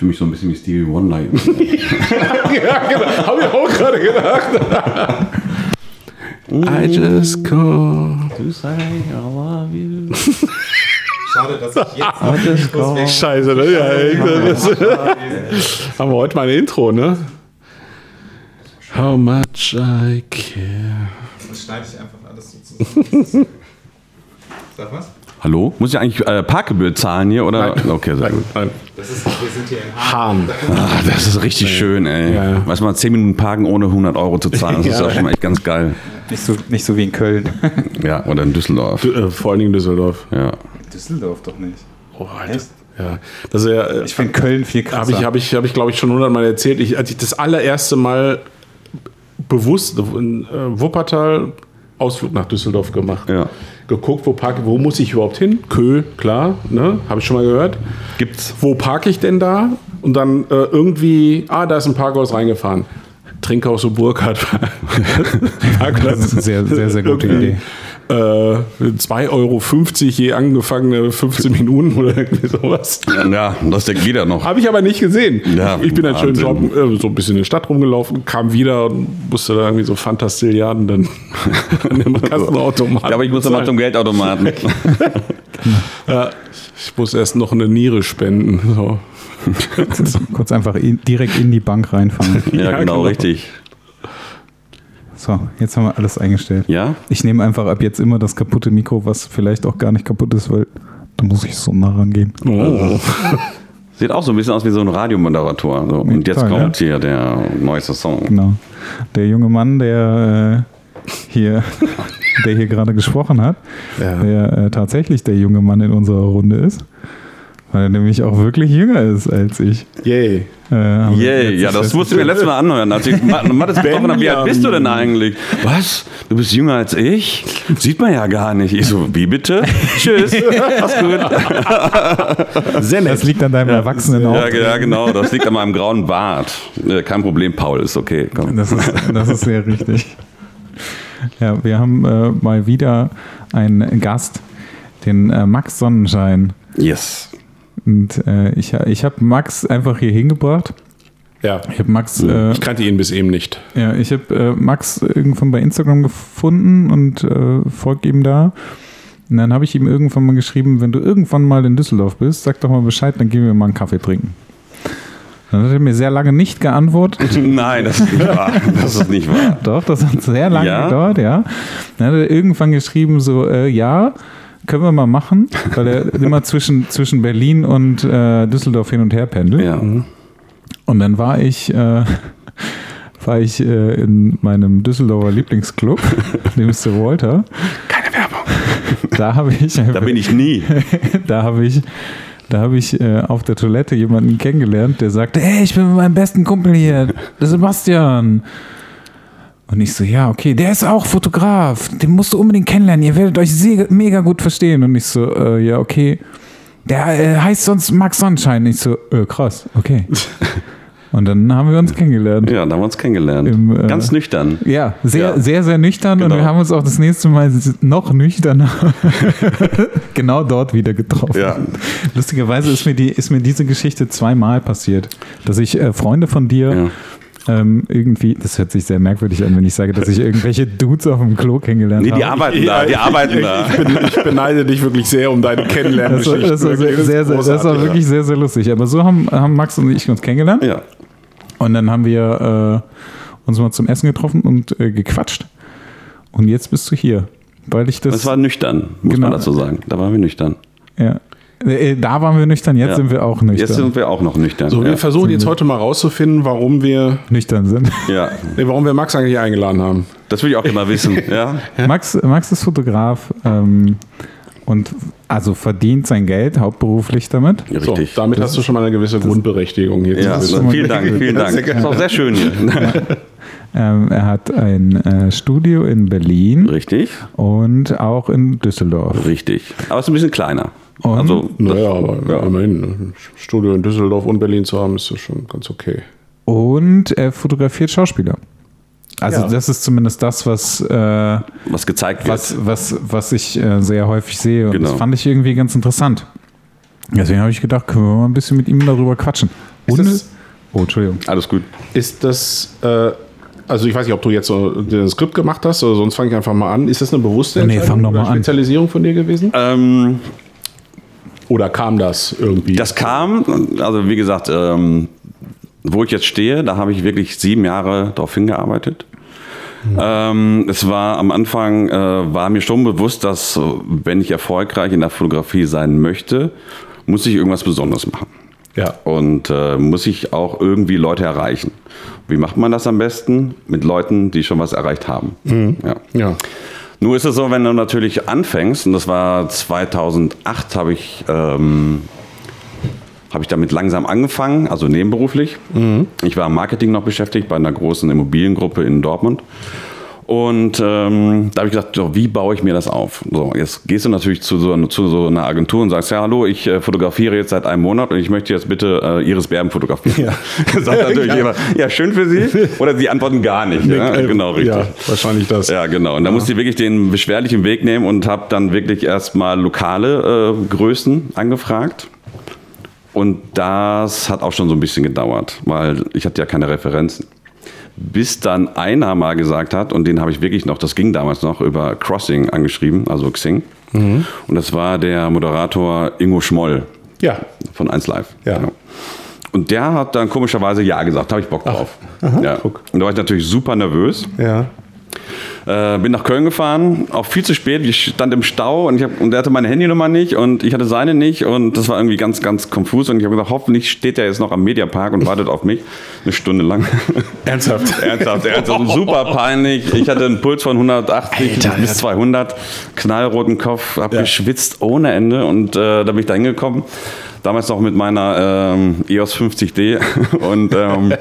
Für mich so ein bisschen wie Stevie Wonder. ja, genau. Habe ich auch gerade gedacht. I just call. to say I love you. Schade, dass ich jetzt noch Mikros Scheiße, ne? Ja, haben wir heute mal ein Intro, ne? How much I care. Das schneide ich einfach alles so zusammen. Sag was? Hallo? Muss ich eigentlich äh, Parkgebühr zahlen hier? Oder? Okay, sehr gut. Nein. Das ist, wir sind hier in Hahn. Ah, das ist richtig schön, ey. Ja, ja. Weiß mal, 10 Minuten parken ohne 100 Euro zu zahlen, das ist Ja. ja schon echt ganz geil. Nicht so, nicht so wie in Köln. Ja, oder in Düsseldorf. Äh, Vor allen Dingen Düsseldorf. Ja. Düsseldorf doch nicht. Oh, Alter. Ja, das ist ja. äh, Ich finde Köln viel krasser. Habe ich, habe ich, habe ich glaube ich, schon hundertmal erzählt. Ich, als ich das allererste Mal bewusst in äh, Wuppertal Ausflug nach Düsseldorf gemacht. Ja. Geguckt, wo parke wo muss ich überhaupt hin? Kö, klar, ne? Habe ich schon mal gehört. Gibt's. Wo parke ich denn da? Und dann äh, irgendwie, ah, da ist ein Parkhaus reingefahren. Trinkhaus und Burkhardt. Parkplatz. Das ist eine sehr, sehr, sehr gute Idee. Äh, 2,50 Euro je angefangene 15 Minuten oder irgendwie sowas. Ja, das denkt jeder noch. Habe ich aber nicht gesehen. Ja, ich bin dann schön so, äh, so ein bisschen in die Stadt rumgelaufen, kam wieder und musste da irgendwie so Fantastilliarden dann an dem Kassenautomaten. Ja, aber ich muss nochmal zum Geldautomaten. Ja, ich muss erst noch eine Niere spenden. So. Kurz einfach in, direkt in die Bank reinfahren. Ja, Ja, genau, genau. richtig. So, jetzt haben wir alles eingestellt. Ja? Ich nehme einfach ab jetzt immer das kaputte Mikro, was vielleicht auch gar nicht kaputt ist, weil da muss ich so nah rangehen. Oh. Sieht auch so ein bisschen aus wie so ein Radiomoderator. So. Und jetzt Total, kommt hier der neueste Song. Genau. Der junge Mann, der äh, hier, der hier gerade gesprochen hat, Ja. der äh, tatsächlich der junge Mann in unserer Runde ist, weil er nämlich auch wirklich jünger ist als ich. Yay. Äh, Yay, ja, das fest- musst du mir letztes Mal anhören. Als ich Ma- Mattes getroffen habe, wie alt bist du denn eigentlich? Was? Du bist jünger als ich? Sieht man ja gar nicht. Ich so, wie bitte? Tschüss. Mach's gut. Sehr Das liegt an deinem Erwachsenen Ja, auch. ja, genau. Das liegt an meinem grauen Bart. Äh, Kein Problem, Paul, ist okay. Komm. Das ist, das ist sehr richtig. Ja, wir haben äh, mal wieder einen Gast, den äh, Max Sonnenschein. Yes. Und äh, ich, ich habe Max einfach hier hingebracht. Ja. Ich habe Max, äh, Ich kannte ihn bis eben nicht. ja, ich habe äh, Max irgendwann bei Instagram gefunden und äh, folge ihm da. Und dann habe ich ihm irgendwann mal geschrieben, wenn du irgendwann mal in Düsseldorf bist, sag doch mal Bescheid, dann gehen wir mal einen Kaffee trinken. Dann hat er mir sehr lange nicht geantwortet. Nein, das ist nicht wahr. Das ist nicht wahr. Doch, das hat sehr lange Ja? gedauert, ja. Dann hat er irgendwann geschrieben, so, äh, ja, können wir mal machen, weil er immer zwischen, zwischen Berlin und äh, Düsseldorf hin und her pendelt. Ja. Und dann war ich, äh, war ich äh, in meinem Düsseldorfer Lieblingsclub, dem Mr. Walter. Keine Werbung. Da habe ich, Da bin ich nie. da habe ich, da habe ich äh, auf der Toilette jemanden kennengelernt, der sagte, hey, ich bin mit meinem besten Kumpel hier, der Sebastian. Und ich so, ja, okay, der ist auch Fotograf, den musst du unbedingt kennenlernen, ihr werdet euch sehr, mega gut verstehen. Und ich so, äh, ja, okay, der äh, heißt sonst Max Sonnenschein. Ich so, äh, krass, okay. Und dann haben wir uns kennengelernt. Ja, da haben wir uns kennengelernt. Im, äh, Ganz nüchtern. Ja, sehr, Ja. sehr, sehr nüchtern und Genau. wir haben uns auch das nächste Mal noch nüchterner genau dort wieder getroffen. Ja. Lustigerweise ist mir, die, ist mir diese Geschichte zweimal passiert, dass ich äh, Freunde von dir Ja. Ähm, irgendwie, das hört sich sehr merkwürdig an, wenn ich sage, dass ich irgendwelche Dudes auf dem Klo kennengelernt Nee, die habe. arbeiten da, die arbeiten da. Ich, bin, ich beneide dich wirklich sehr um deine Das, war- das, war sehr, sehr, sehr, das war wirklich sehr, sehr lustig. Aber so haben, haben Max und ich uns kennengelernt. Ja. Und dann haben wir äh, uns mal zum Essen getroffen und äh, gequatscht. Und jetzt bist du hier. Weil ich das. Das war nüchtern, muss Genau. man dazu sagen. Da waren wir nüchtern. ja. Äh, Da waren wir nüchtern, jetzt Ja. sind wir auch nüchtern. Jetzt sind wir auch noch nüchtern. So, wir ja. versuchen jetzt heute mal rauszufinden, warum wir, nüchtern sind. ja, nee, warum wir Max eigentlich eingeladen haben. das will ich auch immer wissen. Ja. Max, Max ist Fotograf ähm, und also verdient sein Geld hauptberuflich damit. Ja, So, Richtig. damit hast du schon mal eine gewisse Grundberechtigung hier. ja, mal vielen Dank, vielen Dank. Gerne. Ist auch sehr schön hier. Ähm, er hat ein äh, Studio in Berlin Richtig, und auch in Düsseldorf. richtig. Aber es ist ein bisschen kleiner. Und? Also, Naja, aber immerhin, ein Studio in Düsseldorf und Berlin zu haben, ist das schon ganz okay. Und er fotografiert Schauspieler. Also Ja. das ist zumindest das, was, äh, was gezeigt wird. was, was, was ich äh, sehr häufig sehe. Und Genau. das fand ich irgendwie ganz interessant. Deswegen habe ich gedacht, können wir mal ein bisschen mit ihm darüber quatschen. Und, das, oh, Entschuldigung. Alles gut. ist das äh, also ich weiß nicht, ob du jetzt so das Skript gemacht hast, oder sonst fange ich einfach mal an. Ist das eine bewusste Nee, fang doch oder mal an. Spezialisierung von dir gewesen? Ähm, Oder kam das irgendwie? Das kam, also wie gesagt, ähm, wo ich jetzt stehe, da habe ich wirklich sieben Jahre darauf hingearbeitet. Ähm, es war am Anfang, äh, war mir schon bewusst, dass wenn ich erfolgreich in der Fotografie sein möchte, muss ich irgendwas Besonderes machen. ja. Und äh, muss ich auch irgendwie Leute erreichen. Wie macht man das am besten? Mit Leuten, die schon was erreicht haben. Ja. Ja. Nur ist es so, wenn du natürlich anfängst, und das war 2008, habe ich, ähm, habe ich damit langsam angefangen, also nebenberuflich. Ich war im Marketing noch beschäftigt bei einer großen Immobiliengruppe in Dortmund. Und ähm, da habe ich gesagt, so, wie baue ich mir das auf? So, jetzt gehst du natürlich zu so, zu so einer Agentur und sagst, ja, hallo, ich äh, fotografiere jetzt seit einem Monat und ich möchte jetzt bitte äh, Iris Berben fotografieren. Ja. Sagt natürlich Ja. jemand, ja, schön für Sie. Oder sie antworten gar nicht. Ja? Äh, Genau, richtig. Ja, wahrscheinlich das. Ja, genau. Und da musste ich wirklich den beschwerlichen Weg nehmen und habe dann wirklich erstmal lokale äh, Größen angefragt. Und das hat auch schon so ein bisschen gedauert, weil ich hatte ja keine Referenzen. Bis dann einer mal gesagt hat, und den habe ich wirklich noch, das ging damals noch, über Crossing angeschrieben, also Xing. Und das war der Moderator Ingo Schmoll Ja. von 1 Live. Ja. Genau. Und der hat dann komischerweise Ja gesagt, habe ich Bock drauf. ja. guck. Und da war ich natürlich super nervös. Ja. Äh, bin nach Köln gefahren, auch viel zu spät. Ich stand im Stau und, ich hab, und er hatte meine Handynummer nicht und ich hatte seine nicht und das war irgendwie ganz, ganz konfus. Und ich habe gesagt, hoffentlich steht er jetzt noch am Mediapark und wartet auf mich eine Stunde lang. Ernsthaft. Ernsthaft, ernsthaft, super peinlich. Ich hatte einen Puls von 180 Alter, bis ja. 200, knallroten Kopf, habe Ja. geschwitzt ohne Ende und äh, da bin ich da hingekommen. Damals noch mit meiner ähm, EOS 50D und ähm,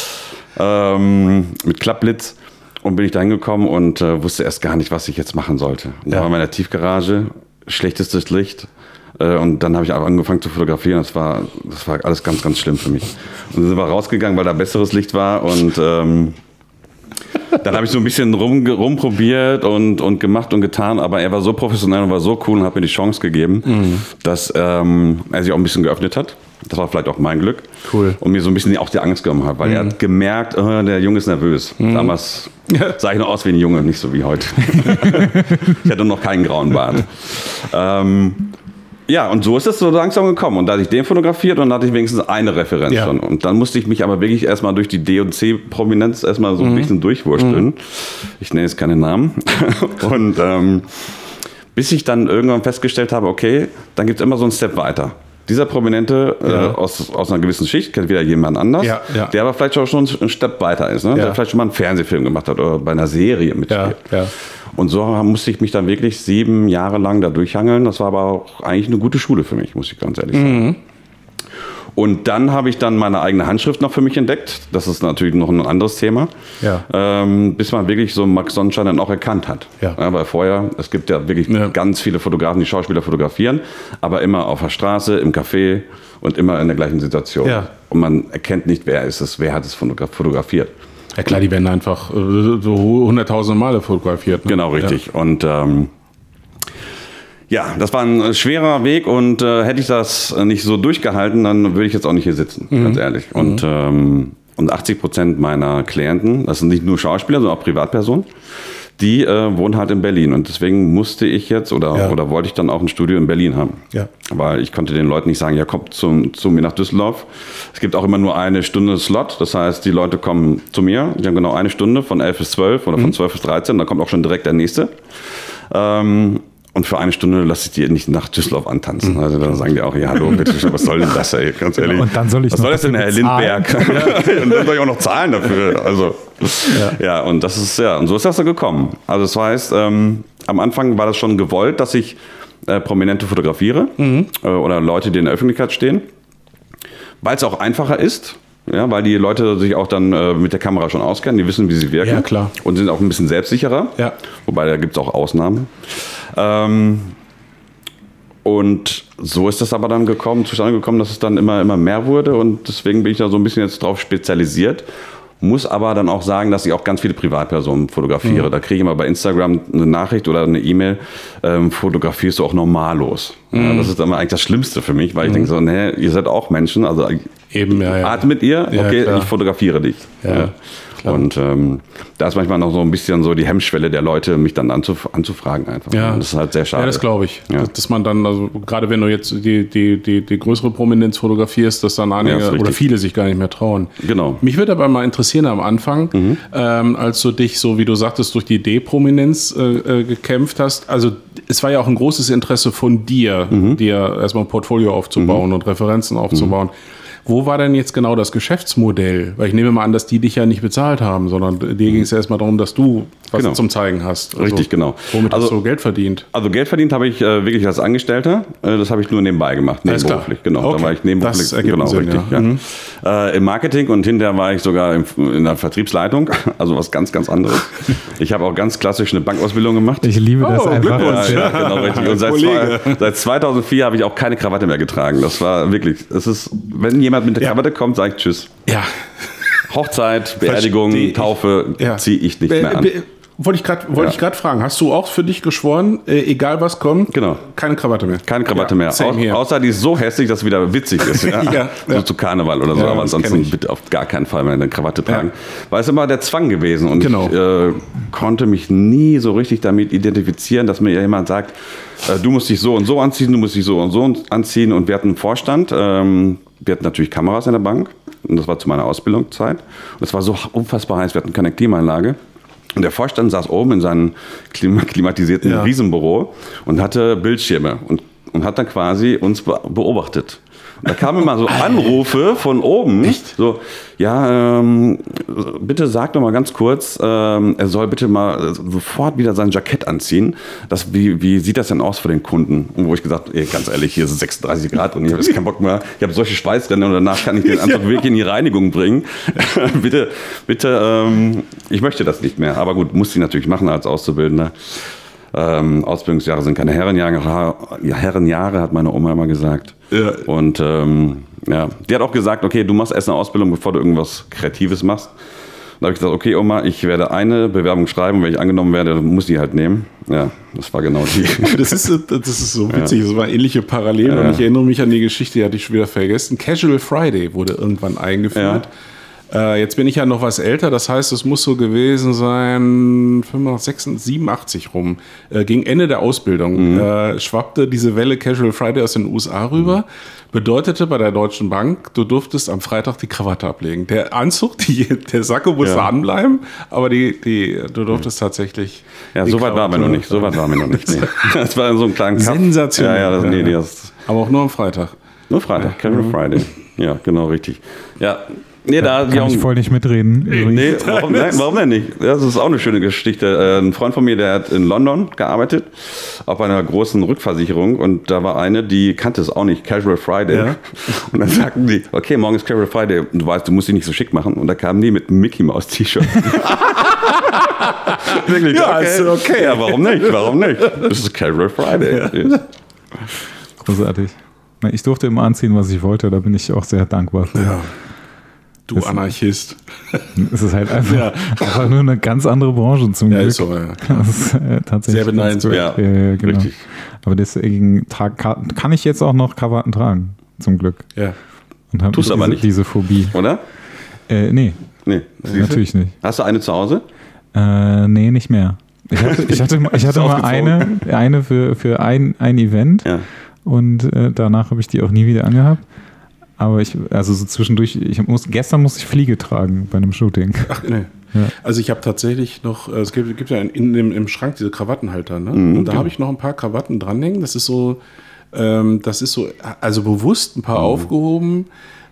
ähm, mit Klappblitz. Und bin ich da hingekommen und äh, wusste erst gar nicht, was ich jetzt machen sollte. Und Da Ja. war meine Tiefgarage, schlechtestes Licht. Äh, und dann habe ich auch angefangen zu fotografieren. Das war, das war alles ganz, ganz schlimm für mich. Und dann sind wir rausgegangen, weil da besseres Licht war. Und ähm, dann habe ich so ein bisschen rum, rumprobiert und, und gemacht und getan, aber er war so professionell und war so cool und hat mir die Chance gegeben, dass ähm, er sich auch ein bisschen geöffnet hat. Das war vielleicht auch mein Glück. Cool. Und mir so ein bisschen auch die Angst genommen hat, weil er hat gemerkt, äh, der Junge ist nervös. Damals sah ich noch aus wie ein Junge, nicht so wie heute. ich hatte noch keinen grauen Bart. Ähm, ja, und so ist es so langsam gekommen. Und da hatte ich den fotografiert und dann hatte ich wenigstens eine Referenz Ja. schon. Und dann musste ich mich aber wirklich erstmal durch die D- und C-Prominenz erstmal so ein bisschen durchwursteln. Ich nenne jetzt keine Namen. und ähm, bis ich dann irgendwann festgestellt habe, okay, dann gibt es immer so einen Step weiter. Dieser Prominente Ja. äh, aus, aus einer gewissen Schicht kennt wieder jemand anders, Ja, ja. der aber vielleicht auch schon einen Step weiter ist, ne? Der vielleicht schon mal einen Fernsehfilm gemacht hat oder bei einer Serie mitspielt. Und so musste ich mich dann wirklich sieben Jahre lang da durchhangeln. Das war aber auch eigentlich eine gute Schule für mich, muss ich ganz ehrlich sagen. Mhm. Und dann habe ich dann meine eigene Handschrift noch für mich entdeckt. Das ist natürlich noch ein anderes Thema. Ja. Ähm, bis man wirklich so Max Sonnenschein dann auch erkannt hat. Ja. weil vorher, es gibt ja wirklich Ja. ganz viele Fotografen, die Schauspieler fotografieren, aber immer auf der Straße, im Café und immer in der gleichen Situation. Ja. Und man erkennt nicht, wer ist es, wer hat es fotogra- fotografiert. Ja klar, die werden einfach äh, so hunderttausende Male fotografiert. Ne? Genau, richtig. Und ähm, ja, das war ein äh, schwerer Weg und äh, hätte ich das äh, nicht so durchgehalten, dann würde ich jetzt auch nicht hier sitzen, ganz ehrlich. Und, ähm, und 80 Prozent meiner Klienten, das sind nicht nur Schauspieler, sondern auch Privatpersonen, die äh, wohnen halt in Berlin. Und deswegen musste ich jetzt oder, Ja. oder wollte ich dann auch ein Studio in Berlin haben. Ja. Weil ich konnte den Leuten nicht sagen, ja, kommt zum, zu mir nach Düsseldorf. Es gibt auch immer nur eine Stunde Slot. Das heißt, die Leute kommen zu mir. Die haben genau eine Stunde von 11 bis 12 oder von 12 bis 13. Da kommt auch schon direkt der nächste. Ähm, und für eine Stunde lasse ich die nicht nach Düsseldorf antanzen. Also dann sagen die auch, ja, hallo, bitte, was soll denn das, ey, ganz ehrlich. Und dann soll ich was soll das denn, Herr? Lindberg? und dann soll ich auch noch zahlen dafür. Also, ja. und das ist, ja, und so ist das so gekommen. Also das heißt, ähm, am Anfang war das schon gewollt, dass ich äh, Prominente fotografiere äh, oder Leute, die in der Öffentlichkeit stehen, weil es auch einfacher ist. Ja, weil die Leute sich auch dann äh, mit der Kamera schon auskennen, die wissen, wie sie wirken. Ja, klar. Und sind auch ein bisschen selbstsicherer. Ja. Wobei da gibt es auch Ausnahmen. Ähm, und so ist das aber dann gekommen, zustande gekommen, dass es dann immer, immer mehr wurde. Und deswegen bin ich da so ein bisschen jetzt drauf spezialisiert. Muss aber dann auch sagen, dass ich auch ganz viele Privatpersonen fotografiere. Da kriege ich immer bei Instagram eine Nachricht oder eine E-Mail, ähm, fotografierst du auch normallos. Ja, das ist immer eigentlich das Schlimmste für mich, weil ich denke so, nee, ihr seid auch Menschen, also Eben, ja, ja. Art mit ihr, Ja, okay, klar. ich fotografiere dich. Ja, klar. Und ähm, da ist manchmal noch so ein bisschen so die Hemmschwelle der Leute, mich dann anzuf anzufragen einfach. Ja. Und das ist halt sehr schade. Ja, das glaube ich. Ja. Dass, dass man dann, also gerade wenn du jetzt die, die, die, die größere Prominenz fotografierst, dass dann einige Ja, oder viele sich gar nicht mehr trauen. Genau. Mich würde aber mal interessieren am Anfang, ähm, als du dich, so wie du sagtest, durch die D-Prominenz äh, äh, gekämpft hast. Also es war ja auch ein großes Interesse von dir, dir erstmal ein Portfolio aufzubauen und Referenzen aufzubauen. Wo war denn jetzt genau das Geschäftsmodell? Weil ich nehme mal an, dass die dich ja nicht bezahlt haben, sondern dir ging es ja erstmal darum, dass du was Genau. zum Zeigen hast. Also, Richtig, genau. Womit Also- hast du Geld verdient? Also Geld verdient habe ich äh, wirklich als Angestellter. Äh, das habe ich nur nebenbei gemacht, nebenberuflich. Genau, Okay. da war ich nebenberuflich. Das ergibt genau, Sinn, richtig. ja. Mhm. Ja. Äh, Im Marketing und hinterher war ich sogar im, in der Vertriebsleitung, also was ganz, ganz anderes. ich habe auch ganz klassisch eine Bankausbildung gemacht. Ich liebe das Oh, einfach. Glückwunsch. Ja, ja, genau, richtig. Und seit, zwei, seit 2004 habe ich auch keine Krawatte mehr getragen. Das war wirklich, es ist, wenn jemand mit der Ja. Krawatte kommt, sage ich Tschüss. Ja. Hochzeit, Beerdigung, Versteh. Taufe Ja. ziehe ich nicht Be- mehr an. Wollte ich gerade wollte Ja. fragen, hast du auch für dich geschworen, äh, egal was kommt, Genau. keine Krawatte mehr? Keine Krawatte Ja, mehr. Au außer die ist so hässlich, dass es wieder witzig ist. Ja? Ja, so zu Karneval oder so. Aber ansonsten bitte auf gar keinen Fall mehr eine Krawatte tragen. Weil es immer der Zwang gewesen. Und Genau. ich äh, konnte mich nie so richtig damit identifizieren, dass mir jemand sagt, äh, du musst dich so und so anziehen, du musst dich so und so anziehen. Und wir hatten einen Vorstand. Ähm, wir hatten natürlich Kameras in der Bank. Und das war zu meiner Ausbildungszeit. Und es war so unfassbar heiß. Wir hatten keine Klimaanlage. Und der Vorstand saß oben in seinem klima klimatisierten Ja. Riesenbüro und hatte Bildschirme und, und hat dann quasi uns be beobachtet. Und da kamen immer so Anrufe von oben. So, ja, ähm, bitte sag doch mal ganz kurz, ähm, er soll bitte mal sofort wieder sein Jackett anziehen. Das, wie, wie sieht das denn aus für den Kunden? Und wo ich gesagt ey, ganz ehrlich, hier ist es 36 Grad und ich habe jetzt keinen Bock mehr. Ich habe solche Schweißränder und danach kann ich den Anzug wirklich in die Reinigung bringen. bitte, bitte, ähm, ich möchte das nicht mehr. Aber gut, muss ich natürlich machen als Auszubildender. Ähm, Ausbildungsjahre sind keine Herrenjahre, ja, Herrenjahre, hat meine Oma immer gesagt. Ja. Und ähm, ja, die hat auch gesagt, okay, du machst erst eine Ausbildung, bevor du irgendwas Kreatives machst. Da habe ich gesagt, okay, Oma, ich werde eine Bewerbung schreiben, wenn ich angenommen werde, dann muss ich die halt nehmen. Ja, das war genau die. Das ist, das ist so witzig, das war ähnliche Parallelen und ich erinnere mich an die Geschichte, die hatte ich schon wieder vergessen. Casual Friday wurde irgendwann eingeführt. Äh, jetzt bin ich ja noch was älter, das heißt, es muss so gewesen sein, 85, 87 rum. Äh, gegen Ende der Ausbildung äh, schwappte diese Welle Casual Friday aus den USA rüber. Bedeutete bei der Deutschen Bank, du durftest am Freitag die Krawatte ablegen. Der Anzug, die, der Sakko musste Ja. anbleiben, aber die, die, du durftest tatsächlich. Ja, so weit waren wir noch nicht. So weit waren wir noch nicht. Nee. Das war so ein kleiner Cut. Sensationell. Ja, ja, das, nee, nee, das, Aber auch nur am Freitag. nur Freitag, Casual Friday. Ja, genau, richtig. Ja, nee, da die Kann auch- ich voll nicht mitreden. Nee, warum, nein, warum denn nicht? Das ist auch eine schöne Geschichte. Äh, Ein Freund von mir, der hat in London gearbeitet, auf einer großen Rückversicherung und da war eine, die kannte es auch nicht, Casual Friday. Ja. Und dann sagten die, okay, morgen ist Casual Friday, du weißt, du musst dich nicht so schick machen. Und da kamen die mit einem Mickey Mouse T-Shirt. Wirklich, Ja, ist okay. Ja, warum nicht? Warum nicht? Das ist Casual Friday. Großartig. Na, Ich durfte immer anziehen, was ich wollte, da bin ich auch sehr dankbar. für. Ja. Du Anarchist. Es ist halt einfach, Ja. einfach nur eine ganz andere Branche zum Ja, Glück. ist so. Ja. Das ist äh, tatsächlich Sehr beneidenswert. Ja, genau. richtig. Aber deswegen ka- kann ich jetzt auch noch Krawatten tragen, zum Glück. ja. Und habe Tust diese, aber nicht. diese Phobie. Oder? Äh, nee, Nee. Natürlich nicht. Hast du eine zu Hause? Äh, nee, nicht mehr. Ich hatte, ich hatte, mal- ich hatte mal eine, eine für, für ein, ein Event Ja. und äh, danach habe ich die auch nie wieder angehabt. Aber ich, also so zwischendurch, ich muss, gestern musste ich Fliege tragen bei einem Shooting. Ach, nee. Ja. Also ich habe tatsächlich noch, äh, es gibt, gibt ja in, in dem, im Schrank diese Krawattenhalter, ne? Mhm, Und da habe ich noch ein paar Krawatten dranhängen. Das ist so, ähm, das ist so, also bewusst ein Mhm. paar aufgehoben,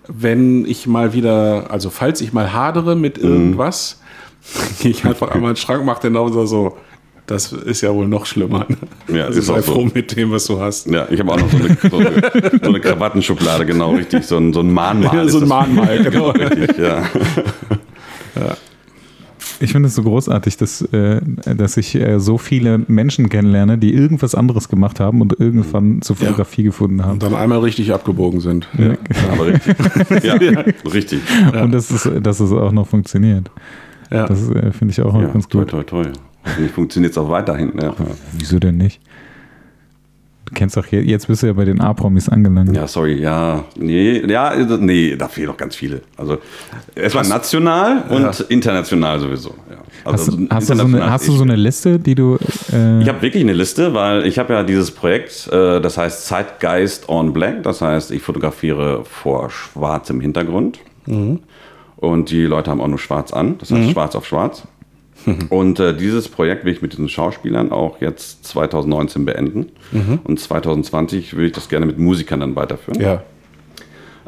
wenn ich mal wieder, also falls ich mal hadere Mhm. mit irgendwas, gehe ich einfach einmal in den Schrank, mache den Augen so, das ist ja wohl noch schlimmer. Ne? Ja, also ist sei auch so. froh mit dem, was du hast. Ja, ich habe auch noch so eine, so eine, so eine Krawattenschublade, genau richtig. So ein, so ein Mahnmal. Ja, so ein. Mahnmal, genau. Richtig, ja. Ich finde es so großartig, dass, äh, dass ich äh, so viele Menschen kennenlerne, die irgendwas anderes gemacht haben und irgendwann zur Fotografie gefunden haben. Und dann einmal richtig abgebogen sind. Aber richtig. Ja, richtig. Und dass es, dass es auch noch funktioniert. Ja. Das äh, finde ich auch Ja, ganz toi, gut. toi, toi. Hoffentlich funktioniert es auch weiterhin. Ja. Wieso denn nicht? Du kennst doch, jetzt bist du ja bei den A-Promis angelangt. Ja, sorry, ja. Nee, ja, nee, da fehlen noch ganz viele. Also erstmal national und ja. international sowieso. Ja. Also hast, hast, du so eine, hast du so eine Liste, die du. Äh ich habe wirklich eine Liste, weil ich habe ja dieses Projekt, äh, das heißt Zeitgeist on Black. Das heißt, ich fotografiere vor schwarzem Hintergrund. Mhm. Und die Leute haben auch nur schwarz an, das heißt mhm. schwarz auf schwarz. Und äh, dieses Projekt will ich mit diesen Schauspielern auch jetzt 2019 beenden. Mhm. Und 2020 will ich das gerne mit Musikern dann weiterführen. Ja.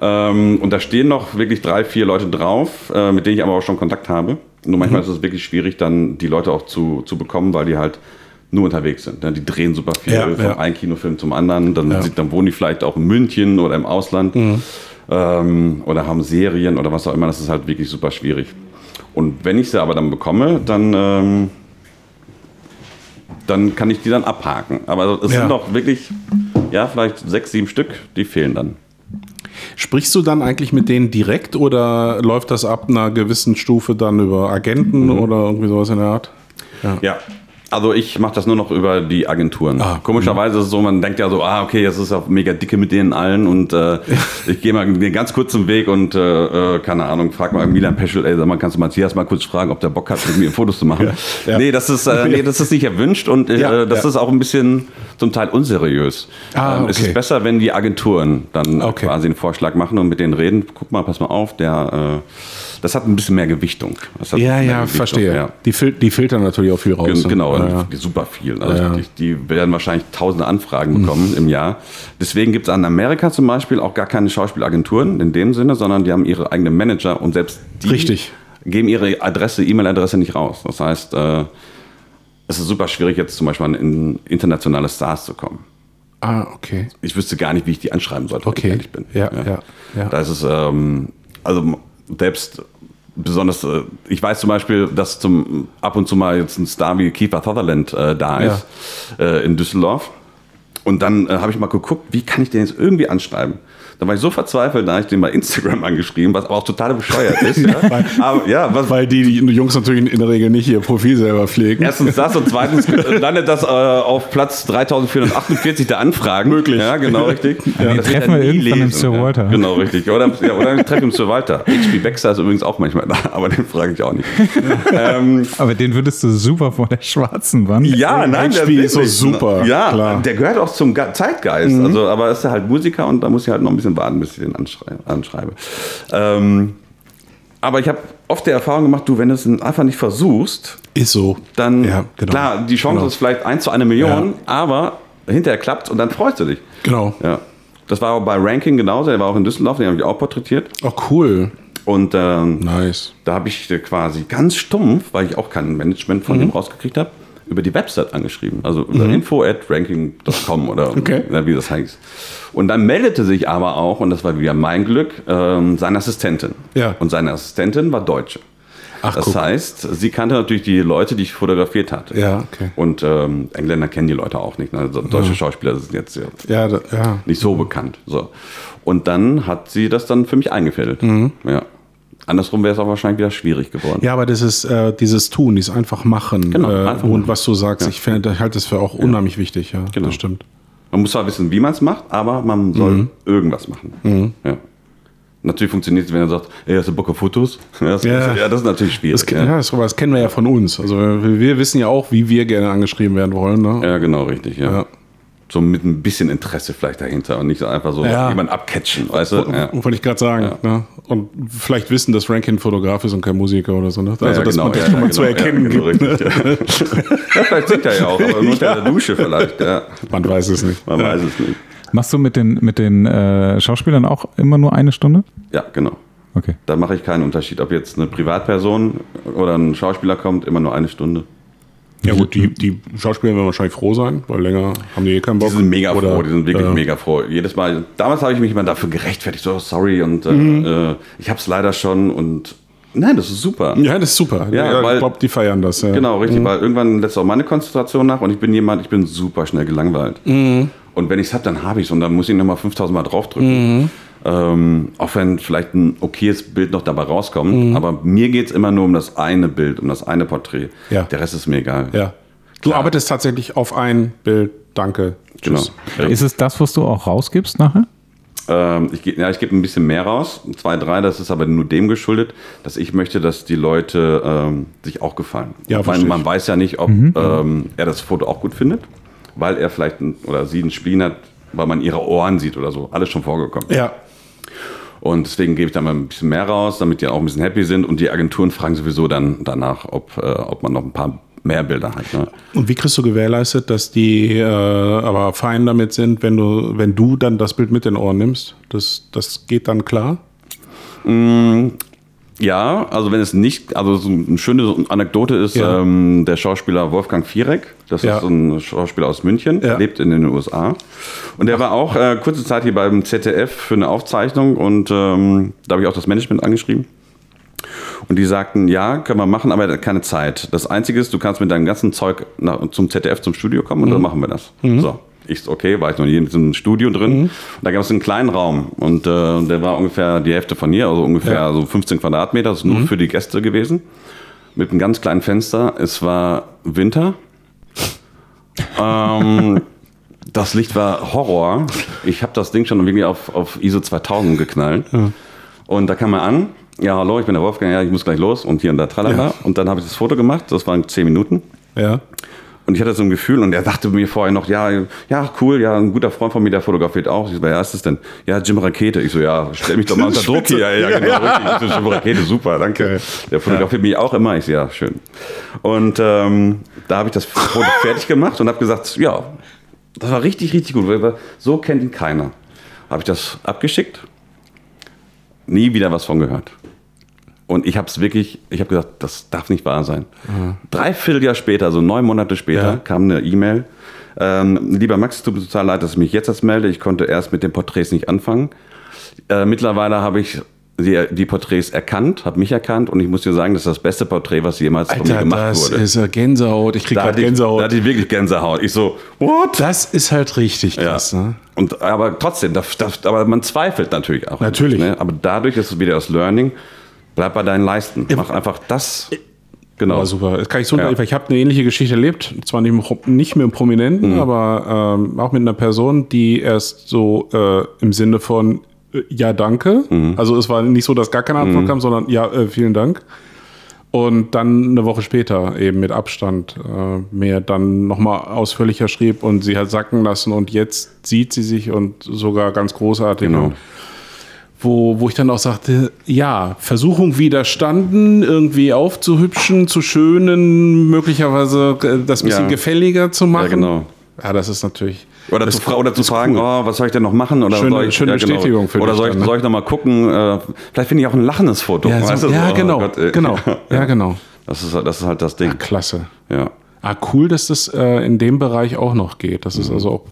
Ähm, und da stehen noch wirklich drei, vier Leute drauf, äh, mit denen ich aber auch schon Kontakt habe. Nur manchmal mhm. ist es wirklich schwierig, dann die Leute auch zu, zu bekommen, weil die halt nur unterwegs sind. Ne? Die drehen super viel ja, vom ja. einen Kinofilm zum anderen. Dann, ja. dann wohnen die vielleicht auch in München oder im Ausland mhm. ähm, oder haben Serien oder was auch immer. Das ist halt wirklich super schwierig. Und wenn ich sie aber dann bekomme, dann, ähm, dann kann ich die dann abhaken. Aber es ja. sind doch wirklich, ja, vielleicht sechs, sieben Stück, die fehlen dann. Sprichst du dann eigentlich mit denen direkt oder läuft das ab einer gewissen Stufe dann über Agenten mhm. oder irgendwie sowas in der Art? Ja, ja also ich mache das nur noch über die Agenturen. Ah, Komischerweise ist es so, man denkt ja so, ah, okay, jetzt ist ja mega dicke mit denen allen und äh, ich gehe mal den ganz kurzen Weg und äh, äh, keine Ahnung, frag mal Milan Peschel, ey, sag mal, kannst du Matthias mal kurz fragen, ob der Bock hat, mit mir Fotos zu machen? Ja, ja. Nee, das ist, äh, nee, das ist nicht erwünscht und äh, das ist auch ein bisschen zum Teil unseriös. Ah, okay. ähm, es ist besser, wenn die Agenturen dann okay. quasi einen Vorschlag machen und mit denen reden, guck mal, pass mal auf, der äh, das hat ein bisschen mehr Gewichtung. ja, ja, Gewichtung, verstehe. Die, fil die filtern natürlich auch viel raus. Ne? genau, ja, super viel. Also ja, die, die, werden wahrscheinlich tausende Anfragen bekommen mhm. im Jahr. Deswegen gibt es an Amerika zum Beispiel auch gar keine Schauspielagenturen in dem Sinne, sondern die haben ihre eigenen Manager und selbst die Richtig. geben ihre Adresse, E-Mail-Adresse nicht raus. Das heißt, äh, es ist super schwierig, jetzt zum Beispiel in internationale Stars zu kommen. Ah, okay. Ich wüsste gar nicht, wie ich die anschreiben sollte, okay. wenn ich ehrlich bin. Ja, ja. ja, Da ist es, ähm, also selbst besonders, äh, ich weiß zum Beispiel, dass zum ab und zu mal jetzt ein Star wie Kiefer Sutherland äh, da ist ja. äh, in Düsseldorf. Und dann äh, habe ich mal geguckt, wie kann ich den jetzt irgendwie anschreiben? Da war ich so verzweifelt, da habe ich den bei Instagram angeschrieben, was aber auch total bescheuert ist. ja? weil, aber, ja, was, weil die, die, Jungs natürlich in der Regel nicht ihr Profil selber pflegen. Erstens das und zweitens landet das äh, auf Platz 3448 der Anfragen. Möglich. Ja, genau, richtig. Ja. Das treffen wir irgendwann im Sir Walter. Ja, genau, richtig. Oder, ja, oder ich treffe im Sir Walter. HP Baxter ist übrigens auch manchmal da, aber den frage ich auch nicht. ähm, aber den würdest du super vor der schwarzen Wand. Ja, nein, HP ist so super. Ja, klar. der gehört auch zum Zeitgeist. Mhm. Also, aber ist ja halt Musiker und da muss ich halt noch ein bisschen bisschen warten, bis ich den anschreibe. anschreibe. Ähm, aber ich habe oft die Erfahrung gemacht, du, wenn du es einfach nicht versuchst, ist so. Dann, ja, genau. klar, die Chance genau. ist vielleicht 1 zu 1 Million, ja. aber hinterher klappt und dann freust du dich. Genau. Ja. Das war auch bei Ranking genauso, der war auch in Düsseldorf, den habe ich auch porträtiert. Oh, cool. Und ähm, nice. da habe ich quasi ganz stumpf, weil ich auch kein Management von mhm. dem rausgekriegt habe, über die Website angeschrieben. Also über mhm. info at ranking.com oder okay. wie das heißt. Und dann meldete sich aber auch, und das war wieder mein Glück, ähm, seine Assistentin. Ja. Und seine Assistentin war Deutsche. Ach, das guck. heißt, sie kannte natürlich die Leute, die ich fotografiert hatte. Ja, okay. Und ähm, Engländer kennen die Leute auch nicht. Ne? Also deutsche ja. Schauspieler sind jetzt ja, da, ja. nicht so bekannt. So. Und dann hat sie das dann für mich eingefädelt. Mhm. Ja. Andersrum wäre es auch wahrscheinlich wieder schwierig geworden. Ja, aber das ist äh, dieses Tun, dieses einfach machen. Genau, äh, einfach und machen. was du sagst, ich, finde, ich halte das für auch unheimlich wichtig. Ja, genau. das stimmt. Man muss zwar wissen, wie man es macht, aber man soll mhm. irgendwas machen. Mhm. Ja. Natürlich funktioniert es, wenn er sagt, ey, hast du Bock auf Fotos? Ja, das, ja. ja, das ist natürlich schwierig. Das, ja. ja das, das, kennen wir ja von uns. Also wir wissen ja auch, wie wir gerne angeschrieben werden wollen. Ne? Ja, genau, richtig. Ja. Ja. So mit ein bisschen Interesse vielleicht dahinter und nicht so einfach so ja. jemanden abcatchen, weißt du? Ja. Wollte ich gerade sagen. Ne? Und vielleicht wissen, dass Rankin Fotograf ist und kein Musiker oder so. Ne? Also, dass genau, man das schon mal genau, zu erkennen genau, gibt. Richtig, ja. vielleicht singt er ja auch, aber nur unter der Dusche vielleicht. Ja. Man weiß es nicht. Man weiß es nicht. Machst du mit den, mit den äh, Schauspielern auch immer nur eine Stunde? Ja, genau. Okay. Da mache ich keinen Unterschied. Ob jetzt eine Privatperson oder ein Schauspieler kommt, immer nur eine Stunde. Ja gut, die, die Schauspieler werden wahrscheinlich froh sein, weil länger haben die eh keinen Bock. Die sind mega Oder, froh, die sind wirklich äh, mega froh. Jedes Mal, damals habe ich mich immer dafür gerechtfertigt, so sorry und äh, Mhm. äh, ich habe es leider schon und nein, das ist super. Ja, das ist super. Ja, Ja, weil- ich glaube, die feiern das. Ja. Genau, richtig, weil irgendwann lässt auch meine Konzentration nach und ich bin jemand, ich bin super schnell gelangweilt. Mhm. Und wenn ich es habe, dann habe ich es und dann muss ich nochmal 5000 Mal draufdrücken. Mhm. Ähm, auch wenn vielleicht ein okayes Bild noch dabei rauskommt, Mhm. aber mir geht es immer nur um das eine Bild, um das eine Porträt. Ja. Der Rest ist mir egal. Ja. Du arbeitest tatsächlich auf ein Bild. Danke. Tschüss. Genau. Ist es das, was du auch rausgibst nachher? Ähm, ich, ja, ich gebe ein bisschen mehr raus, zwei, drei, das ist aber nur dem geschuldet, dass ich möchte, dass die Leute ähm, sich auch gefallen. Ja, man, verstehe man weiß ja nicht, ob ähm, er das Foto auch gut findet, weil er vielleicht ein, oder sie ein Spleen hat, weil man ihre Ohren sieht oder so. Alles schon vorgekommen. Ja. Und deswegen gebe ich da mal ein bisschen mehr raus, damit die auch ein bisschen happy sind. Und die Agenturen fragen sowieso dann danach, ob, äh, ob man noch ein paar mehr Bilder hat. Ne? Und wie kriegst du gewährleistet, dass die äh, aber fein damit sind, wenn du, wenn du dann das Bild mit den Ohren nimmst? Das, das geht dann klar? Ja, also wenn es nicht, also so eine schöne Anekdote ist, Ja. ähm, der Schauspieler Wolfgang Viereck, das Ja. ist so ein Schauspieler aus München, Ja. lebt in den USA. Und der war auch äh, kurze Zeit hier beim ZDF für eine Aufzeichnung und ähm, da habe ich auch das Management angeschrieben. Und die sagten, ja, können wir machen, aber er keine Zeit. Das Einzige ist, du kannst mit deinem ganzen Zeug nach, zum ZDF, zum Studio kommen und dann machen wir das. So. Ich okay, war ich noch nie in diesem Studio drin. Und da gab es einen kleinen Raum und äh, der war ungefähr die Hälfte von hier, also ungefähr Ja. so 15 Quadratmeter. Das ist nur für die Gäste gewesen. Mit einem ganz kleinen Fenster. Es war Winter. ähm, das Licht war Horror. Ich habe das Ding schon irgendwie auf, auf ISO 2000 geknallt. Und da kam er an. Ja, hallo, ich bin der Wolfgang. Ja, ich muss gleich los. Und hier und da, tralala. Ja. Und dann habe ich das Foto gemacht. Das waren 10 Minuten. Ja. Und ich hatte so ein Gefühl, und er dachte mir vorher noch, ja, ja, cool, ja, ein guter Freund von mir, der fotografiert auch. Ich so, wer ist das denn? Ja, Jim Rakete. Ich so, ja, stell mich doch mal unter Druck hier. Ja, ja, genau, so, Jim Rakete, super, danke. Der fotografiert mich auch immer. Ich so, ja, schön. Und ähm, da habe ich das Foto fertig gemacht und habe gesagt, ja, das war richtig, richtig gut. weil So kennt ihn keiner. Habe ich das abgeschickt, nie wieder was von gehört. Und ich habe es wirklich, ich habe gesagt, das darf nicht wahr sein. Dreiviertel Jahr später, also neun Monate später, Ja. kam eine E-Mail. Ähm, lieber Max, es tut mir total leid, dass ich mich jetzt erst melde. Ich konnte erst mit den Porträts nicht anfangen. Äh, mittlerweile habe ich die, die Porträts erkannt, habe mich erkannt und ich muss dir sagen, das ist das beste Porträt, was jemals von mir Alter, gemacht das wurde. ist ja Gänsehaut. Ich krieg da, gerade ich, da Gänsehaut. hatte ich wirklich Gänsehaut. Ich so, what? Das ist halt richtig Ja. krass. Ne? Und, aber trotzdem, das, das, aber man zweifelt natürlich auch. Natürlich. Ne? Aber dadurch ist es wieder das Learning. Bleib bei deinen Leisten. Mach einfach das. Genau. Aber super. Das kann ich so Ja. Ich habe eine ähnliche Geschichte erlebt. Zwar nicht, mit- nicht mit einem Prominenten, Mhm. aber ähm, auch mit einer Person, die erst so äh, im Sinne von äh, Ja, danke. Mhm. Also es war nicht so, dass gar keine Antwort kam, sondern Ja, äh, vielen Dank. Und dann eine Woche später eben mit Abstand äh, mir dann nochmal ausführlicher schrieb und sie hat sacken lassen und jetzt sieht sie sich und sogar ganz großartig. Genau. Und wo, wo ich dann auch sagte, ja, Versuchung widerstanden, irgendwie aufzuhübschen, zu schönen, möglicherweise äh, das ein bisschen Ja. gefälliger zu machen. Ja, genau. Ja, das ist natürlich. Oder das zu, oder zu fragen, oh, was soll ich denn noch machen? Oder Schöne- soll ich, schöne ja, genau. Bestätigung für Oder soll ich, dann, ne? soll ich noch mal gucken? Äh, vielleicht finde ich auch ein lachendes Foto. Ja, so, ja so, oh genau, Gott, genau, ja, genau. Das ist, das ist halt das Ding. Klasse. Ja. Ah, cool, dass das äh, in dem Bereich auch noch geht. Dass Mhm. es also auch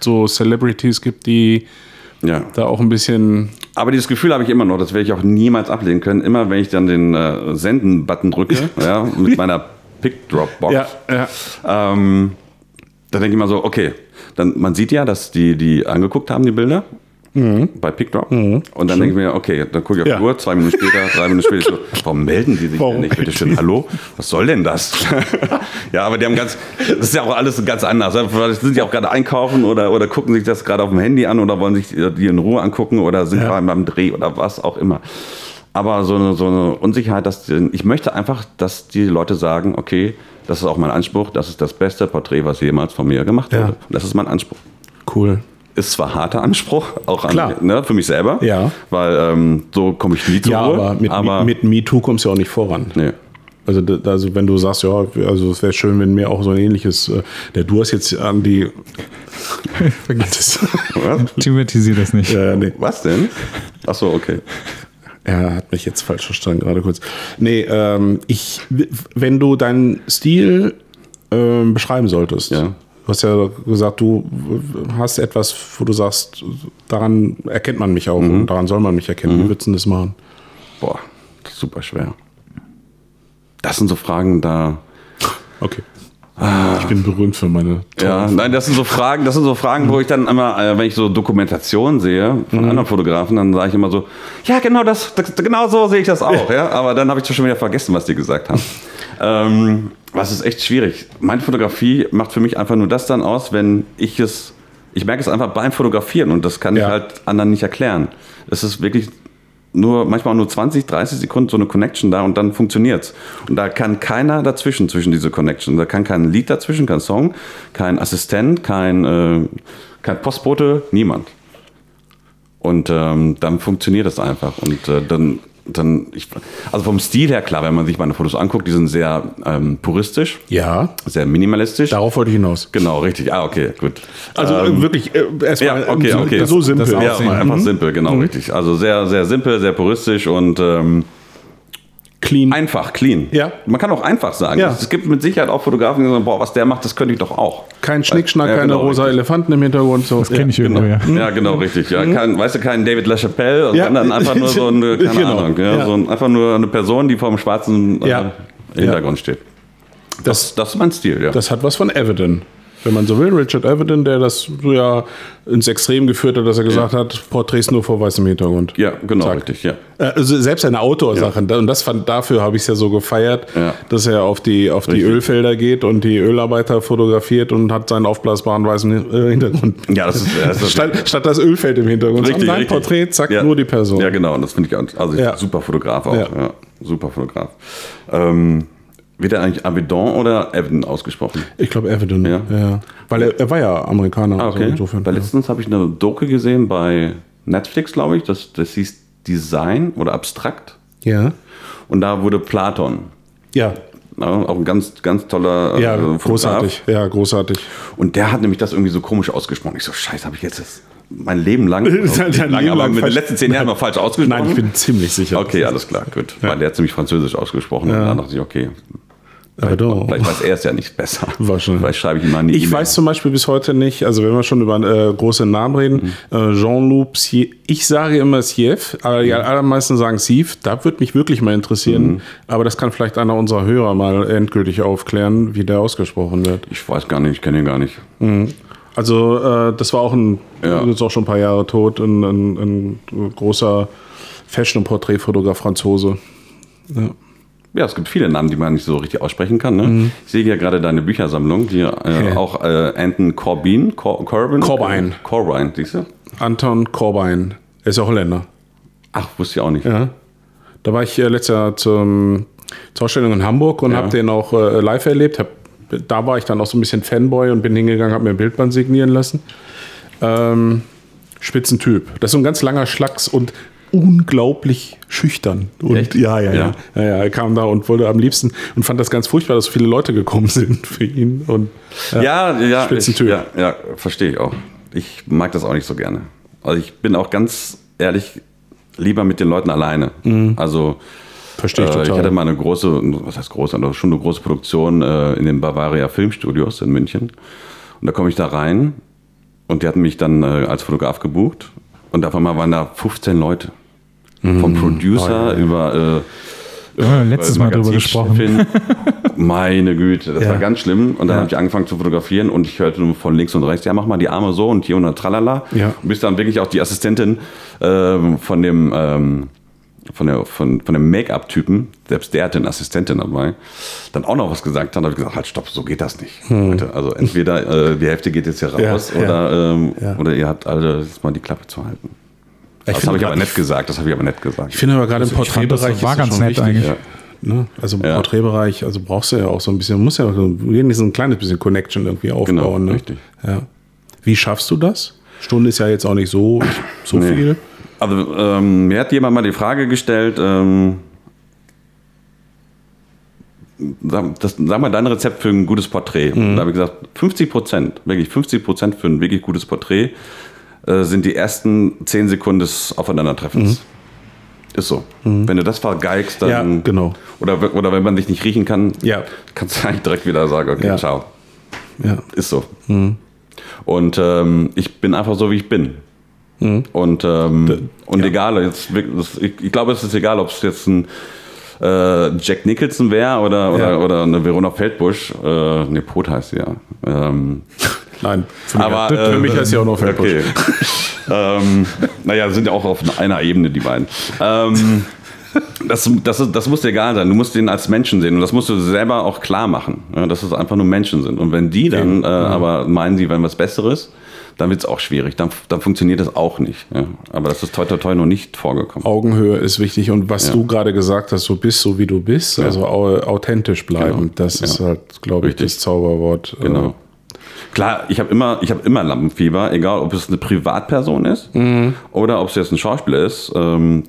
so Celebrities gibt, die ja. da auch ein bisschen. Aber dieses Gefühl habe ich immer noch, das werde ich auch niemals ablehnen können. Immer wenn ich dann den äh, Senden-Button drücke, ja, mit meiner Pick-Drop-Box, ja. ähm, da denke ich mal so, okay, dann, man sieht ja, dass die, die angeguckt haben, die Bilder. Bei PickDrop. Und dann denke ich mir, okay, dann gucke ich auf Ja. die Uhr, zwei Minuten später, drei Minuten später, so, warum melden die sich Warum denn nicht? Bitte schön, hallo? Was soll denn das? ja, aber die haben ganz, das ist ja auch alles ganz anders. Vielleicht sind die auch gerade einkaufen oder, oder gucken sich das gerade auf dem Handy an oder wollen sich die in Ruhe angucken oder sind Ja. gerade beim Dreh oder was auch immer. Aber so eine, so eine Unsicherheit, dass die, ich möchte einfach, dass die Leute sagen, okay, das ist auch mein Anspruch, das ist das beste Porträt, was jemals von mir gemacht Ja. wurde. Das ist mein Anspruch. Cool. Ist zwar harter Anspruch, auch an, ne, für mich selber, Ja. weil ähm, so komme ich nie zur Ja, Ruhe. aber mit, aber mit MeToo kommst du ja auch nicht voran. nee. Also, also wenn du sagst, ja, also es wäre schön, wenn mir auch so ein ähnliches, äh, der du hast jetzt an die, Vergiss Was? Thematisier das nicht. äh, nee, Was denn? Ach so, okay. er hat mich jetzt falsch verstanden gerade kurz. Nee, ähm, ich, wenn du deinen Stil ähm, beschreiben solltest, Ja. Du hast ja gesagt, du hast etwas, wo du sagst, daran erkennt man mich auch Mhm. und daran soll man mich erkennen. Wie würdest du das machen? Boah, das ist super schwer. Das sind so Fragen, da. Okay. Ich bin berühmt für meine Ja, nein, das sind so Fragen, das sind so Fragen, wo ich dann immer, äh, wenn ich so Dokumentationen sehe von anderen Fotografen, dann sage ich immer so, ja, genau das, das genau so sehe ich das auch, ja. Aber dann habe ich schon wieder vergessen, was die gesagt haben. Ähm, was ist echt schwierig. Meine Fotografie macht für mich einfach nur das dann aus, wenn ich es, ich merke es einfach beim Fotografieren und das kann Ja. ich halt anderen nicht erklären. Es ist wirklich nur, manchmal nur 20, 30 Sekunden so eine Connection da und dann funktioniert's. Und da kann keiner dazwischen, zwischen diese Connection. Da kann kein Lied dazwischen, kein Song, kein Assistent, kein, äh, kein Postbote, niemand. Und ähm, dann funktioniert das einfach. Und äh, dann, dann ich, also vom Stil her klar, wenn man sich meine Fotos anguckt, die sind sehr ähm, puristisch, Ja, sehr minimalistisch. darauf wollte ich hinaus. Genau, richtig. Ah, okay, gut. Also Ähm, äh, wirklich äh, erstmal ja, okay, so, okay. so Das- simpel. das ja, Aussehen. einfach simpel, genau, richtig. Also sehr, sehr simpel, sehr puristisch und ähm, Clean. einfach, clean. Ja. Man kann auch einfach sagen. Ja. Es gibt mit Sicherheit auch Fotografen, die sagen, boah, was der macht, das könnte ich doch auch. Kein Schnickschnack, Ja, keine genau, rosa richtig. Elefanten im Hintergrund. So. Das kenne ich irgendwo, ja. Ja, genau, richtig. Ja, kein, weißt du, kein David LaChapelle, Mhm. Ja. sondern einfach nur so eine, keine Genau. Ahnung, ja, Ja. So ein, einfach nur eine Person, die vor dem schwarzen äh, Ja. Hintergrund steht. Das, Das ist mein Stil, ja. das hat was von Evident. Wenn man so will, Richard Evident, der das so ja ins Extrem geführt hat, dass er gesagt hat, Porträts nur vor weißem Hintergrund. ja, genau, Zack. richtig, ja. Äh, Also selbst seine Outdoor-Sachen, da- und das fand, dafür habe ich es ja so gefeiert, Ja. dass er auf die, auf die. Ölfelder geht und die Ölarbeiter fotografiert und hat seinen aufblasbaren weißen äh, Hintergrund. Ja, das ist, das ist Statt, statt das Ölfeld im Hintergrund. Richtig, Sein richtig. Porträt, zack, Ja. nur die Person. Ja, genau, und das finde ich also Ja. super Fotograf auch. Ja. Ja. super Fotograf. Ähm, wird er eigentlich Avedon oder Evan ausgesprochen? Ich glaube Evident, ja. Ja. Weil er, er war ja Amerikaner. Ah, okay. insofern. Weil letztens habe ich eine Doku gesehen bei Netflix, glaube ich. Das, das hieß Design oder Abstrakt. ja. Und da wurde Platon. Ja, Ja, auch ein ganz, ganz toller ja, äh, Fotograf. großartig. Ja, großartig. Und der hat nämlich das irgendwie so komisch ausgesprochen. Ich so, scheiße, habe ich jetzt das mein Leben lang, nicht Leben lang, aber mit den letzten zehn Jahren noch falsch ausgesprochen? Nein, ich bin ziemlich sicher. Okay, alles klar, gut. Weil der hat ziemlich französisch ausgesprochen. Und dann dachte ich, okay, Avedon. vielleicht weiß er es ja nicht besser. Wahrscheinlich. Vielleicht schreibe ich ihm mal eine Ich E-Mail. weiß zum Beispiel bis heute nicht, also wenn wir schon über äh, große Namen reden, Mhm. äh, Jean-Loup ich sage immer Siev, aber Mhm. die allermeisten sagen Siev, da würde mich wirklich mal interessieren, Mhm. aber das kann vielleicht einer unserer Hörer mal endgültig aufklären, wie der ausgesprochen wird. Ich weiß gar nicht, ich kenne ihn gar nicht. Also äh, das war auch ein, Ja. jetzt auch schon ein paar Jahre tot, ein, ein, ein großer Fashion- und Porträtfotograf Franzose. Ja, es gibt viele Namen, die man nicht so richtig aussprechen kann. Ne? Ich sehe hier gerade deine Büchersammlung, die äh, Ja. auch äh, Anton Corbin, Cor Corbin? Corbijn. Corbijn, siehst du? Anton Corbijn, er ist auch Holländer. Ach, wusste ich auch nicht. Ja. Da war ich äh, letztes Jahr zum, zur Ausstellung in Hamburg und Ja. habe den auch äh, live erlebt. Hab, da war ich dann auch so ein bisschen Fanboy und bin hingegangen, habe mir ein Bildband signieren lassen. Ähm, Spitzentyp. Das ist so ein ganz langer Schlacks und unglaublich schüchtern. Und ja, ja, ja, Ja. ja. ja. Er kam da und wollte am liebsten und fand das ganz furchtbar, dass so viele Leute gekommen sind für ihn. Und Ja, ja, Spitzentyp. Ich, ja, ja, verstehe ich auch. Ich mag das auch nicht so gerne. Also ich bin auch ganz ehrlich lieber mit den Leuten alleine. Also verstehe ich äh, ich total. hatte mal eine große, was heißt große, aber schon eine große Produktion äh, in den Bavaria Filmstudios in München. Und da komme ich da rein und die hatten mich dann äh, als Fotograf gebucht und auf einmal waren da 15 Leute. Vom Producer über äh, Ja, letztes Mal drüber gesprochen. Meine Güte, das Ja. war ganz schlimm. Und dann Ja. habe ich angefangen zu fotografieren und ich hörte nur von links und rechts, ja, mach mal die Arme so und hier und da tralala. Ja. Bis dann wirklich auch die Assistentin ähm, von dem ähm, von, der, von, von dem Make-up-Typen, selbst der hatte eine Assistentin dabei, dann auch noch was gesagt hat, habe ich gesagt, halt stopp, so geht das nicht. Leute. Also entweder äh, die Hälfte geht jetzt hier raus Hm. Ja, ja. oder, ähm, Ja. oder ihr habt alle jetzt mal die Klappe zu halten. Das habe ich aber nett gesagt, das habe ich aber nett gesagt. Ich finde aber gerade im fand, das Porträtbereich war ganz nett wichtig. eigentlich. Ja. Ne? Also im Ja. Porträtbereich, also brauchst du ja auch so ein bisschen, muss ja auch so wenigstens ein kleines bisschen Connection irgendwie aufbauen. Genau, ne? richtig. Ja. Wie schaffst du das? Stunde ist ja jetzt auch nicht so, so Nee. viel. Also ähm, mir hat jemand mal die Frage gestellt, ähm, sag, das, sag mal dein Rezept für ein gutes Porträt. Mhm. Da habe ich gesagt, 50 Prozent, wirklich 50 Prozent für ein wirklich gutes Porträt äh, sind die ersten 10 Sekunden des Aufeinandertreffens. Ist so. Wenn du das vergeigst, dann. Mhm. Ja, genau. Oder, oder wenn man sich nicht riechen kann, Ja. kannst du eigentlich direkt wieder sagen, okay, Ja. ciao. Ja. Ist so. Und ähm, ich bin einfach so, wie ich bin. Und, ähm, und ja. egal, jetzt, ich glaube, es ist egal, ob es jetzt ein äh, Jack Nicholson wäre oder, oder, Ja. oder eine Verona Feldbusch. Äh, ne, Pot heißt sie ja. Ähm, Nein, für mich, aber für mich heißt ja auch noch Feldbusch. Okay. ähm, naja, sind ja auch auf einer Ebene, die beiden. Ähm, Das, das, das muss dir egal sein. Du musst den als Menschen sehen und das musst du selber auch klar machen, ja, dass es einfach nur Menschen sind. Und wenn die dann äh, aber meinen, sie wären was Besseres, dann wird es auch schwierig. Dann, dann funktioniert das auch nicht. Ja. Aber das ist toi toi toi noch nicht vorgekommen. Augenhöhe ist wichtig und was ja. du gerade gesagt hast, so bist so wie du bist, also authentisch bleiben, genau. das ist halt, glaube ich, das Zauberwort. Äh, genau. Klar, ich habe immer, ich hab immer Lampenfieber, egal ob es eine Privatperson ist mhm. oder ob es jetzt ein Schauspieler ist. Ähm,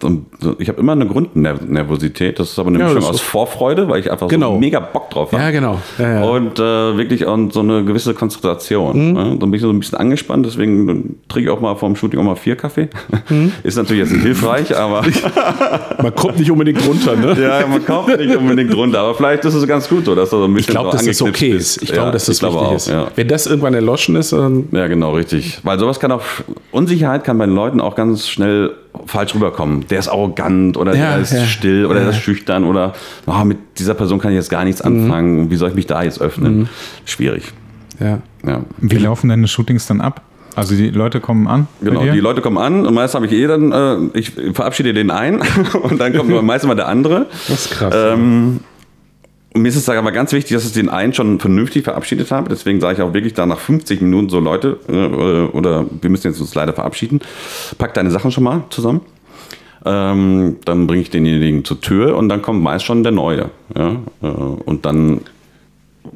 ich habe immer eine Grundnervosität. Das ist aber eine ja, Mischung aus Vorfreude, weil ich einfach genau. so mega Bock drauf habe. Ja, genau. Ja, ja. Und äh, wirklich und so eine gewisse Konzentration. Mhm. Dann bin ich so ein bisschen angespannt, deswegen trinke ich auch mal vom Shooting auch mal vier Kaffee. Mhm. Ist natürlich jetzt nicht hilfreich, aber. man kommt nicht unbedingt runter, ne? Ja, man kommt nicht unbedingt runter, aber vielleicht ist es ganz gut so, dass da so ein bisschen. Ich glaube, dass es okay ist. Ich glaube, dass das wichtig auch, ist. Wenn das irgendwann erloschen ist. Dann ja, genau, richtig. Weil sowas kann auch, Unsicherheit kann bei den Leuten auch ganz schnell falsch rüberkommen. Der ist arrogant oder ja, der ist ja. still oder ja. der ist schüchtern oder oh, mit dieser Person kann ich jetzt gar nichts anfangen. Mhm. Wie soll ich mich da jetzt öffnen? Mhm. Schwierig. Ja. ja. Wie laufen deine Shootings dann ab? Also die Leute kommen an? Genau, die Leute kommen an und meist habe ich eh dann, äh, ich verabschiede den einen und dann kommt meistens mal der andere. Das ist krass. Ähm, mir ist es aber ganz wichtig, dass ich den einen schon vernünftig verabschiedet habe. Deswegen sage ich auch wirklich da nach 50 Minuten so, Leute, äh, oder wir müssen jetzt uns leider verabschieden. Pack deine Sachen schon mal zusammen. Ähm, dann bringe ich denjenigen zur Tür und dann kommt meist schon der Neue. Ja? Äh, und dann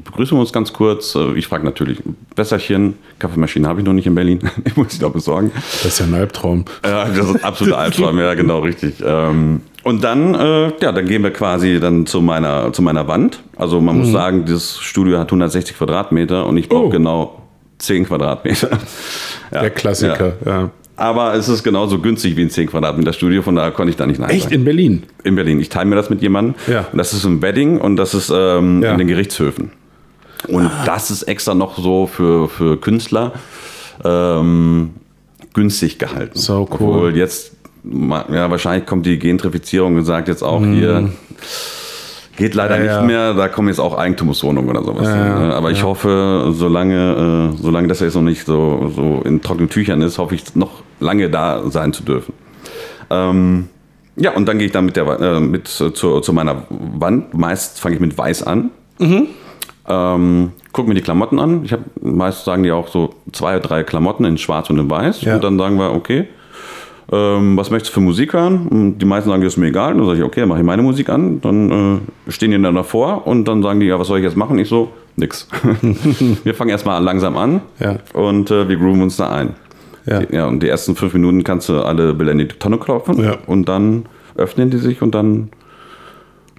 begrüßen wir uns ganz kurz. Äh, ich frage natürlich, Wässerchen, Kaffeemaschine habe ich noch nicht in Berlin. ich muss sie doch besorgen. Das ist ja ein Albtraum. Ja, das ist ein absoluter Albtraum, ja, genau, richtig. Ähm, und dann, äh, ja, dann gehen wir quasi dann zu meiner, zu meiner Wand. Also man mhm. muss sagen, dieses Studio hat 160 Quadratmeter und ich brauche oh. genau 10 Quadratmeter. ja, Der Klassiker, ja. ja. Aber es ist genauso günstig wie ein 10 Quadratmeter Studio, von daher konnte ich da nicht nein Echt? Sagen. In Berlin? In Berlin. Ich teile mir das mit jemandem. Ja. Und das ist im Wedding und das ist ähm, ja. in den Gerichtshöfen. Und ah. das ist extra noch so für, für Künstler ähm, günstig gehalten. So cool. Obwohl jetzt ja, wahrscheinlich kommt die Gentrifizierung und sagt jetzt auch mhm. hier, geht leider ja, nicht mehr, da kommen jetzt auch Eigentumswohnungen oder sowas. Ja, ne? Aber ich hoffe, solange, äh, solange das jetzt noch nicht so, so in trockenen Tüchern ist, hoffe ich noch lange da sein zu dürfen. Ähm, ja, und dann gehe ich dann mit, der, äh, mit zu, zu meiner Wand. Meist fange ich mit Weiß an. Mhm. Ähm, gucken mir die Klamotten an. Ich habe meist sagen die auch so zwei, drei Klamotten in Schwarz und in Weiß. Ja. Und dann sagen wir, okay, ähm, was möchtest du für Musik hören? Und die meisten sagen, das ist mir egal. Dann sage ich, okay, dann mache ich meine Musik an. Dann äh, stehen die dann davor und dann sagen die, ja, was soll ich jetzt machen? Ich so, nix. wir fangen erstmal langsam an ja. und äh, wir grooven uns da ein. Ja. ja. Und die ersten fünf Minuten kannst du alle Bilder in die Tonne klopfen ja. und dann öffnen die sich und dann,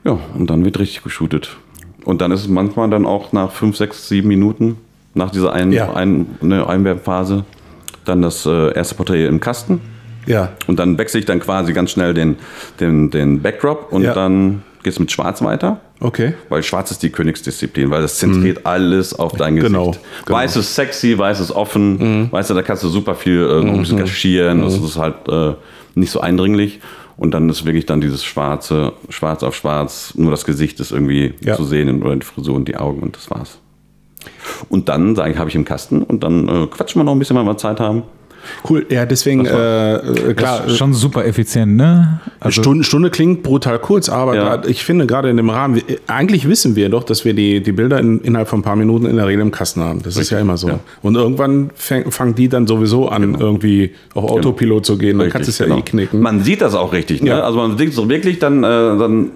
ja, und dann wird richtig geshootet. Und dann ist es manchmal dann auch nach fünf, sechs, sieben Minuten nach dieser ein, ja. ein, ne, Einwerbphase dann das äh, erste Porträt im Kasten. Ja. Und dann wechsle ich dann quasi ganz schnell den, den, den Backdrop und ja. dann geht es mit Schwarz weiter. Okay. Weil Schwarz ist die Königsdisziplin, weil das zentriert mhm. alles auf dein Gesicht. Genau. genau. Weiß ist sexy, weiß ist offen, mhm. weißt du, da kannst du super viel äh, noch ein bisschen mhm. kaschieren, mhm. das ist halt äh, nicht so eindringlich. Und dann ist wirklich dann dieses schwarze, schwarz auf schwarz, nur das Gesicht ist irgendwie ja. zu sehen oder die Frisur und die Augen und das war's. Und dann sage ich, habe ich im Kasten und dann äh, quatschen wir noch ein bisschen, wenn wir Zeit haben. Cool, ja, deswegen, äh, äh, klar. schon super effizient, ne? Also Stunde, Stunde klingt brutal kurz, aber ja. grad, ich finde gerade in dem Rahmen, eigentlich wissen wir doch, dass wir die, die Bilder in, innerhalb von ein paar Minuten in der Regel im Kasten haben. Das Richtig. ist ja immer so. Ja. Und irgendwann fang, fangen die dann sowieso an, genau. irgendwie auf genau. Autopilot genau. zu gehen. Dann kannst du es ja genau. eh knicken. Man sieht das auch richtig, ne? Ja. Also man sieht so wirklich dann, äh, dann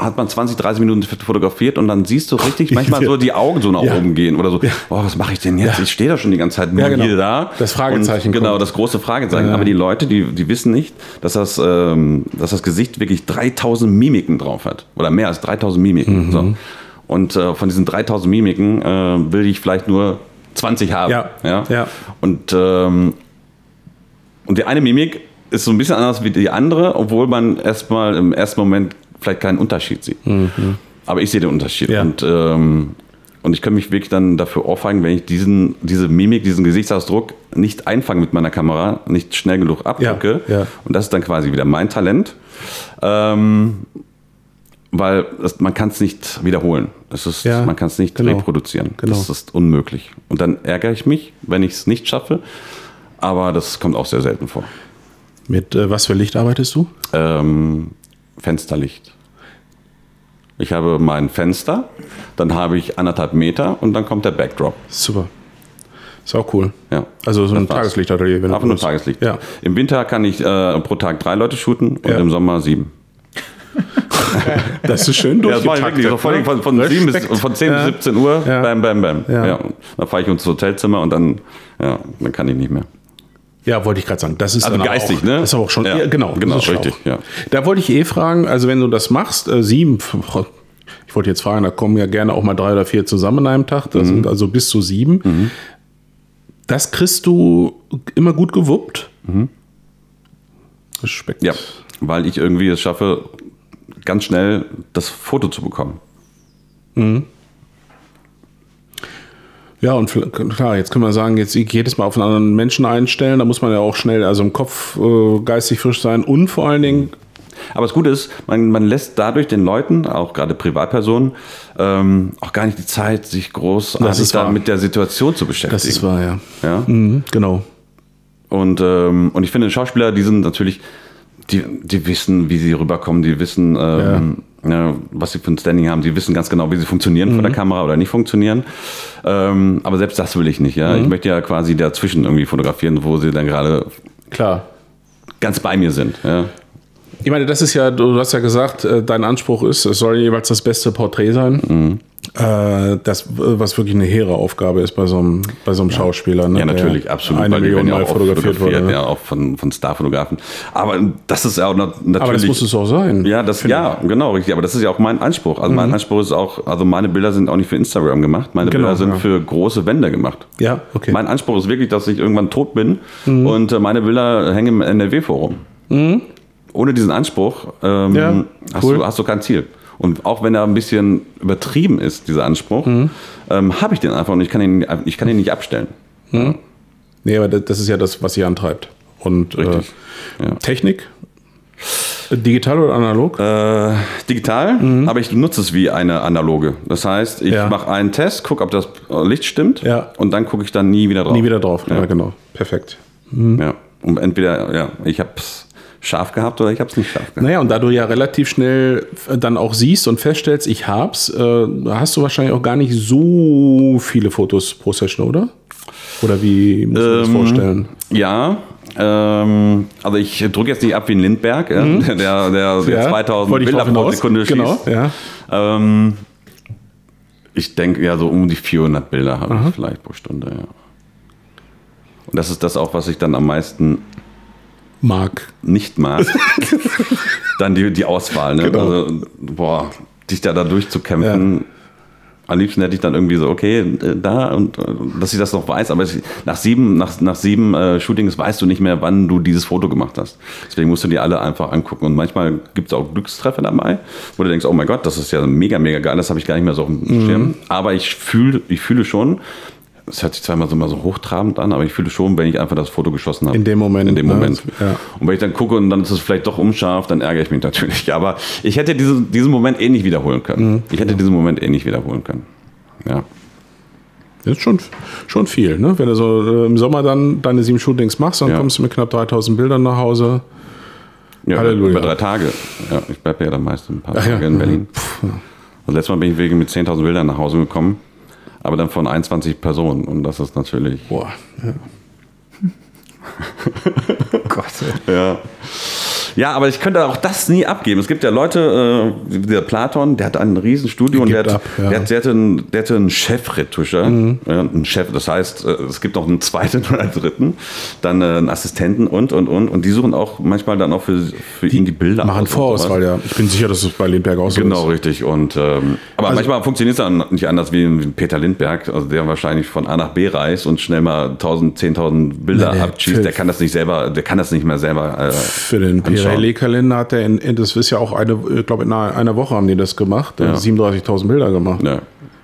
hat man 20, 30 Minuten fotografiert und dann siehst du richtig manchmal so die Augen so nach ja. oben gehen oder so. Ja. Oh, was mache ich denn jetzt? Ja. Ich stehe da schon die ganze Zeit nur genau. hier da. Das Fragezeichen. Und, genau, das große Fragezeichen. Aber die Leute, die, die wissen nicht, dass das, ähm, dass das Gesicht wirklich 3000 Mimiken drauf hat. Oder mehr als 3000 Mimiken. Mhm. So. Und äh, von diesen 3000 Mimiken äh, will ich vielleicht nur 20 haben. Ja. Ja? ja. Und, ähm, und die eine Mimik ist so ein bisschen anders wie die andere, obwohl man erstmal im ersten Moment vielleicht keinen Unterschied sieht. Mhm. Aber ich sehe den Unterschied. Ja. Und, ähm, und ich kann mich wirklich dann dafür aufhängen, wenn ich diesen, diese Mimik, diesen Gesichtsausdruck nicht einfange mit meiner Kamera, nicht schnell genug abdrücke. Ja, ja. Und das ist dann quasi wieder mein Talent. Ähm, weil das, man kann es nicht wiederholen. Es ist, ja, man kann es nicht genau, reproduzieren. Genau. Das ist unmöglich. Und dann ärgere ich mich, wenn ich es nicht schaffe. Aber das kommt auch sehr selten vor. Mit äh, was für Licht arbeitest du? Ähm, Fensterlicht. Ich habe mein Fenster, dann habe ich anderthalb Meter und dann kommt der Backdrop. Super. Ist auch cool. Ja. Also so ein Das war's. Tageslichtatelier. Einfach nur. Tageslicht. Ja. Im Winter kann ich äh, pro Tag drei Leute shooten und Ja. im Sommer sieben. Das ist schön Ja, wirklich. So vor allem von, von, bis, von 10 Ja. bis 17 Uhr, Ja. bam, bam, bam. Ja. Ja. Dann fahre ich ins Hotelzimmer und dann, ja, dann kann ich nicht mehr. Ja, wollte ich gerade sagen. Das ist Also geistig, auch, ne? Das ist aber auch schon, Ja, ja, genau. genau, das ist schlau. richtig, ja. Da wollte ich eh fragen, also wenn du das machst, äh, sieben, ich wollte jetzt fragen, da kommen ja gerne auch mal drei oder vier zusammen an einem Tag, Mhm. das sind also bis zu sieben. Das kriegst du immer gut gewuppt? Respekt. Mhm. Ja, weil ich irgendwie es schaffe, ganz schnell das Foto zu bekommen. Ja, und klar, jetzt kann man sagen, jetzt jedes Mal auf einen anderen Menschen einstellen, da muss man ja auch schnell, also im Kopf äh, geistig frisch sein und vor allen Dingen, Aber das Gute ist, man, man lässt dadurch den Leuten, auch gerade Privatpersonen, ähm, auch gar nicht die Zeit, sich großartig da mit der Situation zu beschäftigen. das ist wahr, ja. Ja? Mhm, genau. Und, ähm, und ich finde, Schauspieler, die sind natürlich, die, die wissen, wie sie rüberkommen, die wissen, ähm, ja. Was sie für ein Standing haben, die wissen ganz genau, wie sie funktionieren vor der Kamera oder nicht funktionieren. Ähm, aber selbst das will ich nicht. Ja? Ich möchte ja quasi dazwischen irgendwie fotografieren, wo sie dann gerade Klar. ganz bei mir sind. Ja? Ich meine, das ist ja, du hast ja gesagt, äh, dein Anspruch ist, es soll jeweils das beste Porträt sein. Mhm. Äh, Das, was wirklich eine hehre Aufgabe ist bei so einem, bei so einem Schauspieler. Ne, Ja, natürlich, absolut. Eine Million ja Mal auch oft fotografiert wurde. ne? Ja, auch von, von Starfotografen. Aber das ist ja auch nat- natürlich. Aber das muss es auch sein. Ja, das, ja, genau, richtig. Aber das ist ja auch mein Anspruch. Also mein Anspruch ist auch, also meine Bilder sind auch nicht für Instagram gemacht. Meine Genau, Bilder sind ja. für große Wände gemacht. Ja, okay. Mein Anspruch ist wirklich, dass ich irgendwann tot bin und äh, meine Bilder hängen im NRW-Forum. Ohne diesen Anspruch ähm, Ja, hast, cool. du, hast du kein Ziel. Und auch wenn er ein bisschen übertrieben ist, dieser Anspruch, ähm, habe ich den einfach und ich kann ihn, ich kann ihn nicht abstellen. Nee, aber das ist ja das, was sie antreibt. Und Richtig, Äh, ja. Technik? Digital oder analog? Äh, digital, aber ich nutze es wie eine analoge. Das heißt, ich Ja. mache einen Test, gucke, ob das äh, Licht stimmt Ja. und dann gucke ich dann nie wieder drauf. Nie wieder drauf. Ja, Ja. genau. Perfekt. Ja. Und entweder, ja, ich habe es scharf gehabt oder ich habe es nicht scharf gehabt. Naja, und da du ja relativ schnell dann auch siehst und feststellst, ich hab's, äh, hast du wahrscheinlich auch gar nicht so viele Fotos pro Session, oder? Oder wie muss man das Ähm, vorstellen? Ja, ähm, also ich drücke jetzt nicht ab wie ein Lindberg, ja, der, der, der Mhm. Ja, 2000 wollte ich Bilder pro. Sekunde schießt. Genau, ja. Ähm, ich denke ja so um die 400 Bilder habe ich vielleicht pro Stunde, ja. Und das ist das auch, was ich dann am meisten Mark. nicht mag. dann die, die Auswahl, ne? Genau. Also, boah, dich da, da durchzukämpfen. Am liebsten hätte ich dann irgendwie so, okay, äh, da und äh, dass ich das noch weiß, aber nach sieben, nach, nach sieben äh, Shootings weißt du nicht mehr, wann du dieses Foto gemacht hast. Deswegen musst du die alle einfach angucken. Und manchmal gibt es auch Glückstreffer dabei, wo du denkst, oh mein Gott, das ist ja mega, mega geil, das habe ich gar nicht mehr so auf dem Mhm. Schirm. Aber ich fühle, ich fühle schon, es hört sich zweimal so mal so hochtrabend an, aber ich fühle schon, wenn ich einfach das Foto geschossen habe. In dem Moment, In dem ne? Moment. Ja. Und wenn ich dann gucke und dann ist es vielleicht doch unscharf, dann ärgere ich mich natürlich. Aber ich hätte diese, diesen Moment eh nicht wiederholen können. Mhm. Ich hätte diesen Moment eh nicht wiederholen können. Ja. Das ist schon, schon viel, ne? Wenn du so äh, im Sommer dann deine sieben Shootings machst, dann Ja. kommst du mit knapp 3000 Bildern nach Hause. ja Halleluja. Über drei Tage. Ja, ich bleibe ja dann meist ein paar ja. Tage in Berlin. Puh, ja. Also letztes Mal bin ich wegen mit 10.000 Bildern nach Hause gekommen. Aber dann von 21 Personen. Und das ist natürlich. Boah. Ja. Gott. Ja. Ja, aber ich könnte auch das nie abgeben. Es gibt ja Leute, äh, der Platon, der hat ein Riesenstudio und der hat, ab, ja. Mhm. der, hat, der, hatte einen, der hatte einen Chefretuscher, ja, einen Chef. Das heißt, äh, es gibt noch einen zweiten oder einen dritten, dann äh, einen Assistenten und und und und die suchen auch manchmal dann auch für, für ihn die Bilder. Machen Vorauswahl, ja. Ich bin sicher, dass es bei Lindbergh auch so Genau, ist. richtig. Und, ähm, aber Also- manchmal funktioniert es dann nicht anders wie ein Peter Lindberg, also der wahrscheinlich von A nach B reist und schnell mal 1000, 10.000 Bilder Nee, abschießt. Der kann das nicht selber, der kann das nicht mehr selber. Äh, Für den anschauen. Pirelli-Kalender hat er, in, das ist ja auch eine, ich glaube, in einer, einer Woche haben die das gemacht, Ja. 37.000 Bilder gemacht. Ja.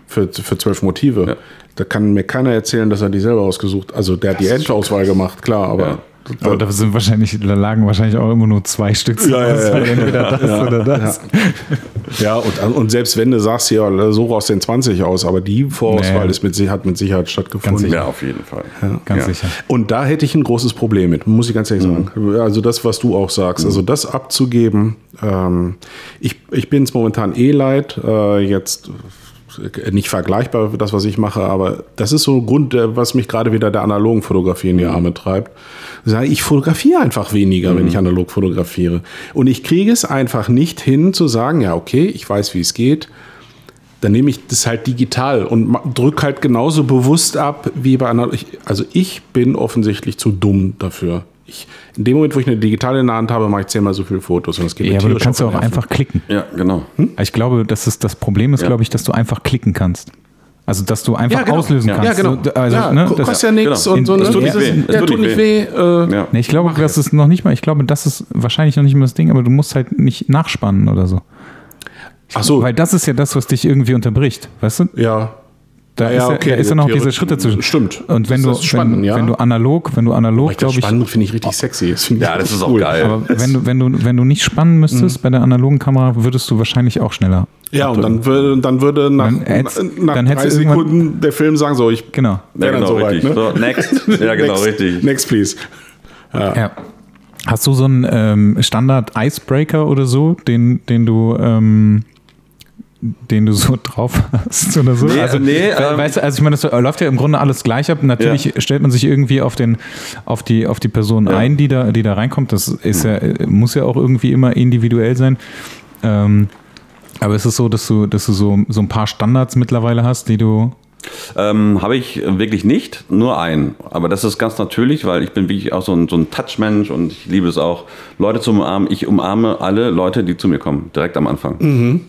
Für, für zwölf Motive. Ja. Da kann mir keiner erzählen, dass er die selber ausgesucht Also der hat die Endauswahl gemacht, klar, aber. Aber da sind wahrscheinlich, da lagen wahrscheinlich auch immer nur zwei Stück zur Ja, ja, ja. Entweder das oder das. Ja, und, und selbst wenn du sagst, ja, so aus den 20 aus, aber die Vorauswahl Nee. ist mit Sicherheit, mit Sicherheit stattgefunden. Ja, auf jeden Fall. Ganz Ja. sicher. Und da hätte ich ein großes Problem mit, muss ich ganz ehrlich sagen. Also das, was du auch sagst, also das abzugeben, ähm, ich, ich bin es momentan eh leid, äh, jetzt nicht vergleichbar für das, was ich mache, aber das ist so ein Grund, äh, was mich gerade wieder der analogen Fotografie in die Arme treibt. Ich fotografiere einfach weniger, wenn ich analog fotografiere. Und ich kriege es einfach nicht hin zu sagen, ja, okay, ich weiß, wie es geht dann nehme ich das halt digital und ma- drück halt genauso bewusst ab wie bei einer. Ich, also ich bin offensichtlich zu dumm dafür. Ich, in dem Moment, wo ich eine digitale in der Hand habe, mache ich zehnmal so viele Fotos. Und das geht Ja, aber du kannst ja auch Nerven. einfach klicken. Ja, genau. Ich glaube, das ist das Problem ist, Ja. glaube ich, dass du einfach klicken kannst. Also, dass du einfach Ja, genau. auslösen ja, kannst. Ja, genau. So, Also, ja, ne, ko- das, kostet ja nichts genau. und so. Ne? es tut nicht Das weh. Ja, tut nicht weh. Äh, Ja. Nee, ich glaube, das ist noch nicht mal, ich glaube, das ist wahrscheinlich noch nicht mal das Ding, aber du musst halt nicht nachspannen oder so. Ach so. Weil das ist ja das, was dich irgendwie unterbricht, weißt du? ja. Da Ja, ist ja, okay, da ist ja noch diese Schritte zwischen. stimmt. Und wenn Das du, ist spannend, wenn, ja. wenn du analog, wenn du analog, Das glaube ich, Spannend finde ich richtig sexy. Das ich Ja, das ist auch cool. geil. aber wenn du, wenn du, wenn du nicht spannen müsstest bei der analogen Kamera, würdest du wahrscheinlich auch schneller. Ja, und dann würde, dann würde nach, Dann hätt's- nach dann drei hättest du irgendwann- Sekunden der Film sagen, so, ich Genau. Ja, dann genau, soweit, richtig. ne? So, next. Ja, genau, next, richtig. Next, please. Ja. Hast du so einen ähm, Standard-Icebreaker oder so, den, den du ähm, den du so drauf hast oder so? Nee, also, nee, ähm, weißt du, also ich meine, das läuft ja im Grunde alles gleich ab. Natürlich stellt man sich irgendwie auf den, auf die, auf die Person Ja. ein, die da, die da reinkommt. Das ist ja, muss ja auch irgendwie immer individuell sein. Ähm, aber ist es so, dass du, dass du so, so ein paar Standards mittlerweile hast, die du. Ähm, Habe ich wirklich nicht, nur einen. Aber das ist ganz natürlich, weil ich bin wirklich auch so ein, so ein Touchmensch und ich liebe es auch, Leute zu umarmen. Ich umarme alle Leute, die zu mir kommen, direkt am Anfang.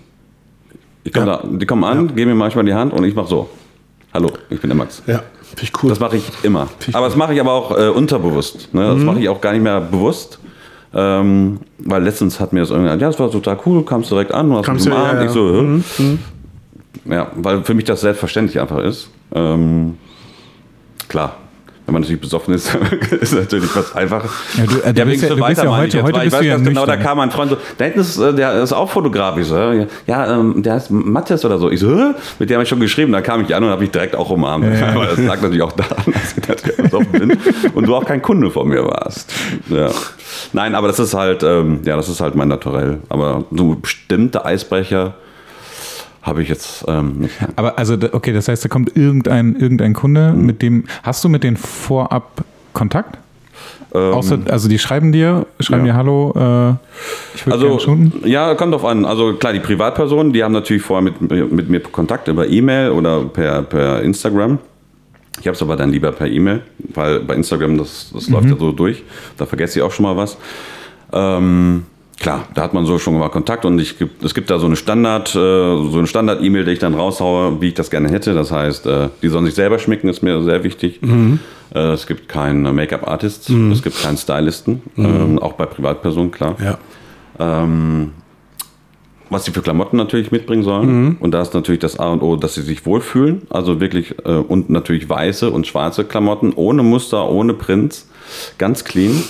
Ich komm Ja. da, die kommen an, geben mir manchmal die Hand und ich mache so. Hallo, ich bin der Max. Ja, finde ich cool. Das mache ich immer. Aber das mache ich aber auch äh, unterbewusst. Ne? Das mache ich auch gar nicht mehr bewusst. Ähm, weil letztens hat mir das irgendwann, ja, das war total cool, kamst direkt an, hast Kamst du, ja, umarmt. ja. Ich so, hä? ja, weil für mich das selbstverständlich einfach ist. Ähm, klar, wenn man natürlich besoffen ist, ist natürlich was einfacher. Ja, du- äh, du bist ja- du bist ja heute- heute bist du weiß ja ganz genau, da kam ein Freund so, da hinten ist, äh, der ist auch Fotograf. Ich so, ja, ja ähm, der heißt Matthias oder so. Ich so, mit dem habe ich schon geschrieben. Da kam ich an und habe ich direkt auch umarmt. Aber das lag natürlich auch daran, dass ich natürlich besoffen bin und du auch kein Kunde von mir warst. Ja. Nein, aber das ist halt, ähm, ja, das ist halt mein Naturell. Aber so bestimmte Eisbrecher habe ich jetzt ähm, nicht. Aber also, okay, das heißt, da kommt irgendein, irgendein Kunde, Mhm. mit dem. Hast du mit denen vorab Kontakt? Ähm, Außer, also die schreiben dir, schreiben ja. dir Hallo, äh, ich würde Also, shooten. ja, kommt drauf an. Also klar, die Privatpersonen, die haben natürlich vorher mit, mit mir Kontakt über E-Mail oder per, per Instagram. Ich habe es aber dann lieber per E-Mail, weil bei Instagram, das, das läuft ja so durch. Da vergesse ich auch schon mal was. Ähm, klar, da hat man so schon mal Kontakt und ich, es gibt da so eine Standard, äh, so eine Standard-E-Mail, die ich dann raushaue, wie ich das gerne hätte. Das heißt, äh, die sollen sich selber schmicken, ist mir sehr wichtig. Äh, es gibt keinen Make-up-Artist, es gibt keinen Stylisten, ähm, auch bei Privatpersonen, klar ja. ähm, was sie für Klamotten natürlich mitbringen sollen. Und da ist natürlich das A und O, dass sie sich wohlfühlen. Also wirklich, äh, und natürlich weiße und schwarze Klamotten, ohne Muster, ohne Prints, ganz clean.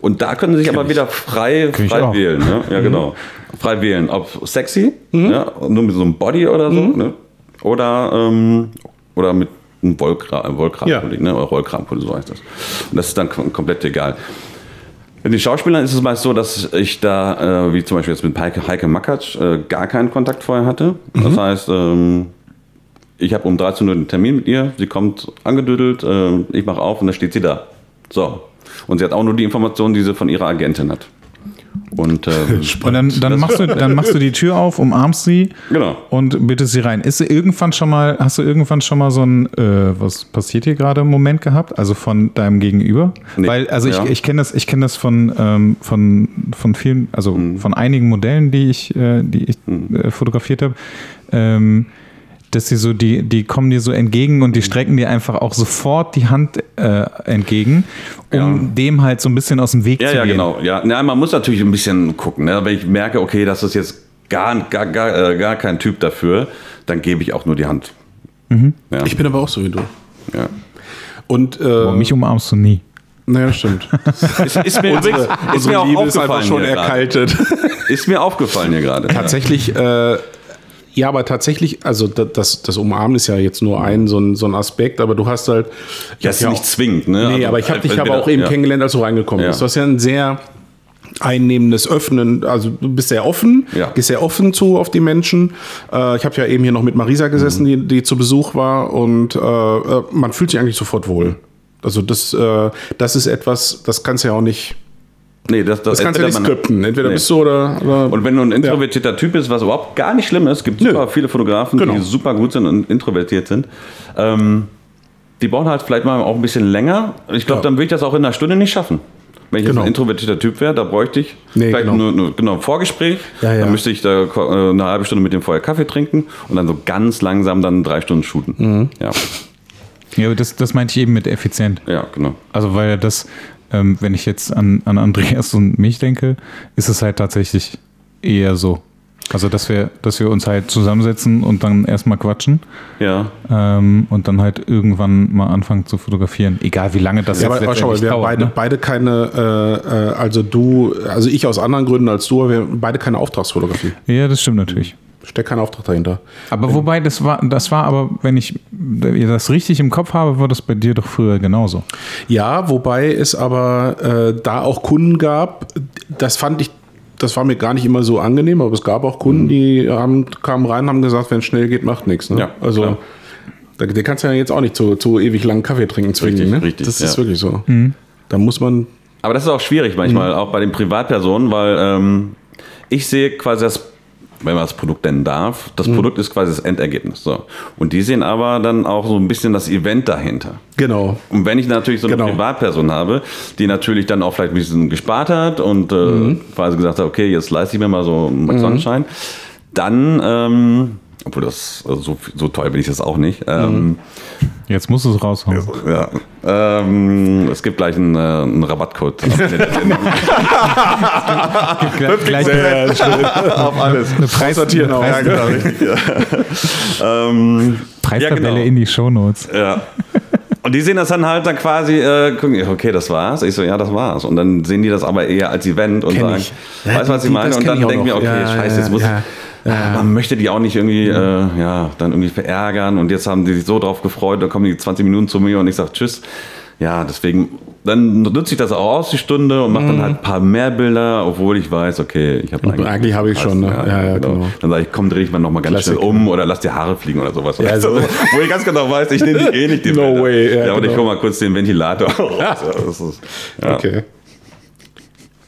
Und da können sie sich aber wieder frei, frei wählen. Ne? Ja, genau. Frei wählen. Ob sexy, ja, nur mit so einem Body oder so, ne? oder, ähm, oder mit einem Wollkra Wollkragenpulli, ne? oder Rollkragenpulli, so heißt das. Und das ist dann kom komplett egal. Mit den Schauspielern ist es meist so, dass ich da, äh, wie zum Beispiel jetzt mit Heike, Heike Makatsch, äh, gar keinen Kontakt vorher hatte. Das heißt, ähm, ich habe um 13 Uhr einen Termin mit ihr, sie kommt angedüdelt, äh, ich mache auf und dann steht sie da. So. Und sie hat auch nur die Informationen, die sie von ihrer Agentin hat. Und ähm, Und dann, dann, machst du, dann machst du die Tür auf, umarmst sie genau. und bittest sie rein. Ist sie irgendwann schon mal, hast du irgendwann schon mal so ein, äh, was passiert hier gerade im Moment gehabt? Also von deinem Gegenüber? Nee. Weil, also ich, Ja. ich kenne das, ich kenne das von, ähm, von, von vielen, also Mhm. von einigen Modellen, die ich, äh, die ich äh, fotografiert habe. Ähm, dass sie so, die, die kommen dir so entgegen und die strecken dir einfach auch sofort die Hand äh, entgegen, um Ja. dem halt so ein bisschen aus dem Weg Ja, zu ja, gehen. genau. Ja, na, man muss natürlich ein bisschen gucken. Ne? Wenn ich merke, okay, das ist jetzt gar, gar, gar, äh, gar kein Typ dafür, dann gebe ich auch nur die Hand. Ja, Ich bin aber auch so wie du. ja. Und äh, Boah, mich umarmst du nie. Naja, stimmt. Ist, ist mir, übrigens, ist mir auch Liebe ist aufgefallen einfach schon hier gerade. erkaltet. Ist mir aufgefallen hier gerade. Tatsächlich, äh, ja, aber tatsächlich, also da- das, das Umarmen ist ja jetzt nur ein so, ein so ein Aspekt, aber du hast halt. Ja, ist nicht zwingend, ne? Nee, Also, aber ich habe dich entweder- aber auch eben ja. kennengelernt, als du reingekommen Ja. bist. Du hast ja ein sehr einnehmendes Öffnen, also du bist sehr offen, Ja. gehst sehr offen zu auf die Menschen. Äh, ich habe ja eben hier noch mit Marisa gesessen, die, die zu Besuch war und äh, äh, man fühlt sich eigentlich sofort wohl. Also das, äh, das ist etwas, das kannst du ja auch nicht, Nee, das, das, das kannst du ja nicht skripten. Entweder Nee. bist du oder, oder Und wenn du ein introvertierter Typ bist, was überhaupt gar nicht schlimm ist, gibt Nö. super viele Fotografen, Genau. die super gut sind und introvertiert sind. Ähm, die brauchen halt vielleicht mal auch ein bisschen länger. Ich glaube, Ja. dann würde ich das auch in einer Stunde nicht schaffen. Wenn ich Genau. jetzt ein introvertierter Typ wäre, da bräuchte ich Nee, vielleicht genau. nur, nur genau, ein Vorgespräch. Ja, ja. Dann müsste ich da äh, eine halbe Stunde mit dem vorher Kaffee trinken und dann so ganz langsam dann drei Stunden shooten. Mhm. Ja, Ja, aber das, das meinte ich eben mit effizient. ja, genau. Also weil das, ähm, wenn ich jetzt an, an Andreas und mich denke, ist es halt tatsächlich eher so. Also dass wir, dass wir uns halt zusammensetzen und dann erstmal quatschen Ja. ähm, und dann halt irgendwann mal anfangen zu fotografieren. Egal wie lange das Ja, aber, aber schau wir haben dauert. beide, ne? beide keine, äh, äh, also du, also ich aus anderen Gründen als du, aber wir haben beide keine Auftragsfotografie. Ja, das stimmt natürlich. Steckt kein Auftrag dahinter. Aber wobei, das war, das war aber, wenn ich das richtig im Kopf habe, war das bei dir doch früher genauso. Ja, wobei es aber äh, da auch Kunden gab, das fand ich, das war mir gar nicht immer so angenehm, aber es gab auch Kunden, die haben, kamen rein und haben gesagt, wenn es schnell geht, macht nichts. Ne? Ja, also klar. da, den kannst du ja jetzt auch nicht zu, zu ewig langen Kaffee trinken zwingen. Richtig, ne? richtig, das ist ja. wirklich so. Da muss man, Aber das ist auch schwierig manchmal, auch bei den Privatpersonen, weil ähm, ich sehe quasi das, wenn man das Produkt nennen darf, das Produkt ist quasi das Endergebnis. So. Und die sehen aber dann auch so ein bisschen das Event dahinter. genau. Und wenn ich natürlich so eine Genau. Privatperson habe, die natürlich dann auch vielleicht ein bisschen gespart hat und äh, quasi gesagt hat, okay, jetzt leiste ich mir mal so einen Sonnenschein, dann, ähm, obwohl das also so, so teuer bin ich das auch nicht, ähm, Jetzt musst du es raushauen. ja, ähm, es gibt gleich einen, äh, einen Rabattcode. Gleich, gleich Sehr schön. auf alles. eine Preis, Sortieren auch. Preis, genau, richtig. Ja. ähm, Preistabelle Ja, genau. in die Shownotes. ja. Und die sehen das dann halt dann quasi, äh, gucken, okay, das war's. Ich so, ja, das war's. Und dann sehen die das aber eher als Event und Kenn sagen, ich. weißt du, was die- ich meine? das Und kenn dann auch denken wir, noch. okay, Ja, scheiße, ja, jetzt muss ja, Ah, Man möchte die auch nicht irgendwie, äh, ja, dann irgendwie verärgern und jetzt haben die sich so drauf gefreut, dann kommen die 20 Minuten zu mir und ich sage Tschüss. Ja, deswegen, dann nutze ich das auch aus, die Stunde, und mache dann halt ein paar mehr Bilder, obwohl ich weiß, okay, ich habe Mhm. Eigentlich habe ich schon, ne? Ja, ja, genau. Dann sage ich, komm, dreh ich mal nochmal ganz Klassiker. schnell um oder lass die Haare fliegen oder sowas. Ja, so. Wo ich ganz genau weiß, ich nehme die eh nicht, die No Bilder. way, ja, Ja, und ich genau. hole mal kurz den Ventilator. Ja. Das ist, ja. Okay.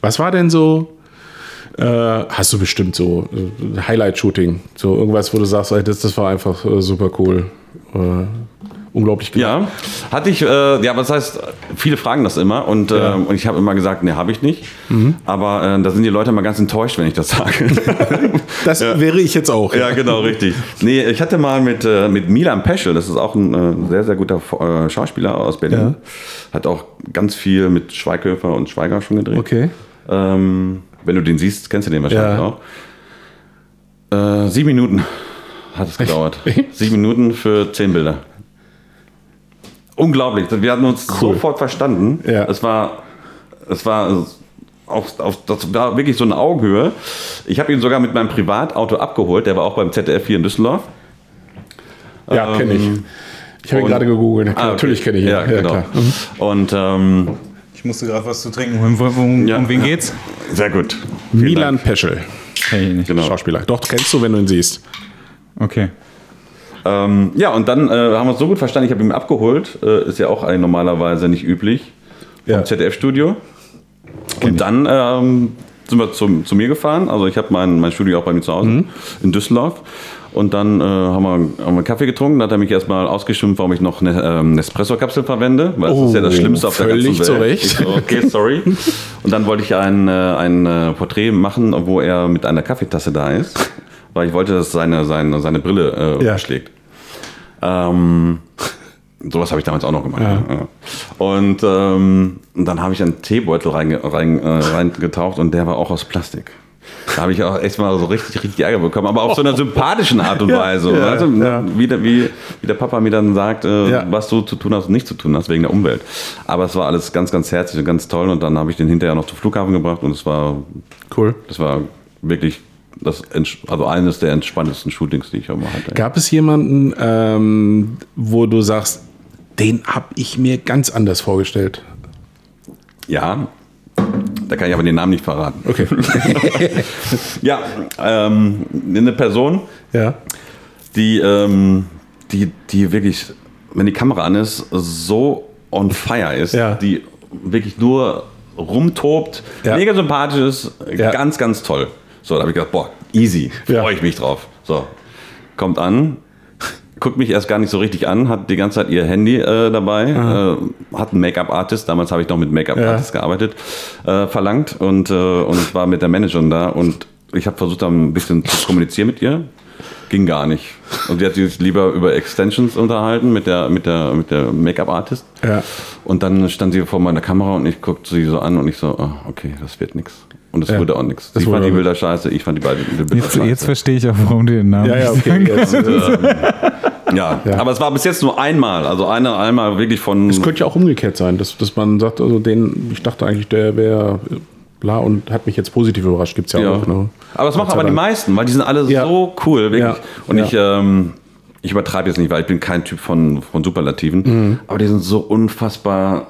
Was war denn so? Äh, hast du bestimmt so äh, Highlight-Shooting? So irgendwas, wo du sagst, ey, das, das war einfach äh, super cool. Äh, unglaublich gemacht. Ja, hatte ich, ja, was heißt, viele fragen das immer und, Ja. und ich habe immer gesagt, nee, habe ich nicht. Aber äh, da sind die Leute immer ganz enttäuscht, wenn ich das sage. Das wäre ich jetzt auch. ja, genau, richtig. Nee, ich hatte mal mit, mit Milan Peschel, das ist auch ein sehr, sehr guter Schauspieler aus Berlin. Hat auch ganz viel mit Schweighöfer und Schweiger schon gedreht. Okay. Ähm, wenn du den siehst, kennst du den wahrscheinlich Ja. auch. Äh, sieben Minuten hat es gedauert. sieben Minuten für zehn Bilder. Unglaublich. Wir hatten uns sofort verstanden. Ja. Es war, es war auf, auf, das war wirklich so eine Augenhöhe. Ich habe ihn sogar mit meinem Privatauto abgeholt. Der war auch beim ZDF hier in Düsseldorf. Ja, kenne ich. Ich habe ihn gerade gegoogelt. Ah, okay. Natürlich kenne ich ihn. Ja, genau. klar. Mhm. Und ähm, Ich musste gerade was zu trinken. Um, um, Ja. um wen geht's? sehr gut. Vielen Milan Dank. Peschel, Hey, nicht. Genau. Schauspieler. Doch, kennst du, wenn du ihn siehst. Okay. Ähm, ja, und dann äh, haben wir uns so gut verstanden. Ich habe ihn abgeholt. Äh, ist ja auch eigentlich normalerweise nicht üblich. Vom Ja. ZDF-Studio. Und dann ähm, sind wir zum, zu mir gefahren. Also ich habe mein, mein Studio auch bei mir zu Hause Mhm. in Düsseldorf. Und dann äh, haben, wir, haben wir Kaffee getrunken. Dann hat er mich erstmal ausgeschimpft, warum ich noch eine ähm, Nespresso-Kapsel verwende. Weil das ist ja das Oh, Schlimmste auf der ganzen Welt. zu Recht. Ich so, okay, sorry. Und dann wollte ich ein, äh, ein äh, Porträt machen, wo er mit einer Kaffeetasse da ist. Weil ich wollte, dass seine, seine, seine Brille äh, Ja. schlägt. Ähm, sowas habe ich damals auch noch gemacht. Ja. Und, ähm, dann habe ich einen Teebeutel reinge- rein, äh, reingetaucht und der war auch aus Plastik. Da habe ich auch echt mal so richtig, richtig Ärger bekommen, aber auf so einer sympathischen Art und Weise. ja, weißt du? ja. wie, der- wie, wie der Papa mir dann sagt, äh, was du zu tun hast und nicht zu tun hast wegen der Umwelt. Aber es war alles ganz, ganz herzlich und ganz toll. Und dann habe ich den hinterher noch zum Flughafen gebracht und es war, Cool. das war wirklich das, also eines der entspanntesten Shootings, die ich auch mal hatte. Gab es jemanden, ähm, wo du sagst, den habe ich mir ganz anders vorgestellt? Ja, da kann ich aber den Namen nicht verraten. Okay. Ja, ähm, eine Person, ja. die, ähm, die, die wirklich, wenn die Kamera an ist, so on fire ist, Ja. die wirklich nur rumtobt, Ja. mega sympathisch ist, Ja. ganz, ganz toll. So, da habe ich gedacht, boah, easy, freue ich mich drauf. So, kommt an, guckt mich erst gar nicht so richtig an, hat die ganze Zeit ihr Handy äh, dabei, äh, hat einen Make-up-Artist, damals habe ich noch mit Make-up-Artist gearbeitet, äh, verlangt und, äh, und war mit der Managerin da und ich habe versucht, da ein bisschen zu kommunizieren mit ihr. Ging gar nicht. Und sie hat sich lieber über Extensions unterhalten mit der, mit der, mit der Make-up-Artist. Ja. Und dann stand sie vor meiner Kamera und ich guckte sie so an und ich so, ah, okay, das wird nix. Und es Ja. wurde auch nichts. Das Sie wurde fand die Bilder scheiße, ich fand die beiden Bilder Jetzt, scheiße. jetzt verstehe ich auch, warum du den Namen Ja, ja, nicht okay. Jetzt, äh, Ja, Ja. aber es war bis jetzt nur einmal. Also eine, einmal wirklich von. es könnte ja auch umgekehrt sein, dass, dass man sagt, also den, ich dachte eigentlich, der wäre bla und hat mich jetzt positiv überrascht. Gibt es ja, ja. auch. Ne? Aber es machen aber die meisten, weil die sind alle Ja. so cool, wirklich. Ja. Und Ja. ich, ähm, ich übertreibe jetzt nicht, weil ich bin kein Typ von, von Superlativen. Mhm. Aber die sind so unfassbar.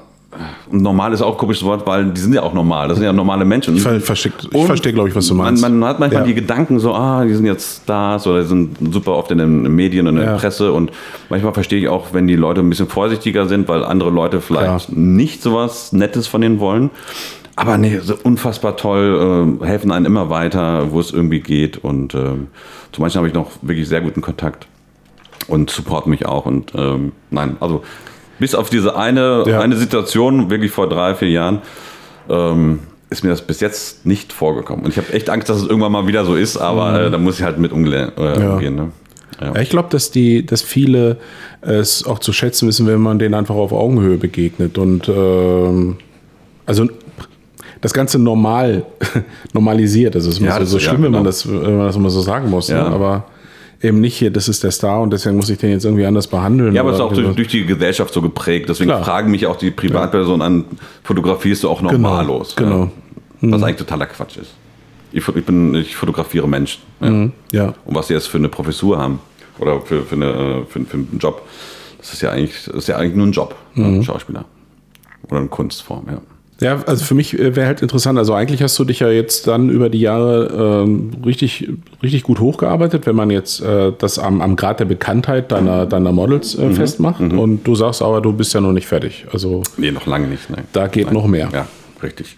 Und normal ist auch ein komisches Wort, weil die sind ja auch normal. Das sind ja normale Menschen. Ich ver- verstehe, ich verstehe glaube ich, was du Man, meinst. man hat manchmal Ja. die Gedanken so, ah, die sind jetzt Stars oder die sind super oft in den Medien und in Ja. der Presse und manchmal verstehe ich auch, wenn die Leute ein bisschen vorsichtiger sind, weil andere Leute vielleicht Klar. nicht sowas Nettes von denen wollen. Aber nee, so unfassbar toll, äh, helfen einem immer weiter, wo es irgendwie geht und ähm, zu manchen habe ich noch wirklich sehr guten Kontakt und supporten mich auch und ähm, nein, also bis auf diese eine, Ja. eine Situation, wirklich vor drei, vier Jahren, ähm, ist mir das bis jetzt nicht vorgekommen. Und ich habe echt Angst, dass es irgendwann mal wieder so ist, aber äh, da muss ich halt mit äh, Mhm. Ja. umgehen. Ne? Ja. Ich glaube, dass die, dass viele es auch zu schätzen wissen, wenn man denen einfach auf Augenhöhe begegnet und ähm, also das Ganze normal normalisiert. Also es ist Ja, so, so ja, schlimm, wenn, man genau. das, wenn man das immer so sagen muss. Ja. Ne? Aber eben nicht hier, das ist der Star und deswegen muss ich den jetzt irgendwie anders behandeln. Ja, aber es ist auch durch, durch die Gesellschaft so geprägt. Deswegen Klar. fragen mich auch die Privatpersonen an, fotografierst du auch normallos? genau. Ja. Was eigentlich totaler Quatsch ist. Ich, ich, bin, ich fotografiere Menschen. Ja. ja. Und was sie jetzt für eine Professur haben oder für, für, eine, für, für einen Job, das ist ja eigentlich, ist ja eigentlich nur ein Job, Mhm. ein Schauspieler. Oder eine Kunstform, ja. Ja, also für mich wäre halt interessant. Also eigentlich hast du dich ja jetzt dann über die Jahre ähm, richtig, richtig gut hochgearbeitet, wenn man jetzt äh, das am, am Grad der Bekanntheit deiner, deiner Models Mhm. äh, festmacht. Und du sagst aber, du bist ja noch nicht fertig. Also Nee, noch lange nicht. Nee. da geht Nein. noch mehr. Ja, richtig.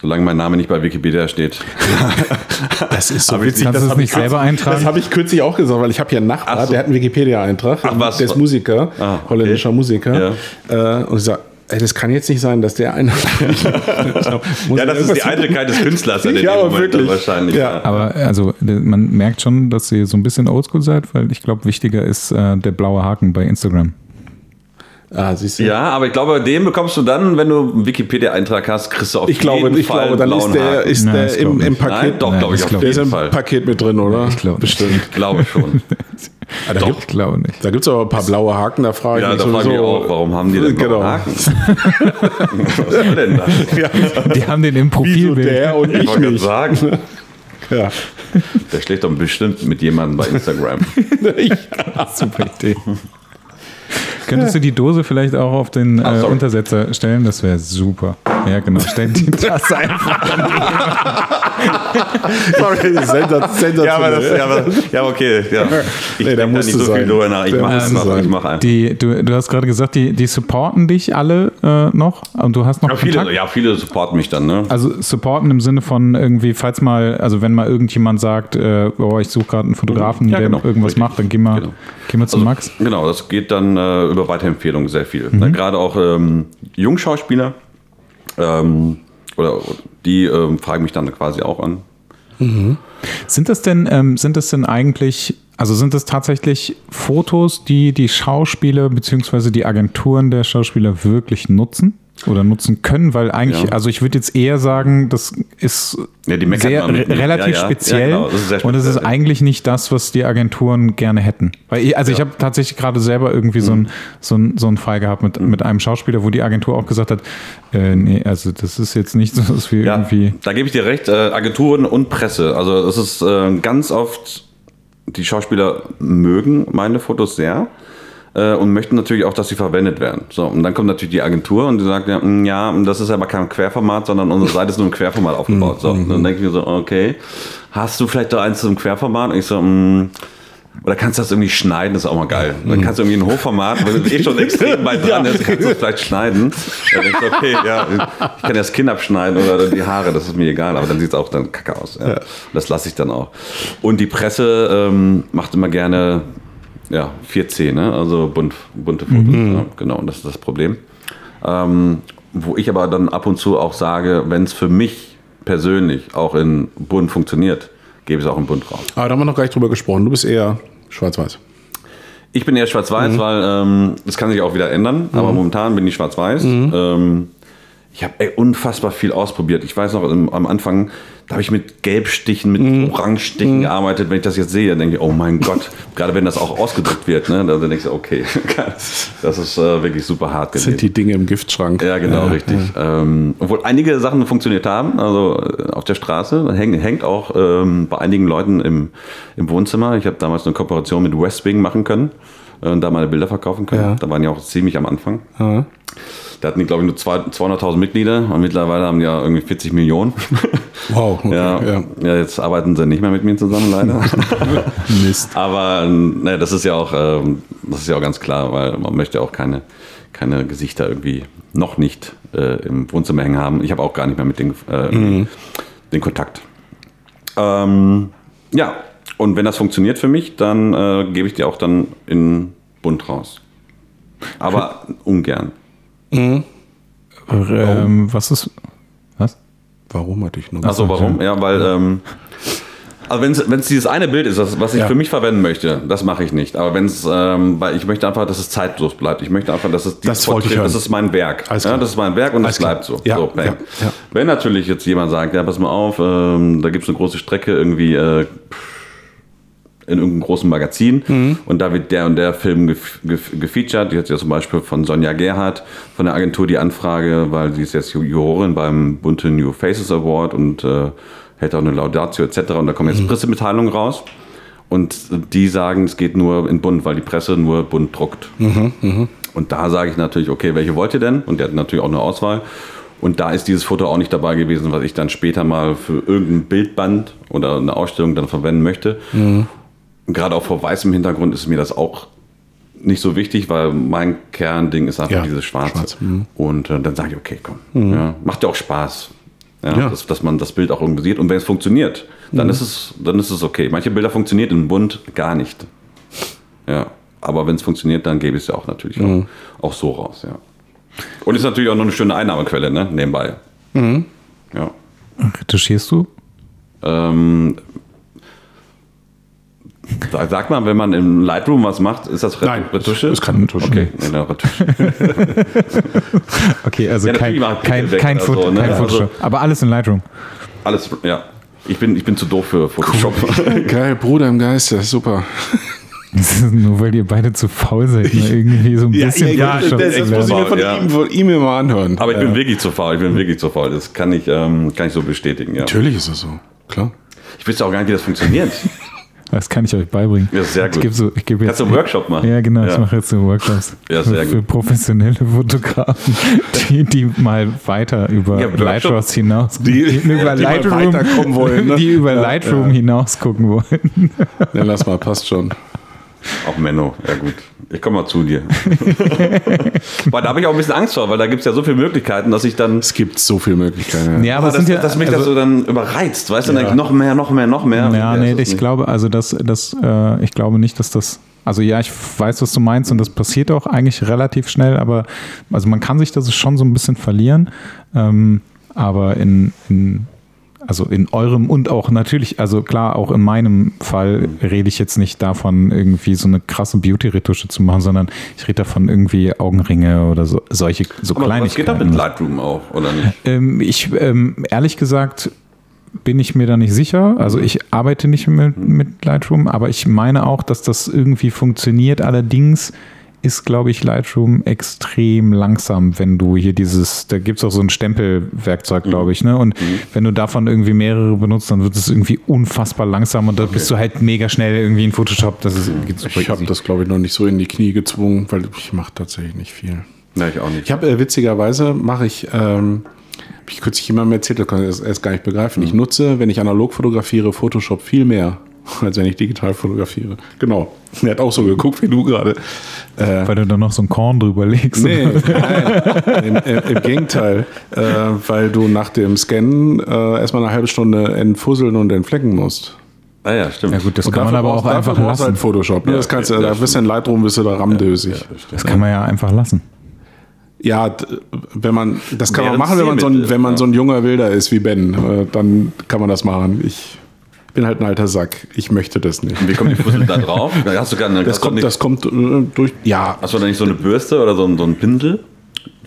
Solange mein Name nicht bei Wikipedia steht. Das ist so Aber witzig. Kannst Das du es habe nicht ich, selber eintragen? das hab ich kürzlich auch gesagt, weil ich habe hier einen Nachbar, Ach so. der hat einen Wikipedia-Eintrag. Ach, was? Der ist Musiker, Ah, okay. holländischer Musiker. Äh, und ich sage, ey, das kann jetzt nicht sein, dass der einer. ja, das ist die Eitelkeit des Künstlers in dem Ja, aber Moment wirklich. wahrscheinlich. Ja. Aber also man merkt schon, dass ihr so ein bisschen oldschool seid, weil ich glaube, wichtiger ist äh, der blaue Haken bei Instagram. Ah, siehst du? Ja, aber ich glaube, den bekommst du dann, wenn du einen Wikipedia-Eintrag hast, kriegst du auf Ich glaube, jeden ich Fall glaube, dann ist blauen der, Haken. ist Nein, der das im, glaub ich im. Paket. Nein, doch, glaube ich, das auf glaub der ist jeden im Fall. Paket mit drin, oder? Ich glaub nicht. Bestimmt. Glaube schon. Ah, da Doch. gibt Ich glaube nicht. da gibt's aber ein paar blaue Haken, da frage ich Ja, mich da frage ich auch, warum haben die denn blaue Genau. Haken? Was soll denn das? Ja, Die haben den im wieso Profilbild. der und Ich ich nicht? sagen, Ja. der schlägt doch bestimmt mit jemandem bei Instagram. Super Idee. Könntest du die Dose vielleicht auch auf den Ah, äh. Untersetzer stellen? Das wäre super. Ja, genau. Stell die Tasse einfach. Sorry, sensa- sensationell. Ja, aber das, ja, aber, ja, okay. Ja. Ich Nee, da musste nicht so viel sein. drüber nach. Ich mache einfach. sein. Ich mache einfach. Die, du, du hast gerade gesagt, die, die supporten dich alle äh, noch und du hast noch Ja, viele, ja, viele supporten mich dann, ne? Also supporten im Sinne von irgendwie, falls mal, also wenn mal irgendjemand sagt, äh, oh, ich suche gerade einen Fotografen, Ja, der genau. noch irgendwas Richtig. macht, dann geh mal, Genau. geh mal zu Also, Max. Genau, das geht dann äh, über Weiterempfehlungen sehr viel. Ne, Gerade auch ähm, Jungschauspieler, ähm, oder die ähm, fragen mich dann quasi auch an. Sind das denn, ähm, sind das denn eigentlich, also sind das tatsächlich Fotos, die die Schauspieler bzw. die Agenturen der Schauspieler wirklich nutzen? Oder nutzen können, weil eigentlich, Ja. also ich würde jetzt eher sagen, das ist Ja, sehr, relativ Ja, ja. speziell genau, das ist sehr und es ist eigentlich nicht das, was die Agenturen gerne hätten. Weil ich, also ich habe tatsächlich gerade selber irgendwie so, Mhm. ein, so, ein, so einen Fall gehabt mit, mit einem Schauspieler, wo die Agentur auch gesagt hat, äh, nee, also das ist jetzt nicht so, dass wir irgendwie da gebe ich dir recht. Äh, Agenturen und Presse. Also es ist äh, ganz oft, die Schauspieler mögen meine Fotos sehr äh, und möchten natürlich auch, dass sie verwendet werden. So, und dann kommt natürlich die Agentur und die sagt, ja, "Mm, ja das ist aber kein Querformat, sondern unsere Seite ist nur im Querformat aufgebaut. So, und dann denke ich mir so, okay, hast du vielleicht da eins im Querformat? Und ich so, mm, oder kannst du das irgendwie schneiden, das ist auch mal geil. Dann kannst du irgendwie ein Hochformat, wenn es eh schon extrem weit dran ist, kannst du es vielleicht schneiden. Dann denkst du, okay, ja, ich kann ja das Kinn abschneiden oder die Haare, das ist mir egal, aber dann sieht es auch dann kacke aus. Ja. Das lasse ich dann auch. Und die Presse ähm, macht immer gerne ja, 4C, ne? also bunt, bunte Fotos. Ja, genau, und das ist das Problem. Ähm, wo ich aber dann ab und zu auch sage, wenn es für mich persönlich auch in bunt funktioniert, gebe ich es auch in bunt raus. Aber da haben wir noch gar nicht drüber gesprochen. Du bist eher schwarz-weiß. Ich bin eher schwarz-weiß, weil ähm, das kann sich auch wieder ändern, aber momentan bin ich schwarz-weiß. Ähm, ich habe unfassbar viel ausprobiert. Ich weiß noch, im, am Anfang, da habe ich mit Gelbstichen, mit Orangestichen gearbeitet. Wenn ich das jetzt sehe, denke ich, oh mein Gott, gerade wenn das auch ausgedrückt wird, ne, dann denke ich, so, okay, das ist äh, wirklich super hart Das gewesen. sind die Dinge im Giftschrank. Ja, genau, richtig. Ähm, obwohl einige Sachen funktioniert haben, also äh, auf der Straße, hängt, hängt auch ähm, bei einigen Leuten im, im Wohnzimmer. Ich habe damals eine Kooperation mit Westwing machen können und da meine Bilder verkaufen können. Ja. Da waren ja auch ziemlich am Anfang. Ja. Da hatten die, glaube ich, nur zwei- 200.000 Mitglieder und mittlerweile haben die ja irgendwie 40 Millionen. Wow. Okay. ja, Ja. ja. jetzt arbeiten sie nicht mehr mit mir zusammen, leider. Mist. Aber ne, das ist ja auch, ähm, das ist ja auch ganz klar, weil man möchte auch keine, keine Gesichter irgendwie noch nicht äh, im Wohnzimmer hängen haben. Ich habe auch gar nicht mehr mit denen äh, irgendwie den Kontakt. Ähm, ja, und wenn das funktioniert für mich, dann äh, gebe ich die auch dann in bunt raus. Aber ungern. ähm, was ist was? Warum hatte ich noch? Achso, warum? Ja, weil, ähm, also wenn es dieses eine Bild ist, das, was ich Ja. für mich verwenden möchte, das mache ich nicht. Aber wenn es, ähm, weil ich möchte einfach, dass es zeitlos bleibt. Ich möchte einfach, dass es Das dieses wollte ich Porträt- hören. das ist mein Werk. Ja, das ist mein Werk und das bleibt so. Ja, so bang. ja, ja. Wenn natürlich jetzt jemand sagt, ja, pass mal auf, ähm, da gibt es eine große Strecke irgendwie äh, in irgendeinem großen Magazin Mhm. und da wird der und der Film gef gef gefeatured. Jetzt ja zum Beispiel von Sonja Gerhardt von der Agentur die Anfrage, weil sie ist jetzt Jurorin beim Bunte New Faces Award und äh, hält auch eine Laudatio etc. Und da kommen Mhm. jetzt Pressemitteilungen raus. Und die sagen, es geht nur in bunt, weil die Presse nur bunt druckt. Mhm, Und da sage ich natürlich, okay, welche wollt ihr denn? Und der hat natürlich auch eine Auswahl. Und da ist dieses Foto auch nicht dabei gewesen, was ich dann später mal für irgendein Bildband oder eine Ausstellung dann verwenden möchte. Gerade auch vor weißem Hintergrund ist mir das auch nicht so wichtig, weil mein Kernding ist einfach Ja, dieses Schwarze. schwarz, mhm. Und äh, dann sage ich, okay, komm. Ja, macht ja auch Spaß. Ja, Ja. Dass, dass man das Bild auch irgendwie sieht. Und wenn es funktioniert, dann, ist es, dann ist es okay. Manche Bilder funktionieren in bunt gar nicht. Ja. Aber wenn es funktioniert, dann gebe ich es ja auch natürlich auch, auch so raus, ja. Und ist natürlich auch noch eine schöne Einnahmequelle, ne? Nebenbei. Ja. Retuschierst du? Ähm, Sag mal, wenn man im Lightroom was macht, ist das Nein, Retusche? das kann Retusche. Okay, nee, Retusche. Okay, also Ja, kein, kein, weg kein, oder Foto, ne? kein Also- Photoshop. Aber alles in Lightroom. Alles, ja. Ich bin, ich bin zu doof für Photoshop. Geil, Bruder im Geiste, super. Das nur, weil ihr beide zu faul seid, ne? irgendwie so ein bisschen Photoshop das, zu das muss ich mir von, Ja. ihm, von ihm immer anhören. Aber ich ja. bin wirklich zu faul. Ich bin wirklich zu faul. Das kann ich, ähm, kann ich so bestätigen. Ja. Natürlich ist das so, klar. Ich wüsste auch gar nicht, wie das funktioniert. Das kann ich euch beibringen. Ja, sehr Ich gut. gebe so, ich gebe jetzt, Kannst du einen Workshop machen? Ja, genau. Ich Ja. mache jetzt so Workshops Ja, sehr für, für gut. professionelle Fotografen, die, die mal weiter über Ja. Lightroom hinaus, Die- über die Lightroom, wollen, ne? die über Ja, Lightroom ja. hinaus gucken wollen. Ja, lass mal, passt schon. Auch Menno, ja gut. Ich komme mal zu dir. weil da habe ich auch ein bisschen Angst vor, weil da gibt es ja so viele Möglichkeiten, dass ich dann. Es gibt so viele Möglichkeiten. Ja, aber es dass, sind ja, dass mich das also- so dann überreizt, weißt du? Dann ich, noch mehr, noch mehr, noch mehr. Ja, nee, das ich nicht. glaube, also das, das, äh, ich glaube nicht, dass das. Also ja, ich weiß, was du meinst und das passiert auch eigentlich relativ schnell, aber also man kann sich das schon so ein bisschen verlieren. Ähm, aber in, in Also in eurem und auch natürlich, also klar, auch in meinem Fall rede ich jetzt nicht davon, irgendwie so eine krasse Beauty-Retusche zu machen, sondern ich rede davon irgendwie Augenringe oder so, solche so Aber das geht da Kleinigkeiten. mit Lightroom auch, oder nicht? Ähm, ich, ähm, ehrlich gesagt, bin ich mir da nicht sicher. Also ich arbeite nicht mit, mit Lightroom, aber ich meine auch, dass das irgendwie funktioniert. Allerdings ist, glaube ich, Lightroom extrem langsam, wenn du hier dieses, da gibt es auch so ein Stempelwerkzeug, glaube ich, ne? Und wenn du davon irgendwie mehrere benutzt, dann wird es irgendwie unfassbar langsam und da bist du halt mega schnell irgendwie in Photoshop. Das ist geht super Ich habe das, glaube ich, noch nicht so in die Knie gezwungen, weil ich mache tatsächlich nicht viel. Ja, ich auch nicht. Ich habe äh, witzigerweise mache ich, ähm, hab ich kürzlich jemandem erzählt, das kann ich erst gar nicht begreifen. Mhm. Ich nutze, wenn ich analog fotografiere, Photoshop viel mehr, als wenn ich digital fotografiere. Genau. Er hat auch so geguckt wie du gerade. Äh, Weil du da noch so ein Korn drüber legst. Nee, nein, im, im, Gegenteil, äh, weil du nach dem Scannen äh, erstmal eine halbe Stunde entfusseln und entflecken musst. ah ja, stimmt. Ja gut, das Und kann man aber auch einfach du lassen. Halt Photoshop. Ne? Ja, das kannst du, okay, da das bist du in Lightroom, bist du da rammdösig. Das kann man ja einfach lassen. Ja, wenn man, das kann man Während machen, wenn man, so ein, wenn man ja. so ein junger Wilder ist wie Ben. Äh, dann kann man das machen. Ich bin halt ein alter Sack. Ich möchte das nicht. Wie kommt die Fussel da drauf? Hast du gar eine, Das kommt, nicht, das kommt äh, durch. Ja, hast du da nicht so eine Bürste oder so, ein- so einen Pinsel?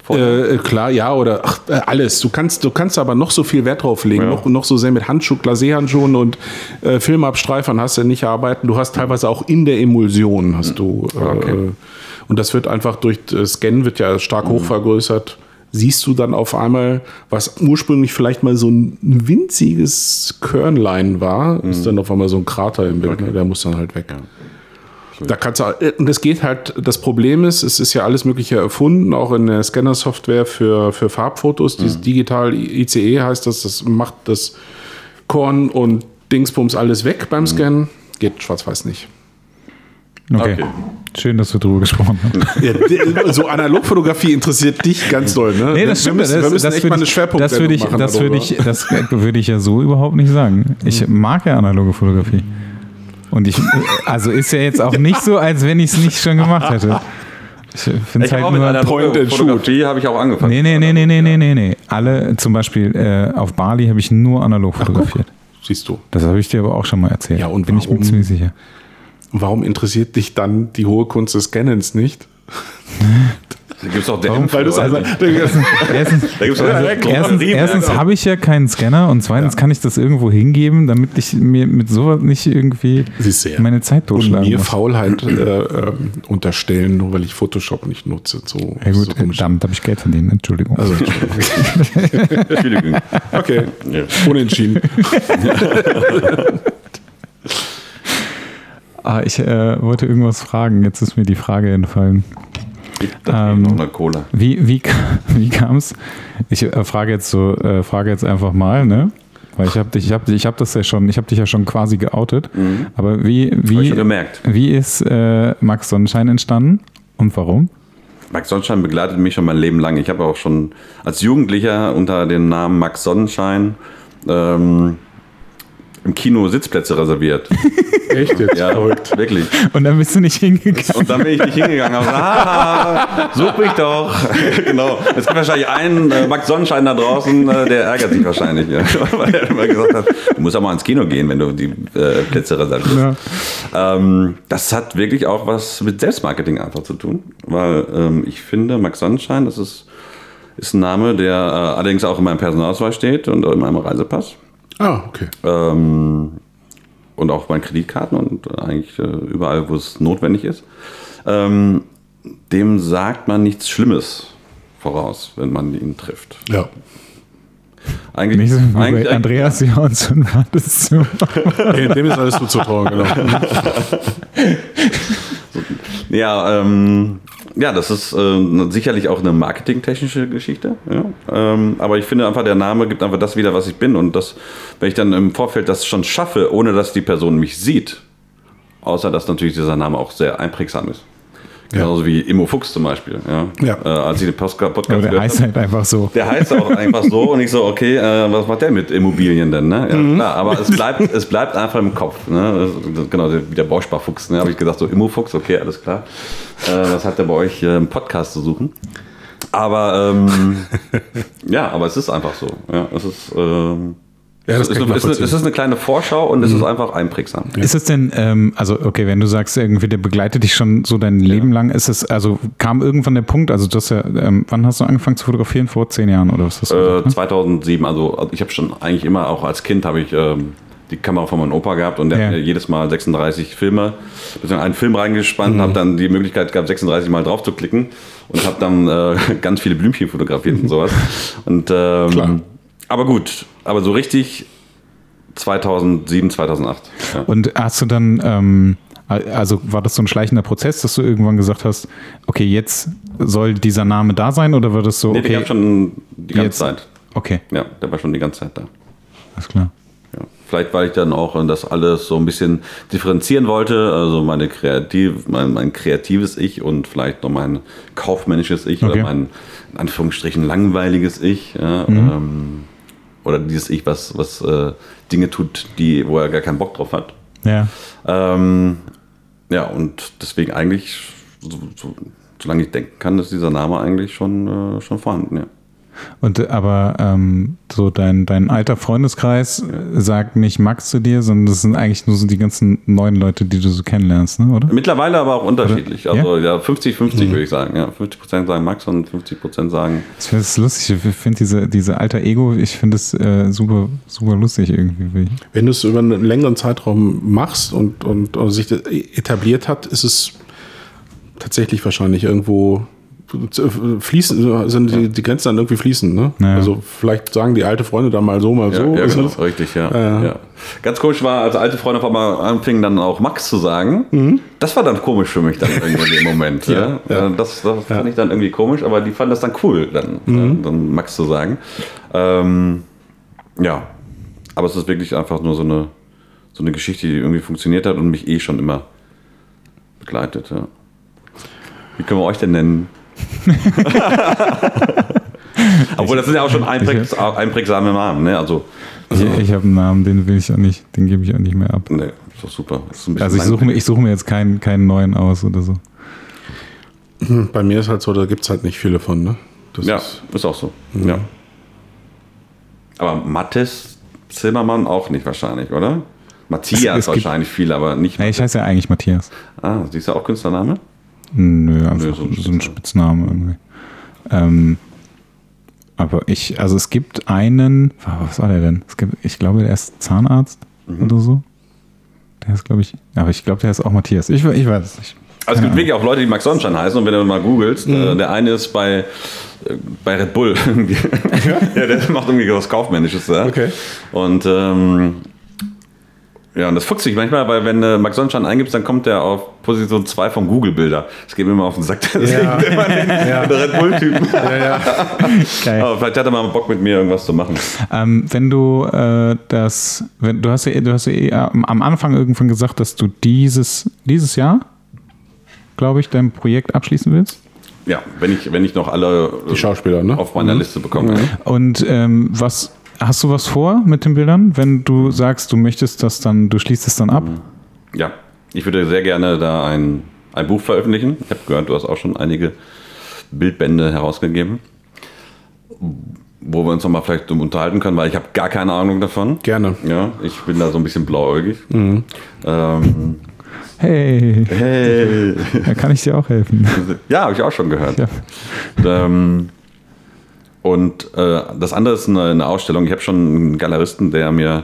Äh, klar, ja, oder ach, äh, alles. Du kannst, du kannst aber noch so viel Wert drauf legen, Ja. noch, noch so sehr mit Handschuh, Glacéhandschuhen und äh, Filmabstreifern hast du nicht arbeiten. Du hast teilweise auch in der Emulsion hast du. Äh, Okay. Und das wird einfach durch äh, Scannen wird ja stark hochvergrößert. Siehst du dann auf einmal, was ursprünglich vielleicht mal so ein winziges Körnlein war, ist dann auf einmal so ein Krater im Bild. Ne? Der muss dann halt weg. Da kannst du, äh, und es geht halt, das Problem ist, es ist ja alles Mögliche erfunden, auch in der Scanner-Software für, für Farbfotos. Dieses digital ICE heißt das, das macht das Korn und Dingsbums alles weg beim Scannen. Geht schwarz-weiß nicht. Okay. Okay. Schön, dass wir drüber gesprochen haben. Ja, so Analogfotografie interessiert dich ganz doll, ne? Nee, das stimmt. Wir müssen, das, wir müssen das echt mal eine ich, Schwerpunkt das würde ich, machen das würde ich, das würde ich ja so überhaupt nicht sagen. Ich mag ja analoge Fotografie. Und ich, also ist ja jetzt auch nicht so, als wenn ich es nicht schon gemacht hätte. Ich finde es halt auch mit nur. einer Point and Fotografie habe ich auch angefangen. Nee, nee, nee, nee, nee, nee, nee, nee. Alle, zum Beispiel äh, auf Bali habe ich nur analog fotografiert. Siehst du. Das habe ich dir aber auch schon mal erzählt. Ja, und bin ich mir warum? ziemlich sicher. Warum interessiert dich dann die hohe Kunst des Scannens nicht? Da gibt es auch DM. Weil Also-. Erstens, Da gibt's auch erstens, Drogerie- erstens habe ich ja keinen Scanner und zweitens kann ich das irgendwo hingeben, damit ich mir mit sowas nicht irgendwie ja. meine Zeit und totschlagen mir muss. Faulheit äh, ähm, unterstellen, nur weil ich Photoshop nicht nutze. So, Ja gut, so komisch. damit habe ich Geld verdient, Entschuldigung. Also, Entschuldigung. okay, Ja. unentschieden. ah, ich äh, wollte irgendwas fragen, jetzt ist mir die Frage entfallen. Ähm, noch eine Cola. Wie, wie, wie kam es? Ich äh, frage jetzt so, äh, frage jetzt einfach mal, ne? Weil ich habe dich, ich habe ich hab das ja schon, ich habe dich ja schon quasi geoutet. Aber wie, wie, wie ist äh, Max Sonnenschein entstanden und warum? Max Sonnenschein begleitet mich schon mein Leben lang. Ich habe auch schon als Jugendlicher unter dem Namen Max Sonnenschein ähm, im Kino Sitzplätze reserviert. Echt jetzt? Ja, wirklich. Und dann bist du nicht hingegangen. Und dann bin ich nicht hingegangen. Aber ah, such mich doch. genau. Es gibt wahrscheinlich einen äh, Max Sonnenschein da draußen, äh, der ärgert sich wahrscheinlich. Ja. Weil er immer gesagt hat, du musst auch mal ins Kino gehen, wenn du die äh, Plätze reservierst. Ähm, das hat wirklich auch was mit Selbstmarketing einfach zu tun. Weil ähm, ich finde, Max Sonnenschein, das ist, ist ein Name, der äh, allerdings auch in meinem Personalausweis steht und in meinem Reisepass. Ah, okay. Ähm, und auch bei Kreditkarten und eigentlich äh, überall, wo es notwendig ist. Ähm, dem sagt man nichts Schlimmes voraus, wenn man ihn trifft. Ja. Eigentlich, Nicht so wie eigentlich, bei Andreas Jonsson war das so. Hey, dem ist alles zuzutrauen, genau. Ja, ähm, ja, das ist äh, sicherlich auch eine marketingtechnische Geschichte. Ja? Ähm, aber ich finde einfach, der Name gibt einfach das wieder, was ich bin. Und das, wenn ich dann im Vorfeld das schon schaffe, ohne dass die Person mich sieht, außer dass natürlich dieser Name auch sehr einprägsam ist. Genauso wie Immo Fuchs zum Beispiel. Ja? Ja. Äh, als ich den Podcast Aber der gehört heißt halt einfach so. Der heißt auch einfach so und ich so, okay, äh, was macht der mit Immobilien denn? Ne? Ja, klar, aber es bleibt, es bleibt einfach im Kopf. Ne? Das- Genau, der- wie der Bausparfuchs. Ne? habe ich gesagt, so Immofuchs, okay, alles klar. Äh, was hat der bei euch äh, im Podcast zu suchen? Aber ähm, ja, aber es ist einfach so. Ja, es ist, ähm, Ja, das ist, es, ist, es ist eine kleine Vorschau und es ist einfach einprägsam. Ist es denn, ähm, also okay, wenn du sagst, irgendwie, der begleitet dich schon so dein Leben lang, ist es, also kam irgendwann der Punkt, also du hast ja, ähm, wann hast du angefangen zu fotografieren? Vor zehn Jahren oder was hast du Äh, gesagt, ne? 2007, also also ich habe schon eigentlich immer, auch als Kind habe ich ähm, die Kamera von meinem Opa gehabt und der Ja. hat mir jedes Mal 36 Filme, beziehungsweise einen Film reingespannt, Mhm. habe dann die Möglichkeit gehabt, 36 Mal drauf zu klicken und habe dann äh, ganz viele Blümchen fotografiert und sowas. Und, ähm, Klar. Aber gut, aber so richtig 2007, 2008. Ja. Und hast du dann, ähm, also war das so ein schleichender Prozess, dass du irgendwann gesagt hast, okay, jetzt soll dieser Name da sein oder war das so, Nee, der okay, gab schon die ganze Jetzt- Zeit. okay, Ja, der war schon die ganze Zeit da. alles klar. Ja. Vielleicht, weil ich dann auch äh, das alles so ein bisschen differenzieren wollte, also meine kreativ, mein, mein kreatives Ich und vielleicht noch mein kaufmännisches Ich Okay. oder mein in Anführungsstrichen langweiliges Ich. Ja, ähm, oder dieses Ich, was, was äh, Dinge tut, die, wo er gar keinen Bock drauf hat. Ja. Ähm, ja, und deswegen eigentlich, so, so, solange ich denken kann, ist dieser Name eigentlich schon, äh, schon vorhanden. Ja. Und äh, aber ähm, so dein, dein alter Freundeskreis äh, sagt nicht Max zu dir, sondern das sind eigentlich nur so die ganzen neuen Leute, die du so kennenlernst, ne? oder? Mittlerweile aber auch unterschiedlich. Oder? Also ja, 50-50 würde ich sagen. Ja, 50% sagen Max und 50% sagen Ich finde es lustig, ich finde diese, diese alter Ego, ich finde es äh, super, super lustig irgendwie. Wenn du es über einen längeren Zeitraum machst und, und, und sich das etabliert hat, ist es tatsächlich wahrscheinlich irgendwo fließen, sind die, die Grenzen dann irgendwie fließend, ne? Ja. Also vielleicht sagen die alte Freunde dann mal so, mal Ja, so. ja Ist genau, das- richtig, ja, Ja. ja. Ganz komisch war, als alte Freunde auf einmal anfingen, dann auch Max zu sagen. Mhm. Das war dann komisch für mich dann irgendwie in dem Moment. ja, ja. Äh, Das, das fand ich dann irgendwie komisch, aber die fanden das dann cool, dann, Mhm. äh, dann Max zu sagen. Ähm, ja, aber es ist wirklich einfach nur so eine, so eine Geschichte, die irgendwie funktioniert hat und mich eh schon immer begleitet. Ja. Wie können wir euch denn nennen? Obwohl, das sind ja auch schon einprägs einprägsame Namen, ne? Also, Ich, ich habe einen Namen, den will ich auch nicht, den gebe ich auch nicht mehr ab. ne, ist doch super. Ist Also ich suche mir, ich suche mir jetzt keinen, keinen neuen aus oder so. Bei mir ist halt so, da gibt es halt nicht viele von, ne? Das Ja, ist, ist auch so. Ja. Aber Mattes Zimmermann auch nicht wahrscheinlich, oder? Matthias Es- es gibt- wahrscheinlich viel, aber nicht. Ja, ich heiße ja eigentlich Matthias. Ah, siehst du auch Künstlername? Nö, einfach so ein so ein Spitzname irgendwie. Ähm, aber ich, also es gibt einen, was war der denn? Es gibt, ich glaube, der ist Zahnarzt Mhm. oder so. Der ist, glaube ich, aber ich glaube, der ist auch Matthias. Ich, ich weiß es nicht. Also es gibt wirklich auch Leute, die Max Sonnenschein heißen und wenn du mal googelst, äh, der eine ist bei, äh, bei Red Bull. ja? der macht irgendwie was Kaufmännisches. Ja? Okay. Und ähm, ja, und das fuchst sich manchmal, weil wenn äh, Max Sonnenschein eingibst, dann kommt der auf Position 2 vom Google-Bilder. Das geht mir immer auf den Sack. Deswegen Ja. immer den, Ja. der Red Bull-Typen. Geil. Aber vielleicht hat er mal Bock mit mir irgendwas zu machen. Ähm, wenn du äh, das, wenn, du hast ja, du hast ja eh am Anfang irgendwann gesagt, dass du dieses, dieses Jahr, glaube ich, dein Projekt abschließen willst. Ja, wenn ich, wenn ich noch alle Die Schauspieler, ne? auf meiner Liste bekomme. Und ähm, was hast du was vor mit den Bildern, wenn du sagst, du möchtest das dann, du schließt es dann ab? Ja, ich würde sehr gerne da ein, ein Buch veröffentlichen. Ich habe gehört, du hast auch schon einige Bildbände herausgegeben, wo wir uns nochmal vielleicht unterhalten können, weil ich habe gar keine Ahnung davon. Gerne. Ja, ich bin da so ein bisschen blauäugig. Mhm. Ähm, Hey, hey. da kann ich dir auch helfen. Ja, habe ich auch schon gehört. Ja. Ähm, und äh, das andere ist eine, eine Ausstellung. Ich habe schon einen Galeristen, der mir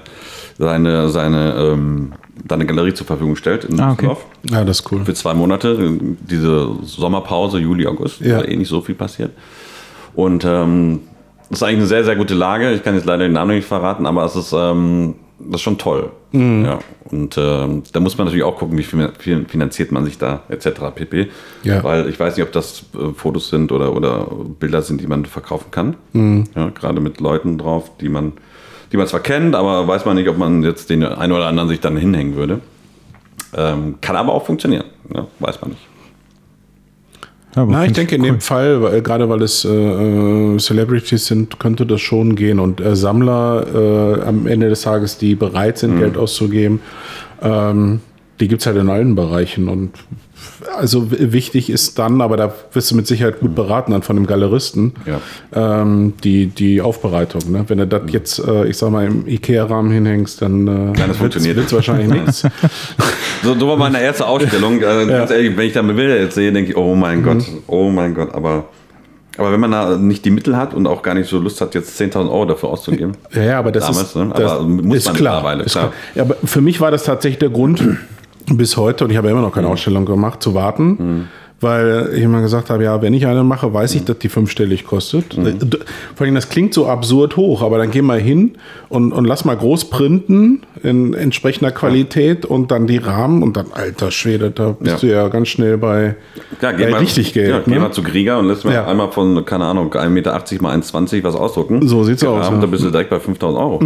seine, seine, ähm, seine Galerie zur Verfügung stellt in Ah, okay. Düsseldorf. Ja, das ist cool. für zwei Monate, diese Sommerpause, Juli, August, Ja. da eh nicht so viel passiert. Und ähm, das ist eigentlich eine sehr, sehr gute Lage. Ich kann jetzt leider den Namen nicht verraten, aber es ist, ähm, das ist schon toll. Mhm. Ja. Und ähm, da muss man natürlich auch gucken, wie finanziert man sich da, etc. pp. Ja. Weil ich weiß nicht, ob das äh, Fotos sind oder, oder Bilder sind, die man verkaufen kann. Mhm. Ja, gerade mit Leuten drauf, die man, die man zwar kennt, aber weiß man nicht, ob man jetzt den einen oder anderen sich dann hinhängen würde. Ähm, kann aber auch funktionieren. Ja, weiß man nicht. Ja, Na, ich denke in cool. dem Fall, weil, gerade weil es äh, äh, Celebrities sind, könnte das schon gehen. Und äh, Sammler äh, am Ende des Tages, die bereit sind, Geld auszugeben, ähm, die gibt es halt in allen Bereichen. Und also wichtig ist dann, aber da wirst du mit Sicherheit gut beraten dann von dem Galeristen, Ja. ähm, die, die Aufbereitung. Ne? Wenn du das jetzt, äh, ich sag mal, im Ikea-Rahmen hinhängst, dann äh, das funktioniert. wird's wahrscheinlich nichts. So, so war meine erste Ausstellung. Äh, Ganz ehrlich, wenn ich dann Bilder jetzt sehe, denke ich, oh mein Gott, oh mein Gott. Aber, aber wenn man da nicht die Mittel hat und auch gar nicht so Lust hat, jetzt 10.000 Euro dafür auszugeben. Ja, ja, aber das Damals, ist, ne? das Aber muss ist man klar. mittlerweile, klar. klar. Ja, aber für mich war das tatsächlich der Grund bis heute, und ich habe ja immer noch keine Mhm. Ausstellung gemacht, zu warten. Weil ich immer gesagt habe, ja, wenn ich eine mache, weiß Mhm. ich, dass die fünfstellig kostet. Äh, d- Vor allem, das klingt so absurd hoch, aber dann geh mal hin und, und lass mal groß printen in entsprechender Qualität und dann die Rahmen und dann, alter Schwede, da bist Ja. du ja ganz schnell bei, Ja, geh bei mal, richtig Geld. Ja, geh ne? mal zu Grieger und lässt mir einmal von, keine Ahnung, 1,80 Meter mal 1,20 was ausdrucken. So sieht's aus, Gerahmt, ja. Da bist du direkt bei 5.000 Euro.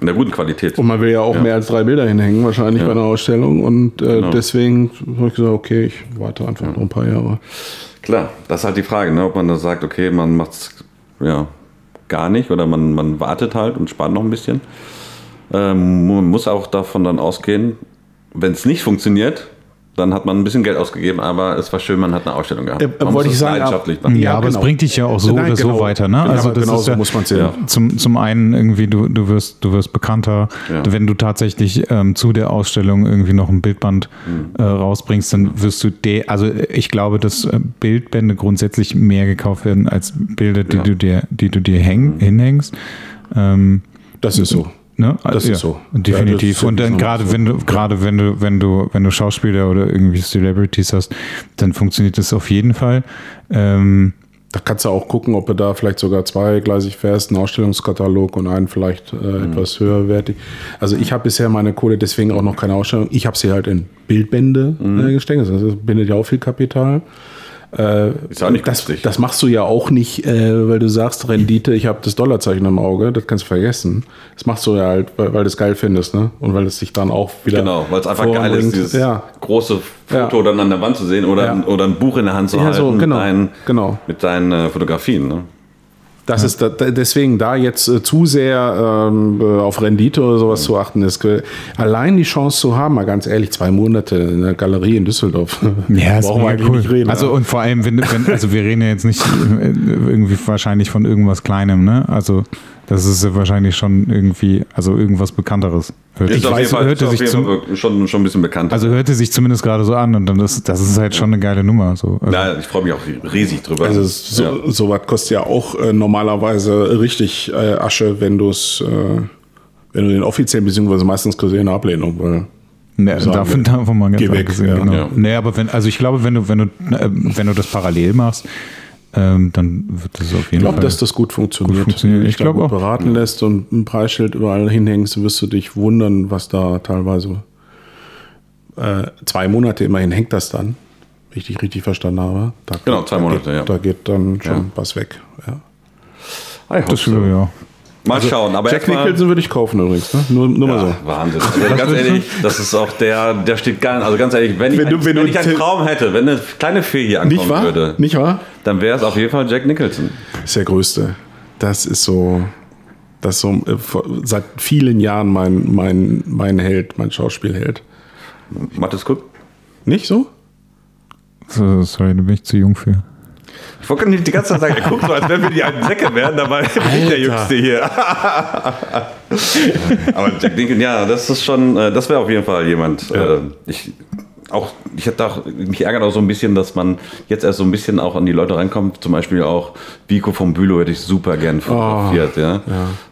In der guten Qualität. Und man will ja auch mehr als drei Bilder hinhängen, wahrscheinlich bei einer Ausstellung. Und äh, Genau. deswegen habe ich gesagt, okay, ich warte einfach noch ein paar Jahre. Klar, das ist halt die Frage, ne? ob man da sagt, okay, man macht es ja, gar nicht oder man, man wartet halt und spart noch ein bisschen. Ähm, man muss auch davon dann ausgehen, wenn es nicht funktioniert, dann hat man ein bisschen Geld ausgegeben, aber es war schön, man hat eine Ausstellung gehabt. Äh, man wollte ich es sagen, leidenschaftlich. Ja, Ja, aber es genau. bringt dich ja auch so Nein, oder so genau. weiter, ne? Genau, also das genau ist so ja muss man's sehen. Ja. Zum, zum einen irgendwie, du, du, wirst, du wirst bekannter, Ja. wenn du tatsächlich ähm, zu der Ausstellung irgendwie noch ein Bildband Mhm. äh, rausbringst, dann wirst du de, also ich glaube, dass äh, Bildbände grundsätzlich mehr gekauft werden als Bilder, die Ja. du dir, die du dir häng, hinhängst. Ähm, Das ist so. Ne? Das ist so. Definitiv. Ja, und dann gerade wenn du, gerade wenn du, wenn du, wenn du Schauspieler oder irgendwie Celebrities hast, dann funktioniert das auf jeden Fall. Ähm, Da kannst du auch gucken, ob du da vielleicht sogar zweigleisig fährst, einen Ausstellungskatalog und einen vielleicht äh, Mhm. etwas höherwertig. Also ich habe bisher meine Kohle deswegen auch noch keine Ausstellung. Ich habe sie halt in Bildbände Mhm. äh, gesteckt. Das bindet ja auch viel Kapital. Äh, Ist auch nicht das, günstig. das machst du ja auch nicht, äh, weil du sagst, Rendite, ich habe das Dollarzeichen im Auge, das kannst du vergessen. Das machst du ja halt, weil, weil du es geil findest, ne? Und weil es sich dann auch wieder. Genau, weil es einfach geil ist, dieses Ja, große Foto Ja. dann an der Wand zu sehen oder, Ja. oder ein Buch in der Hand zu halten so, genau, mit deinen, genau. mit deinen äh, Fotografien. Ne? Das ist da, deswegen da jetzt äh, zu sehr ähm, äh, auf Rendite oder sowas zu achten ist. Allein die Chance zu haben, mal ganz ehrlich, zwei Monate in der Galerie in Düsseldorf. Ja, ist brauchen wir eigentlich cool. nicht reden. also und vor allem, wenn, wenn, also wir reden ja jetzt nicht äh, irgendwie wahrscheinlich von irgendwas Kleinem, ne? Also das ist ja wahrscheinlich schon irgendwie, also irgendwas Bekannteres. Hört, auf jeden Fall, hörte sich zum, schon, schon ein bisschen bekannt. also hörte sich zumindest gerade so an und dann ist, das ist halt schon eine geile Nummer. So. Also, ja, ich freue mich auch riesig drüber. Also so, ja. sowas kostet ja auch äh, normalerweise richtig äh, Asche, wenn du es, äh, wenn du den offiziellen beziehungsweise meistens kriegst Ablehnung, weil Ne, Sagen davon, wir, davon mal ganz geh weg, ja. genau. Ja. Nee, aber wenn, also ich glaube, wenn du, wenn du, äh, wenn du das parallel machst, ähm, dann wird das auf jeden ich glaube, Fall. dass das gut funktioniert. Gut funktioniert. Wenn du Ich dich da glaub auch. beraten lässt und ein Preisschild überall hinhängst, wirst du dich wundern, was da teilweise äh, zwei Monate immerhin hängt das dann. Wenn ich dich richtig verstanden habe. Da Genau, zwei da Monate, geht, ja. Da geht dann schon Ja. was weg. Ja. Ich hoffe das so. ja. Mal schauen. Aber Jack Nicholson würde ich kaufen übrigens. Ne? Nur, nur mal so. Ja, Wahnsinn. Also ganz ehrlich, das ist auch der, der steht gar nicht. Also ganz ehrlich, wenn ich, Wenn du- ein- wenn wenn du ich einen Traum hätte, wenn eine kleine Fee hier ankommen Nicht wahr? würde, Nicht wahr? dann wäre es auf jeden Fall Jack Nicholson. ist der Größte. Das ist so, das ist so äh, seit vielen Jahren mein, mein, mein Held, mein Schauspielheld. Mathis Cook? Nicht so? So, sorry, da bin ich zu jung für. Ich wollte nicht die ganze Zeit sagen, er guckt so, als wenn wir die alten Säcke wären, dabei bin ich der Jüngste hier. Aber Jack Nicholson, ja, das ist schon, äh, das wäre auf jeden Fall jemand. Ja. Äh, ich, auch, ich hätte auch, mich ärgert auch so ein bisschen, dass man jetzt erst so ein bisschen auch an die Leute reinkommt. Zum Beispiel auch Vico vom Bülow hätte ich super gern fotografiert. ja.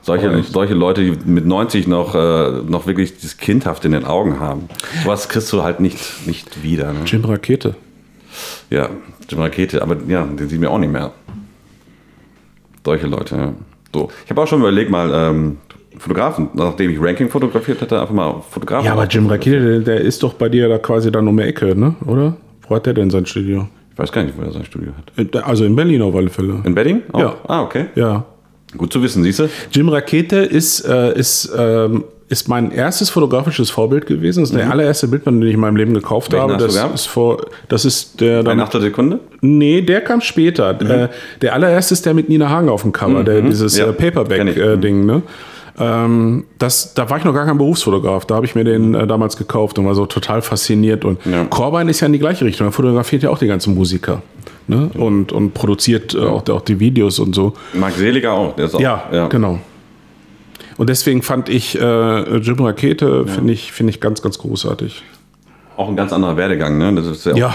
Solche, solche Leute, die mit 90 noch, äh, noch wirklich dieses Kindhaft in den Augen haben. Sowas kriegst du halt nicht, nicht wieder. Ne? Jim Rakete. Ja, Jim Rakete, aber ja, den sieht mir auch nicht mehr. Solche Leute, ja. So. Ich habe auch schon überlegt, mal ähm, Fotografen, nachdem ich Ranking fotografiert hatte, einfach mal Fotografen. Ja, aber Jim Rakete, der, der ist doch bei dir da quasi dann um die Ecke, ne? Oder? Wo hat der denn sein Studio? Ich weiß gar nicht, wo er sein Studio hat. Äh, Also in Berlin auf alle Fälle. In Bedding? Auch? Ja. Ah, okay. Ja. Gut zu wissen, siehst du? Jim Rakete ist, äh, ist, ähm, ist mein erstes fotografisches Vorbild gewesen. Das ist der allererste Bildband, den ich in meinem Leben gekauft Mhm. Welchen habe. Das ist, vor, das ist der dann Eine achte Sekunde? Nee, der kam später. Äh, der allererste ist der mit Nina Hagen auf dem Cover, der, dieses Mhm. Ja, äh, kenn ich. Mhm. Paperback-Ding. ne? Ähm, das, da war ich noch gar kein Berufsfotograf. Da habe ich mir den äh, damals gekauft und war so total fasziniert. Und Ja. Corbein ist ja in die gleiche Richtung. Er fotografiert ja auch die ganzen Musiker. Ne? Und, und produziert äh, auch, auch die Videos und so. Marc Seliger auch. Der ist auch Ja, genau. Und deswegen fand ich äh, Jim Rakete, finde ich, finde ich ganz, ganz großartig. Auch ein ganz anderer Werdegang. Ne? Das ist ja, Ja,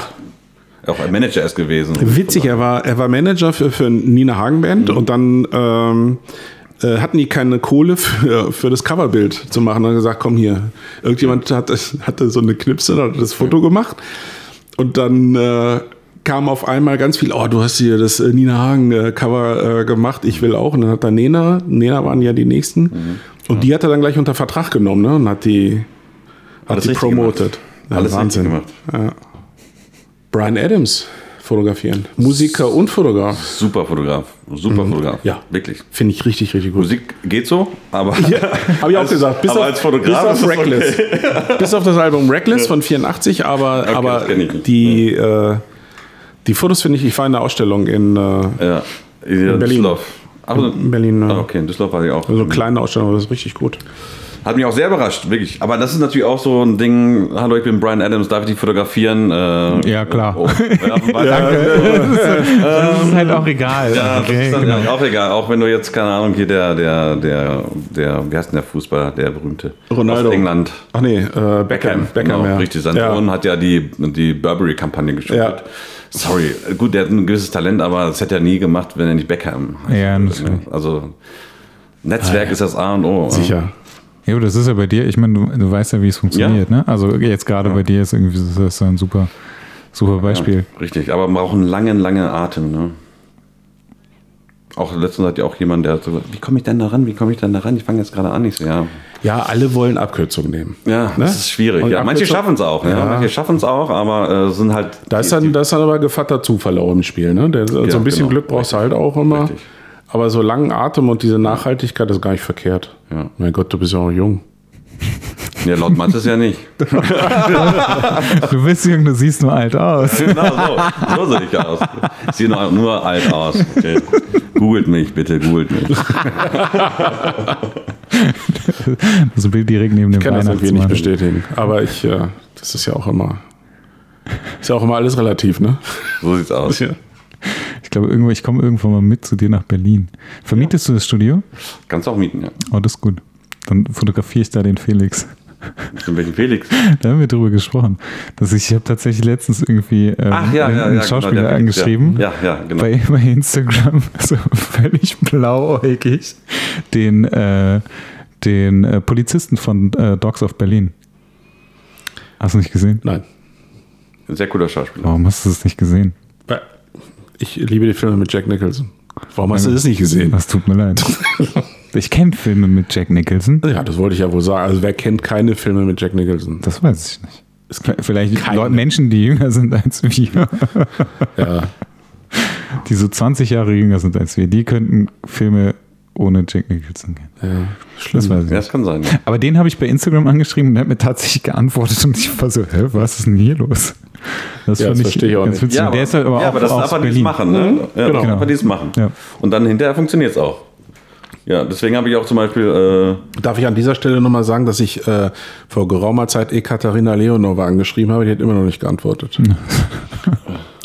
Auch, auch ein Manager erst gewesen. witzig, er war, er war Manager für, für Nina Hagen Band und dann ähm, äh, hatten die keine Kohle für, für das Coverbild zu machen. Und gesagt, komm hier, irgendjemand hat, hatte so eine Knipse, hat das Foto gemacht und dann äh, kam auf einmal ganz viel, oh, du hast hier das äh, Nina Hagen äh, Cover äh, gemacht, ich will auch. Und dann hat er Nena, Nena waren ja die nächsten und die hat er dann gleich unter Vertrag genommen ne? und hat die, hat Alles die promotet. Ja, Alles Wahnsinn. gemacht. Brian Adams fotografieren. Musiker und Fotograf. Super Fotograf. Super Fotograf. Ja. Wirklich. Finde ich richtig, richtig gut. Musik geht so, aber. Habe ich auch als- gesagt. Bis aber auf, als Fotograf bis auf das Reckless. bis auf das Album Reckless von 84, aber, aber ich nicht. die, äh, die Fotos finde ich, ich war in der Ausstellung in äh, Ja. In Berlin. Düsseldorf. Ach, In Berlin. Ah, okay, in Düsseldorf war ich auch. so eine kleine Ausstellung, aber das ist richtig gut. Hat mich auch sehr überrascht, wirklich. Aber das ist natürlich auch so ein Ding. Hallo, ich bin Brian Adams, darf ich dich fotografieren? Äh, Ja, klar. Oh, ja, weil- Das ist halt auch egal. Ja, das Okay, ist dann genau. auch egal. Auch wenn du jetzt, keine Ahnung, hier der, der, der, der, wie heißt denn der Fußballer, der berühmte? Ronaldo. Aus England. Ach nee, äh, Beckham. Beckham, genau, ja. richtig. Sein ja. Sohn hat ja die, die Burberry-Kampagne gespielt. Ja. Sorry, gut, der hat ein gewisses Talent, aber das hätte er nie gemacht, wenn er nicht Beckham heißt. Ja, natürlich. Also, Netzwerk ist das A und O. Sicher. Ja, aber das ist ja bei dir, ich meine, du, du weißt ja, wie es funktioniert, ne? Also jetzt gerade bei dir ist irgendwie das ist so ein super, super Beispiel. Ja, richtig, aber man braucht einen langen, langen Atem. Ne? Auch letztens hat ja auch jemand, der hat so gesagt, wie komme ich denn da ran? Wie komme ich denn da ran? Ich fange jetzt gerade an. Ich so, ja, Ja, alle wollen Abkürzungen nehmen. ja Ne? das ist schwierig. Ja. Manche schaffen es auch. Ja. Ja. Manche schaffen es auch, aber äh, sind halt. Da ist dann, da ist dann aber gevatter Zufall auch im Spiel. Ne? Der, so Ja, ein bisschen genau. Glück brauchst du halt auch immer. Richtig. Aber so langen Atem und diese Nachhaltigkeit ist gar nicht verkehrt. Ja. Mein Gott, du bist ja auch jung. Ja, laut Mattes ja nicht. Du bist jung, du siehst nur alt aus. genau so. So sehe ich aus. Ich sehe nur, nur alt aus. Okay. Googelt mich, bitte, googelt mich. Das Bild direkt neben dem Ich kann das irgendwie nicht bestätigen. Aber ich, äh, das ist ja auch immer, ist ja auch immer alles relativ, ne? So sieht's aus. Ja. Ich glaube, irgendwo, ich komme irgendwann mal mit zu dir nach Berlin. Vermietest du das Studio? Kannst auch mieten, ja. Oh, das ist gut. Dann fotografiere ich da den Felix. In welchen Felix? Da haben wir drüber gesprochen. Dass ich, ich habe tatsächlich letztens irgendwie ähm, Ach ja, ja, einen ja. genau, Schauspieler Felix, angeschrieben. Ja, ja, ja genau. bei, bei Instagram, so völlig blauäugig, den, äh, den äh, Polizisten von äh, Dogs of Berlin. Hast du nicht gesehen? Nein. Ein sehr cooler Schauspieler. Warum hast du es nicht gesehen? Ich liebe die Filme mit Jack Nicholson. Warum hast du das nicht gesehen? Das tut mir leid. Ich kenne Filme mit Jack Nicholson. Ja, das wollte ich ja wohl sagen. Also wer kennt keine Filme mit Jack Nicholson? Das weiß ich nicht. Es gibt Vielleicht keine. Leute, Menschen, die jünger sind als wir, Ja, die so 20 Jahre jünger sind als wir, die könnten Filme ohne Jack Nicholson kennen. ja. Das weiß ich Ja, das kann sein. Ja. Aber den habe ich bei Instagram angeschrieben und der hat mir tatsächlich geantwortet und ich war so, hä, was ist denn hier los? Das Ja, das verstehe ich auch nicht. witzig. der ist halt aber ja, auch aber das darf Berlin. nicht machen. Ne? Ja, genau. darf nicht machen. Ja. Und dann hinterher funktioniert es auch. Ja, deswegen habe ich auch zum Beispiel, äh, Darf ich an dieser Stelle nochmal sagen, dass ich äh, vor geraumer Zeit Ekaterina Leonova angeschrieben habe, die hat immer noch nicht geantwortet.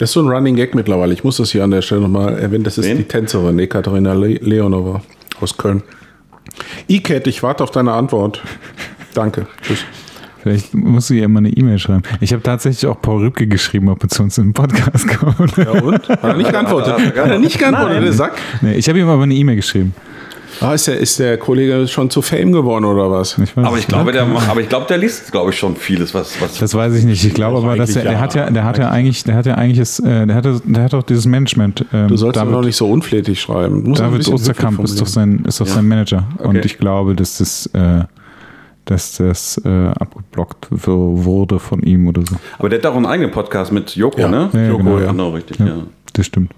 Das ist so ein Running Gag mittlerweile. Ich muss das hier an der Stelle nochmal erwähnen. Das ist Wen? die Tänzerin Ekaterina Le Leonova aus Köln. Icat, ich warte auf deine Antwort. Danke. Tschüss. Vielleicht musst du ihr mal eine E-Mail schreiben. Ich habe tatsächlich auch Paul Rübke geschrieben, ob er zu uns in den Podcast kommt. Ja und? Hat er nicht geantwortet? Hat er nicht geantwortet, der Sack? nee, ich habe ihm aber eine E-Mail geschrieben. Ah, ist, der, ist der Kollege schon zu Fame geworden oder was? Ich weiß aber ich nicht. glaube, der, aber ich glaube, der liest, glaube ich, schon vieles, was, was Das weiß ich nicht. Ich glaube aber, dass er, der hat ja, ja. der hat ja eigentlich, der hat ja eigentlich, das, äh, der hatte, der hat auch dieses Management. Ähm, Du sollst aber noch nicht so unflätig schreiben. David Osterkamp ist doch sein, ist doch sein Manager. Und Okay. ich glaube, dass das, äh, dass das äh, abgeblockt wurde von ihm oder so. Aber der hat auch einen eigenen Podcast mit Joko, Ja. ne? Ja, Joko, genau, ja. Genau, richtig, Ja, ja. das stimmt.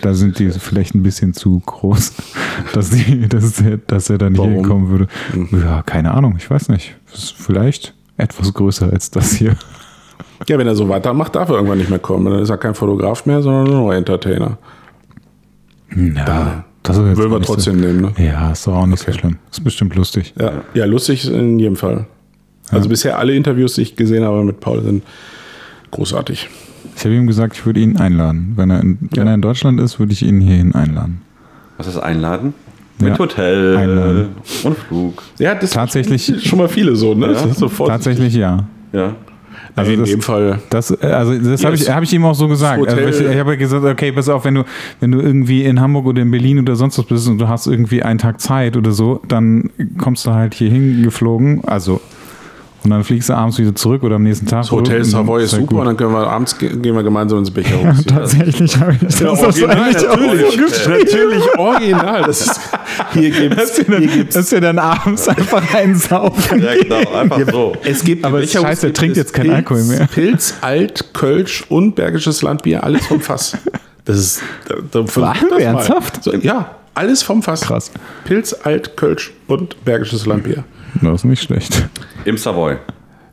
Da sind die vielleicht ein bisschen zu groß, dass, die, dass, er, dass er da nicht Warum? hinkommen würde. Ja, keine Ahnung, ich weiß nicht. Das ist vielleicht etwas größer als das hier. Ja, wenn er so weitermacht, darf er irgendwann nicht mehr kommen. Dann ist er kein Fotograf mehr, sondern nur noch Entertainer. Ja, Das ist jetzt Würden wir trotzdem nehmen, ne? So, ja, ist doch auch nicht so schlimm. Ist bestimmt lustig. Ja, ja lustig in jedem Fall. Also bisher alle Interviews, die ich gesehen habe mit Paul, sind großartig. Ich habe ihm gesagt, ich würde ihn einladen. Wenn er in, wenn er in Deutschland ist, würde ich ihn hierhin einladen. Was ist einladen? Ja. Mit Hotel Einladen. und Flug. Ja, das Tatsächlich- sind schon mal viele so, ne? Das ist sofort. Tatsächlich ja. Ja. Also in das- dem Fall. Das, äh, also das habe ich, Yes. hab ich ihm auch so gesagt. Also ich ich habe ja gesagt, okay, pass auf, wenn du, wenn du irgendwie in Hamburg oder in Berlin oder sonst was bist und du hast irgendwie einen Tag Zeit oder so, dann kommst du halt hier hingeflogen. Also und dann fliegst du abends wieder zurück oder am nächsten Tag. Das Hotel dann Savoy ist super und dann können wir abends ge- gehen wir gemeinsam ins Becherhaus. Ja, tatsächlich habe ich das, Ja, das original, natürlich. Natürlich original. Das ist, hier gibt's, Dass wir, hier dann, gibt's, dass wir dann abends einfach einsaufen. Ja, genau, einfach so. es gibt Aber Becherhaus scheiße, er gibt trinkt es jetzt keinen Alkohol mehr. Pilz, Alt, Kölsch und Bergisches Landbier, alles vom Fass. Das ist da, da, Was? das. Ernsthaft? So, ja, alles vom Fass. Krass. Pilz, Alt, Kölsch und Bergisches Landbier. Das ist nicht schlecht. Im Savoy.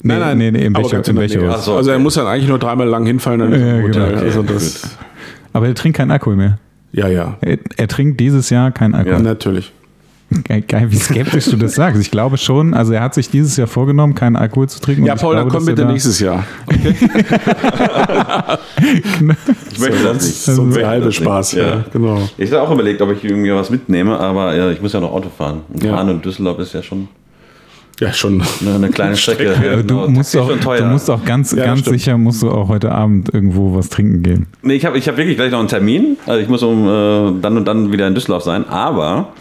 Nee, nee, nee, im aber Becher, ganz im in so, Also er okay. muss dann eigentlich nur dreimal lang hinfallen, dann ist Ja, Hotel. genau. also Okay, das, Aber er trinkt keinen Alkohol mehr. ja, ja, Er, er trinkt dieses Jahr keinen Alkohol. natürlich. Geil, geil, wie skeptisch du das sagst. Ich glaube schon, also er hat sich dieses Jahr vorgenommen, keinen Alkohol zu trinken. Ja, Paul, dann komm bitte da- nächstes Jahr. Ich möchte das nicht. So Also- der halbe Spaß. Ja. Ja. genau. Ich habe auch überlegt, ob ich irgendwie was mitnehme, aber ja, ich muss ja noch Auto fahren. Und Ja. fahren und Düsseldorf ist ja schon Ja, schon. eine, eine kleine Strecke. Aber du, Genau, musst ist auch, du musst auch ganz, Ja, ganz stimmt. sicher, musst du auch heute Abend irgendwo was trinken gehen. Nee, ich habe ich hab wirklich gleich noch einen Termin. Also ich muss um äh, dann und dann wieder in Düsseldorf sein. Aber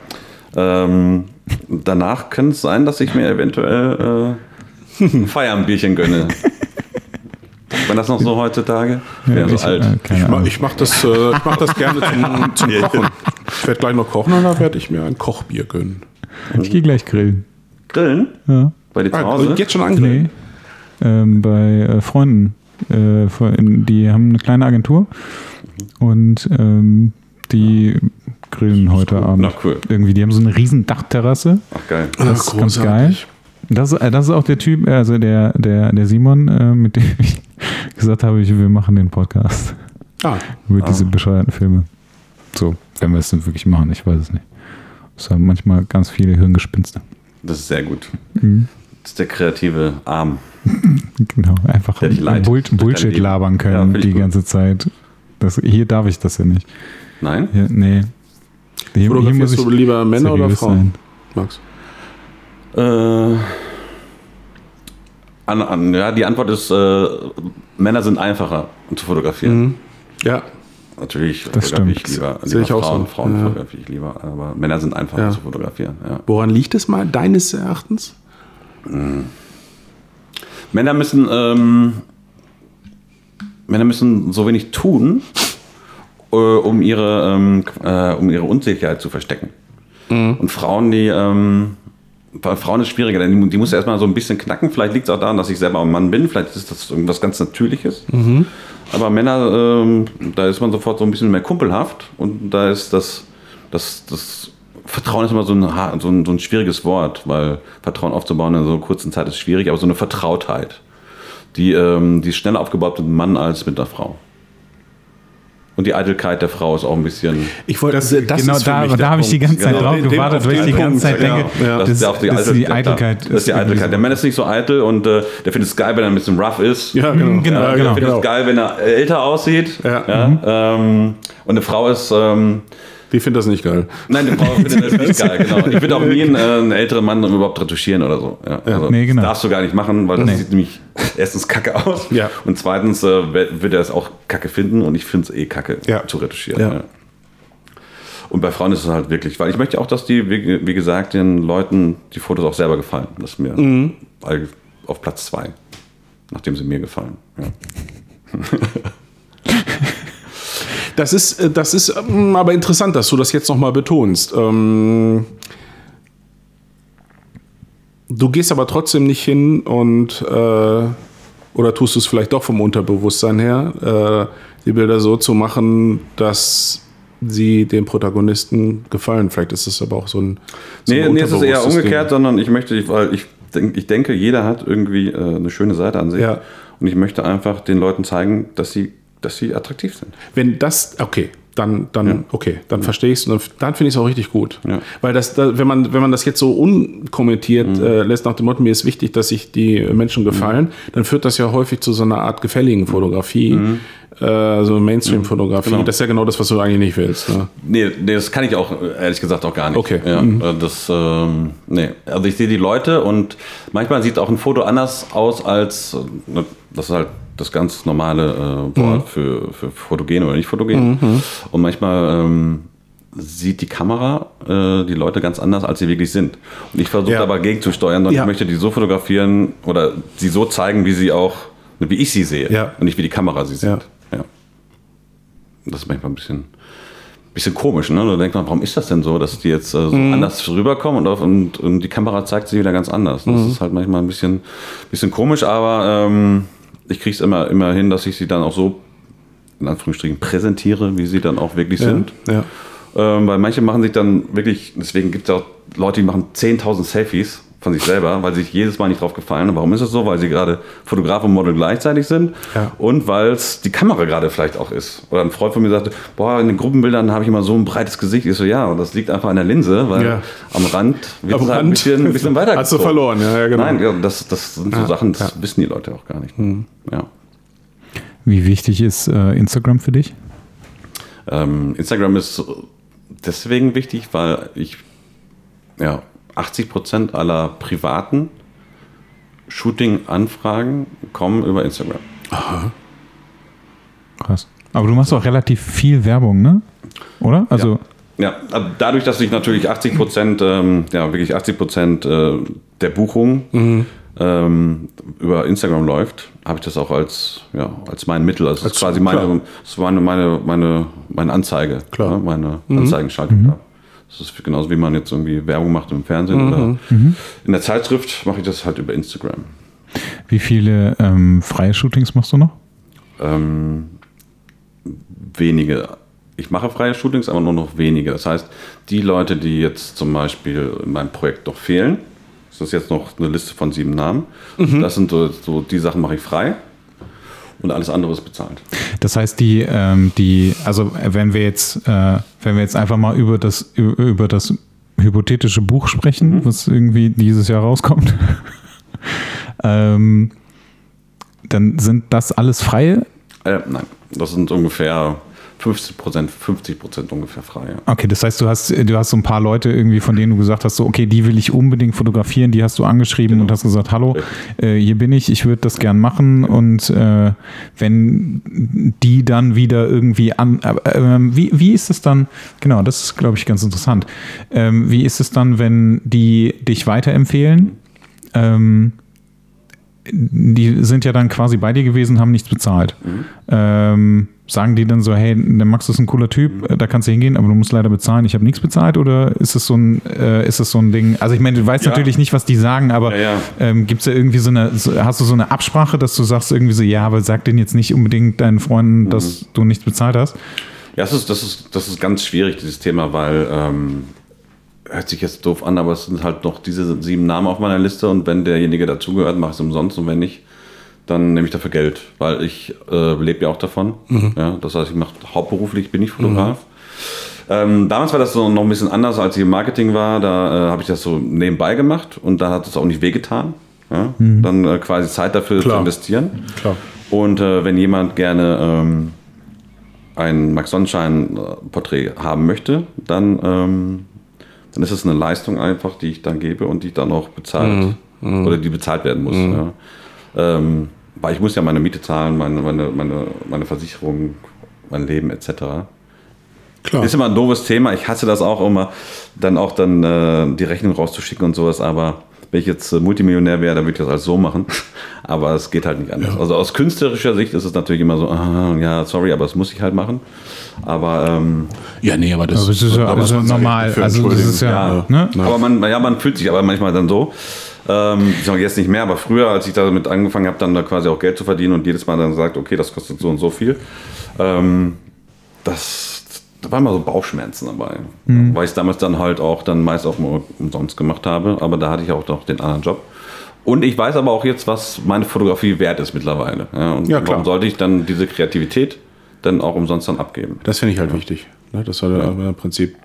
ähm, danach könnte es sein, dass ich mir eventuell äh, ein Feierabendbierchen gönne. Wenn das noch so heutzutage? Ich ja, ich, so alt. äh, keine Ich mach, ich mache das, äh, ich mach das gerne zum, zum Kochen. Ich werde gleich noch kochen und dann werde ich mir ein Kochbier gönnen. Ich gehe gleich grillen. Grillen? Ja. Bei dir zu Ah, Hause? und jetzt schon angrillen. Nee. Ähm, bei äh, Freunden. Äh, die haben eine kleine Agentur und ähm, die grillen heute Abend. Na, cool. Irgendwie, die haben so eine riesen Dachterrasse. Ach, geil. Das ist Ach, ganz geil. Das, äh, das ist auch der Typ, also der, der, der Simon, äh, mit dem ich gesagt habe, ich, wir machen den Podcast Ah, über diese bescheuerten Filme. So, wenn wir es denn wirklich machen, ich weiß es nicht. Es haben manchmal ganz viele Hirngespinste. Das ist sehr gut. Mhm. Das ist der kreative Arm. Genau, einfach Bull Bullshit labern Ja, können ich die gut. ganze Zeit. Das, hier darf ich das ja nicht. Nein? Hier, nee. Hier, hier muss ich du lieber Männer oder Frauen? sein. Max? Äh, an, an, ja, die Antwort ist, äh, Männer sind einfacher zu fotografieren. Ja, Natürlich Das fotografiere ich stimmt. lieber, Sehe lieber ich auch Frauen, so. Frauen Ja. fotografiere ich lieber, aber Männer sind einfacher Ja. zu fotografieren. Ja. woran liegt es mal deines Erachtens? Männer müssen ähm, Männer müssen so wenig tun, äh, um ihre ähm, äh, um ihre Unsicherheit zu verstecken. Und Frauen, die ähm, bei Frauen ist schwieriger, denn die, muss erstmal so ein bisschen knacken. Vielleicht liegt es auch daran, dass ich selber ein Mann bin. Vielleicht ist das irgendwas ganz Natürliches. Aber Männer, ähm, da ist man sofort so ein bisschen mehr kumpelhaft und da ist das, das, das Vertrauen ist immer so ein, so, ein, so ein schwieriges Wort, weil Vertrauen aufzubauen in so einer kurzen Zeit ist schwierig, aber so eine Vertrautheit, die, ähm, die ist schneller aufgebaut mit einem Mann als mit einer Frau. Und die Eitelkeit der Frau ist auch ein bisschen. Ich wollte, das, das genau da, da der habe ich die ganze Zeit Genau, drauf gewartet, weil ich die ganze Zeit denke, ja, ja. das, ist ja die das ist die ja, Eitelkeit. Das ist die Eitelkeit. Der. Mann ist nicht so eitel und äh, der findet es geil, wenn er ein bisschen rough ist. Ja, genau. Genau, ja, genau. Ich finde es geil, wenn er älter aussieht. Ja. Ähm, und eine Frau ist. Ähm, Die findet das nicht geil. nein, eine Frau findet das nicht geil, genau. Ich würde auch nie einen, äh, einen älteren Mann überhaupt retuschieren oder so. Ja, also, Nee, genau. Das darfst du gar nicht machen, weil das Nee. sieht nämlich erstens kacke aus. Ja. Und zweitens äh, wird er es auch kacke finden und ich finde es eh kacke Ja. zu retuschieren. Ja. Und bei Frauen ist es halt wirklich, weil ich möchte auch, dass die, wie, wie gesagt, den Leuten die Fotos auch selber gefallen. Das ist mir Mhm. auf Platz zwei, nachdem sie mir gefallen. Ja. Das ist, äh, das ist ähm, aber interessant, dass du das jetzt nochmal betonst. Ähm, du gehst aber trotzdem nicht hin und äh, oder tust du es vielleicht doch vom Unterbewusstsein her, äh, die Bilder so zu machen, dass sie dem Protagonisten gefallen. Vielleicht ist es aber auch so ein. So Nee, ein nee, es ist eher umgekehrt, Ding. sondern ich möchte, weil ich, ich denke, jeder hat irgendwie äh, eine schöne Seite an sich. Ja. Und ich möchte einfach den Leuten zeigen, dass sie, dass sie attraktiv sind. Wenn das, okay, dann, dann Ja. okay, dann verstehe ich es und dann finde ich es auch richtig gut. Ja. Weil das, da, wenn, man, wenn man das jetzt so unkommentiert äh, lässt nach dem Motto, mir ist wichtig, dass sich die Menschen gefallen, dann führt das ja häufig zu so einer Art gefälligen Fotografie, äh, so Mainstream-Fotografie. Genau. Das ist ja genau das, was du eigentlich nicht willst. Ne? Nee, nee, das kann ich auch ehrlich gesagt auch gar nicht. Okay. Ja, äh, das, ähm, nee. Also ich sehe die Leute und manchmal sieht auch ein Foto anders aus als, äh, ne, das ist halt das ganz normale äh, Wort für, für fotogen oder nicht fotogen. Und manchmal ähm, sieht die Kamera äh, die Leute ganz anders, als sie wirklich sind. Und ich versuche Ja. aber gegenzusteuern und Ja. ich möchte die so fotografieren oder sie so zeigen, wie sie auch, wie ich sie sehe Ja. und nicht wie die Kamera sie sieht. Ja. Ja. Das ist manchmal ein bisschen, bisschen komisch, ne? Da denkt man, warum ist das denn so, dass die jetzt äh, so Mhm. anders rüberkommen und, auf, und, und die Kamera zeigt sie wieder ganz anders. Das Mhm. ist halt manchmal ein bisschen, bisschen komisch, aber ähm, ich kriege es immer, immer hin, dass ich sie dann auch so in Anführungsstrichen präsentiere, wie sie dann auch wirklich sind. Ja. Ähm, weil manche machen sich dann wirklich, deswegen gibt es auch Leute, die machen 10.000 Selfies von sich selber, weil sie sich jedes Mal nicht drauf gefallen. Und warum ist es so? Weil sie gerade Fotograf und Model gleichzeitig sind Ja. und weil es die Kamera gerade vielleicht auch ist. Oder ein Freund von mir sagte, boah, in den Gruppenbildern habe ich immer so ein breites Gesicht. Ich so, ja, und das liegt einfach an der Linse, weil Ja. am Rand wird Am es halt ein Rand bisschen, ein bisschen weiter hast du verloren, ja, ja, genau. Nein, ja, das, das sind so Ja, Sachen, das ja. Mhm. wissen die Leute auch gar nicht. Ja. Wie wichtig ist äh, Instagram für dich? Ähm, Instagram ist deswegen wichtig, weil ich ja, 80 Prozent aller privaten Shooting-Anfragen kommen über Instagram. Krass. Aber du machst auch relativ viel Werbung, ne? Oder? Also, Ja, aber dadurch, dass ich natürlich 80 Prozent, ähm, ja, wirklich 80 Prozent äh, der Buchung ähm, über Instagram läuft, habe ich das auch als, ja, als mein Mittel. Also das ist Als- quasi meine, das meine, meine, meine, meine Anzeige, Klar. ne, meine Anzeigenschaltung da. Das ist genauso wie man jetzt irgendwie Werbung macht im Fernsehen oder in der Zeitschrift mache ich das halt über Instagram. wie viele ähm, freie Shootings machst du noch? Ähm, wenige. Ich mache freie Shootings, aber nur noch wenige. Das heißt, die Leute, die jetzt zum Beispiel in meinem Projekt noch fehlen, das ist jetzt noch eine Liste von sieben Namen, das sind so, so die Sachen mache ich frei und alles andere ist bezahlt. Das heißt, die, ähm, die, also wenn wir jetzt, äh, wenn wir jetzt einfach mal über das, über, das hypothetische Buch sprechen, was irgendwie dieses Jahr rauskommt, ähm, dann sind das alles freie. Äh, nein, das sind ungefähr 50 Prozent, 50 Prozent ungefähr frei. Ja. Okay, das heißt, du hast, du hast so ein paar Leute irgendwie, von denen du gesagt hast, so, okay, die will ich unbedingt fotografieren, die hast du angeschrieben und hast gesagt, hallo, äh, hier bin ich, ich würde das gern machen und äh, wenn die dann wieder irgendwie an, äh, ähm, wie, wie ist es dann, genau, das ist, glaube ich, ganz interessant, ähm, wie ist es dann, wenn die dich weiterempfehlen? Ähm, die sind ja dann quasi bei dir gewesen, haben nichts bezahlt. Ähm, sagen die dann so, hey, der Max ist ein cooler Typ, äh, da kannst du hingehen, aber du musst leider bezahlen, ich habe nichts bezahlt oder ist es so ein, äh, ist es so ein Ding? Also ich meine, du weißt Ja. natürlich nicht, was die sagen, aber Ja, ja. ähm, gibt es da irgendwie so eine, hast du so eine Absprache, dass du sagst irgendwie so, ja, aber sag denen jetzt nicht unbedingt deinen Freunden, dass du nichts bezahlt hast? Ja, das ist, das, ist, das ist ganz schwierig, dieses Thema, weil ähm, hört sich jetzt doof an, aber es sind halt noch diese sieben Namen auf meiner Liste und wenn derjenige dazugehört, mache ich es umsonst und wenn nicht, dann nehme ich dafür Geld, weil ich äh, lebe ja auch davon. Ja, das heißt, ich mache hauptberuflich, bin ich Fotograf. Ähm, damals war das so noch ein bisschen anders, als ich im Marketing war. Da äh, habe ich das so nebenbei gemacht und da hat es auch nicht wehgetan. Ja? Dann äh, quasi Zeit dafür Klar. zu investieren. Klar. Und äh, wenn jemand gerne ähm, ein Max Sonnenschein-Porträt haben möchte, dann, ähm, dann ist es eine Leistung einfach, die ich dann gebe und die dann auch bezahlt oder die bezahlt werden muss. Ja. Ähm, weil ich muss ja meine Miete zahlen, meine, meine, meine, meine Versicherung, mein Leben etc. Klar. Ist immer ein doofes Thema. Ich hasse das auch immer, dann auch dann äh, die Rechnung rauszuschicken und sowas. Aber wenn ich jetzt äh, Multimillionär wäre, dann würde ich das alles so machen. Aber es geht halt nicht anders. Also aus künstlerischer Sicht ist es natürlich immer so, ah, ja, sorry, aber das muss ich halt machen. Aber ähm, ja, nee, aber das, Aber das ist ja da muss also man sich normal. für Also das ist ja, ja, ne? aber man, ja, man fühlt sich aber manchmal dann so. Ähm, ich sage jetzt nicht mehr, aber früher, als ich damit angefangen habe, dann da quasi auch Geld zu verdienen und jedes Mal dann sagt, okay, das kostet so und so viel, ähm, das, da waren mal so Bauchschmerzen dabei. Weil ich es damals dann halt auch dann meist auch mal umsonst gemacht habe, aber da hatte ich auch noch den anderen Job. Und ich weiß aber auch jetzt, was meine Fotografie wert ist mittlerweile. Ja, und Ja, warum sollte ich dann diese Kreativität, dann auch umsonst dann abgeben. Das finde ich halt wichtig. Ne? Das soll ja. im Prinzip,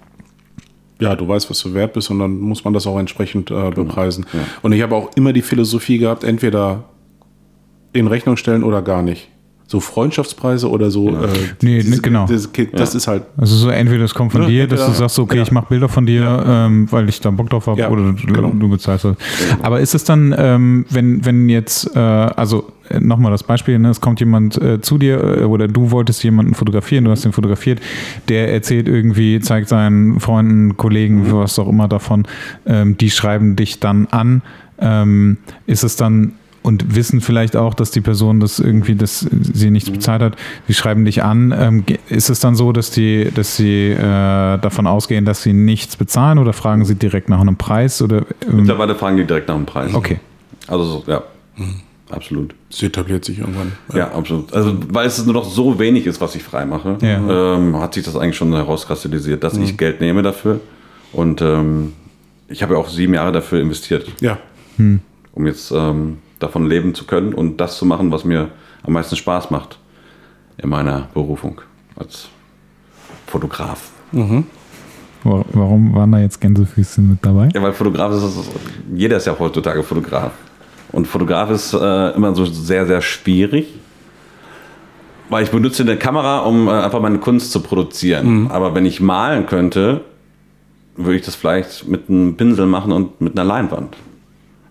ja, du weißt, was du wert bist und dann muss man das auch entsprechend äh, bepreisen. Ja. Und ich habe auch immer die Philosophie gehabt, entweder in Rechnung stellen oder gar nicht so Freundschaftspreise oder so. Ja. Äh, nee, diese, genau. Das, das ja. ist halt. Also so entweder das kommt von ja, dir, dass du sagst, okay, ich mache Bilder von dir, ähm, weil ich da Bock drauf habe, oder genau. du bezahlst das. Aber ist es dann, ähm, wenn, wenn jetzt, äh, also äh, nochmal das Beispiel, ne, es kommt jemand äh, zu dir äh, oder du wolltest jemanden fotografieren, du hast ihn fotografiert, der erzählt irgendwie, zeigt seinen Freunden, Kollegen, mhm. was auch immer davon, ähm, die schreiben dich dann an. Ähm, ist es dann und wissen vielleicht auch, dass die Person das irgendwie, dass sie nichts mhm. bezahlt hat, die schreiben dich an. Ähm, ist es dann so, dass die, dass sie äh, davon ausgehen, dass sie nichts bezahlen oder fragen sie direkt nach einem Preis? Oder, ähm? Mittlerweile fragen die direkt nach einem Preis. Okay. Also ja. Mhm. Absolut. Es etabliert sich irgendwann. Ja. ja. absolut. Also, weil es nur noch so wenig ist, was ich frei mache, ja. ähm, hat sich das eigentlich schon herauskristallisiert, dass mhm. ich Geld nehme dafür. Und ähm, ich habe ja auch sieben Jahre dafür investiert. Ja. Hm. Um jetzt ähm, davon leben zu können und das zu machen, was mir am meisten Spaß macht in meiner Berufung als Fotograf. Mhm. Warum waren da jetzt Gänsefüße mit dabei? Ja, weil Fotograf ist, jeder ist ja heutzutage Fotograf. Und Fotograf ist äh, immer so sehr, sehr schwierig, weil ich benutze eine Kamera, um äh, einfach meine Kunst zu produzieren. Mhm. Aber wenn ich malen könnte, würde ich das vielleicht mit einem Pinsel machen und mit einer Leinwand.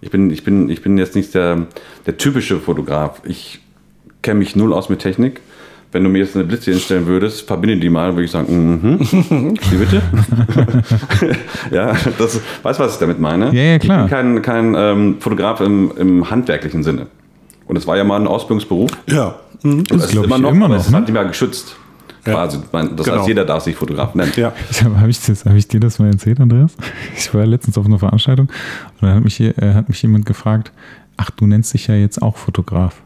Ich bin, ich bin, ich bin jetzt nicht der, der typische Fotograf. Ich kenne mich null aus mit Technik. Wenn du mir jetzt eine Blitze hinstellen würdest, verbinde die mal, würde ich sagen, mhm. Wie bitte? ja, das, weißt du, was ich damit meine? Ja, ja, klar. Ich bin kein, kein ähm, Fotograf im, im handwerklichen Sinne. Und es war ja mal ein Ausbildungsberuf. Ja. Mhm. Das, das ist immer noch, immer noch, es ne? hat nicht mehr geschützt. Quasi. Das genau. heißt, jeder darf sich Fotograf nennen. Ja. Habe ich, hab ich dir das mal erzählt, Andreas? Ich war letztens auf einer Veranstaltung und dann hat mich, äh, hat mich jemand gefragt, ach, du nennst dich ja jetzt auch Fotograf.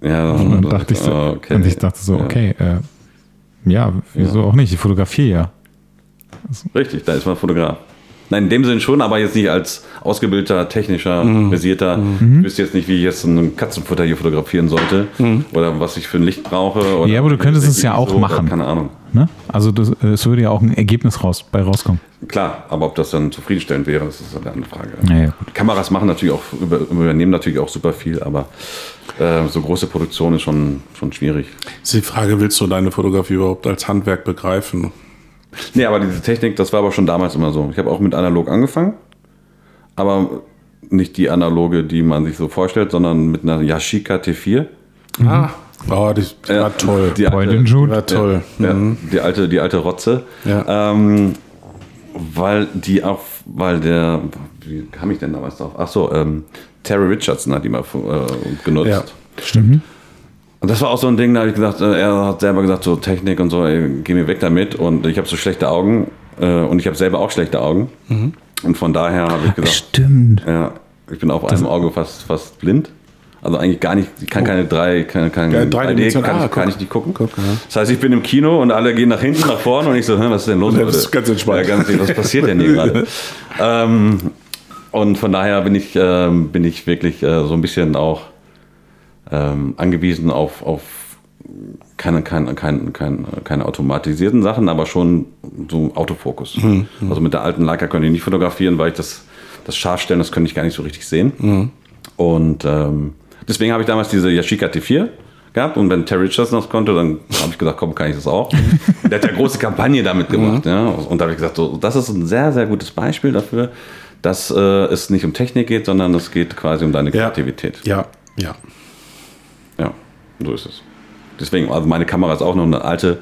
Ja, und dann dachte ich so, okay. und ich dachte so, okay, äh, ja, wieso ja. auch nicht? Ich fotografiere ja. Also. Richtig, da ist man Fotograf. Nein, in dem Sinn schon, aber jetzt nicht als ausgebildeter, technischer, mhm. versierter. Mhm. Ich wüsste jetzt nicht, wie ich jetzt einen Katzenfutter hier fotografieren sollte mhm. oder was ich für ein Licht brauche. ja, aber du könntest es ja auch so, machen. Keine Ahnung. Ne? Also das, es würde ja auch ein Ergebnis raus, bei rauskommen. Klar, aber ob das dann zufriedenstellend wäre, das ist eine andere Frage. Ja, ja, Kameras machen natürlich auch, übernehmen natürlich auch super viel, aber äh, so große Produktion ist schon, schon schwierig. ist die Frage, willst du deine Fotografie überhaupt als Handwerk begreifen? Nee, aber diese Technik, das war aber schon damals immer so. Ich habe auch mit analog angefangen, aber nicht die analoge, die man sich so vorstellt, sondern mit einer Yashica T4. Mhm. Ah, oh, die war ja, toll. Die alte, die war toll. Ja, mhm. die, alte, die alte Rotze. Ja. Ähm, weil die auch, weil der, wie kam ich denn damals drauf? Ach so, ähm, Terry Richardson hat die mal äh, genutzt. Ja, stimmt. Und das war auch so ein Ding, da habe ich gesagt, äh, er hat selber gesagt, so Technik und so, ey, geh mir weg damit. Und ich habe so schlechte Augen äh, und ich habe selber auch schlechte Augen. Mhm. Und von daher habe ich gesagt, stimmt. Ja, ich bin auf das einem Auge fast, fast blind. Also eigentlich gar nicht, ich kann oh. keine drei, keine, keine ja, 3D, kann, ah, ich, kann ich nicht gucken. Guck, ja. Das heißt, ich bin im Kino und alle gehen nach hinten, nach vorne und ich so, was ist denn los? Das ist ganz entspannt. Ja, ganz, was passiert denn hier gerade? ähm, und von daher bin ich, ähm, bin ich wirklich äh, so ein bisschen auch ähm, angewiesen auf, auf keine, keine, keine, keine, keine automatisierten Sachen, aber schon so Autofokus. Mhm. Also mit der alten Leica konnte ich nicht fotografieren, weil ich das, das Scharfstellen, das könnte ich gar nicht so richtig sehen. Mhm. Und ähm, deswegen habe ich damals diese Yashica T4 gehabt und wenn Terry Richardson das konnte, dann habe ich gesagt, komm, kann ich das auch. der hat ja große Kampagne damit gemacht. Mhm. Ja? Und da habe ich gesagt, so, das ist ein sehr, sehr gutes Beispiel dafür, dass äh, es nicht um Technik geht, sondern es geht quasi um deine Kreativität. Ja, ja. Ja, so ist es. Deswegen, also meine Kamera ist auch noch eine alte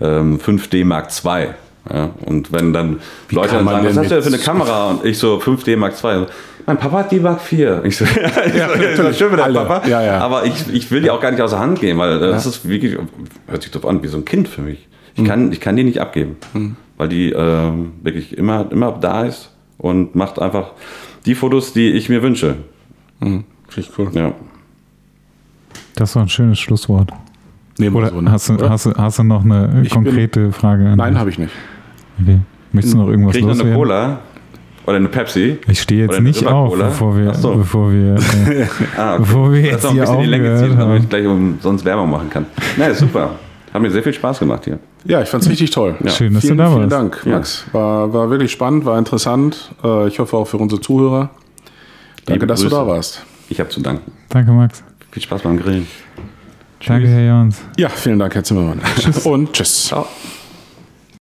ähm, 5D Mark II. Ja, und wenn dann Wie Leute dann sagen, was hast du denn für eine Kamera? Und ich so 5D Mark II. Mein Papa hat die Mark IV. Ich so, ja, ja schön mit deinem Papa. Ja, ja. Aber ich, ich will die auch gar nicht aus der Hand geben, weil das ist wirklich, hört sich doch an, wie so ein Kind für mich. Ich, mhm. kann, ich kann die nicht abgeben, mhm. weil die äh, wirklich immer, immer da ist und macht einfach die Fotos, die ich mir wünsche. Mhm. Ich cool. Ja. Das war ein schönes Schlusswort. Nehmen oder, so, ne? hast, du, oder? Hast, hast du noch eine ich konkrete bin, Frage? Nein, habe ich nicht. Okay. Möchtest du noch irgendwas Krieg loswerden? noch eine Cola oder eine Pepsi? Ich stehe jetzt nicht auf, bevor wir, so. bevor wir, äh, ah, okay. bevor wir jetzt hier auf die Länge ziehen, damit ich gleich umsonst Werbung machen kann. Na, naja, super. Hat mir sehr viel Spaß gemacht hier. Ja, ich fand es richtig toll. Ja. Schön, dass vielen, du da warst. Vielen Dank, Max. Ja. War, war wirklich spannend, war interessant. Äh, ich hoffe auch für unsere Zuhörer. Danke, dass du da warst. Ich habe zu danken. Danke, Max. Viel Spaß beim Grillen. Danke, Herr Jans. Ja, vielen Dank, Herr Zimmermann. Tschüss. Und tschüss. Ciao.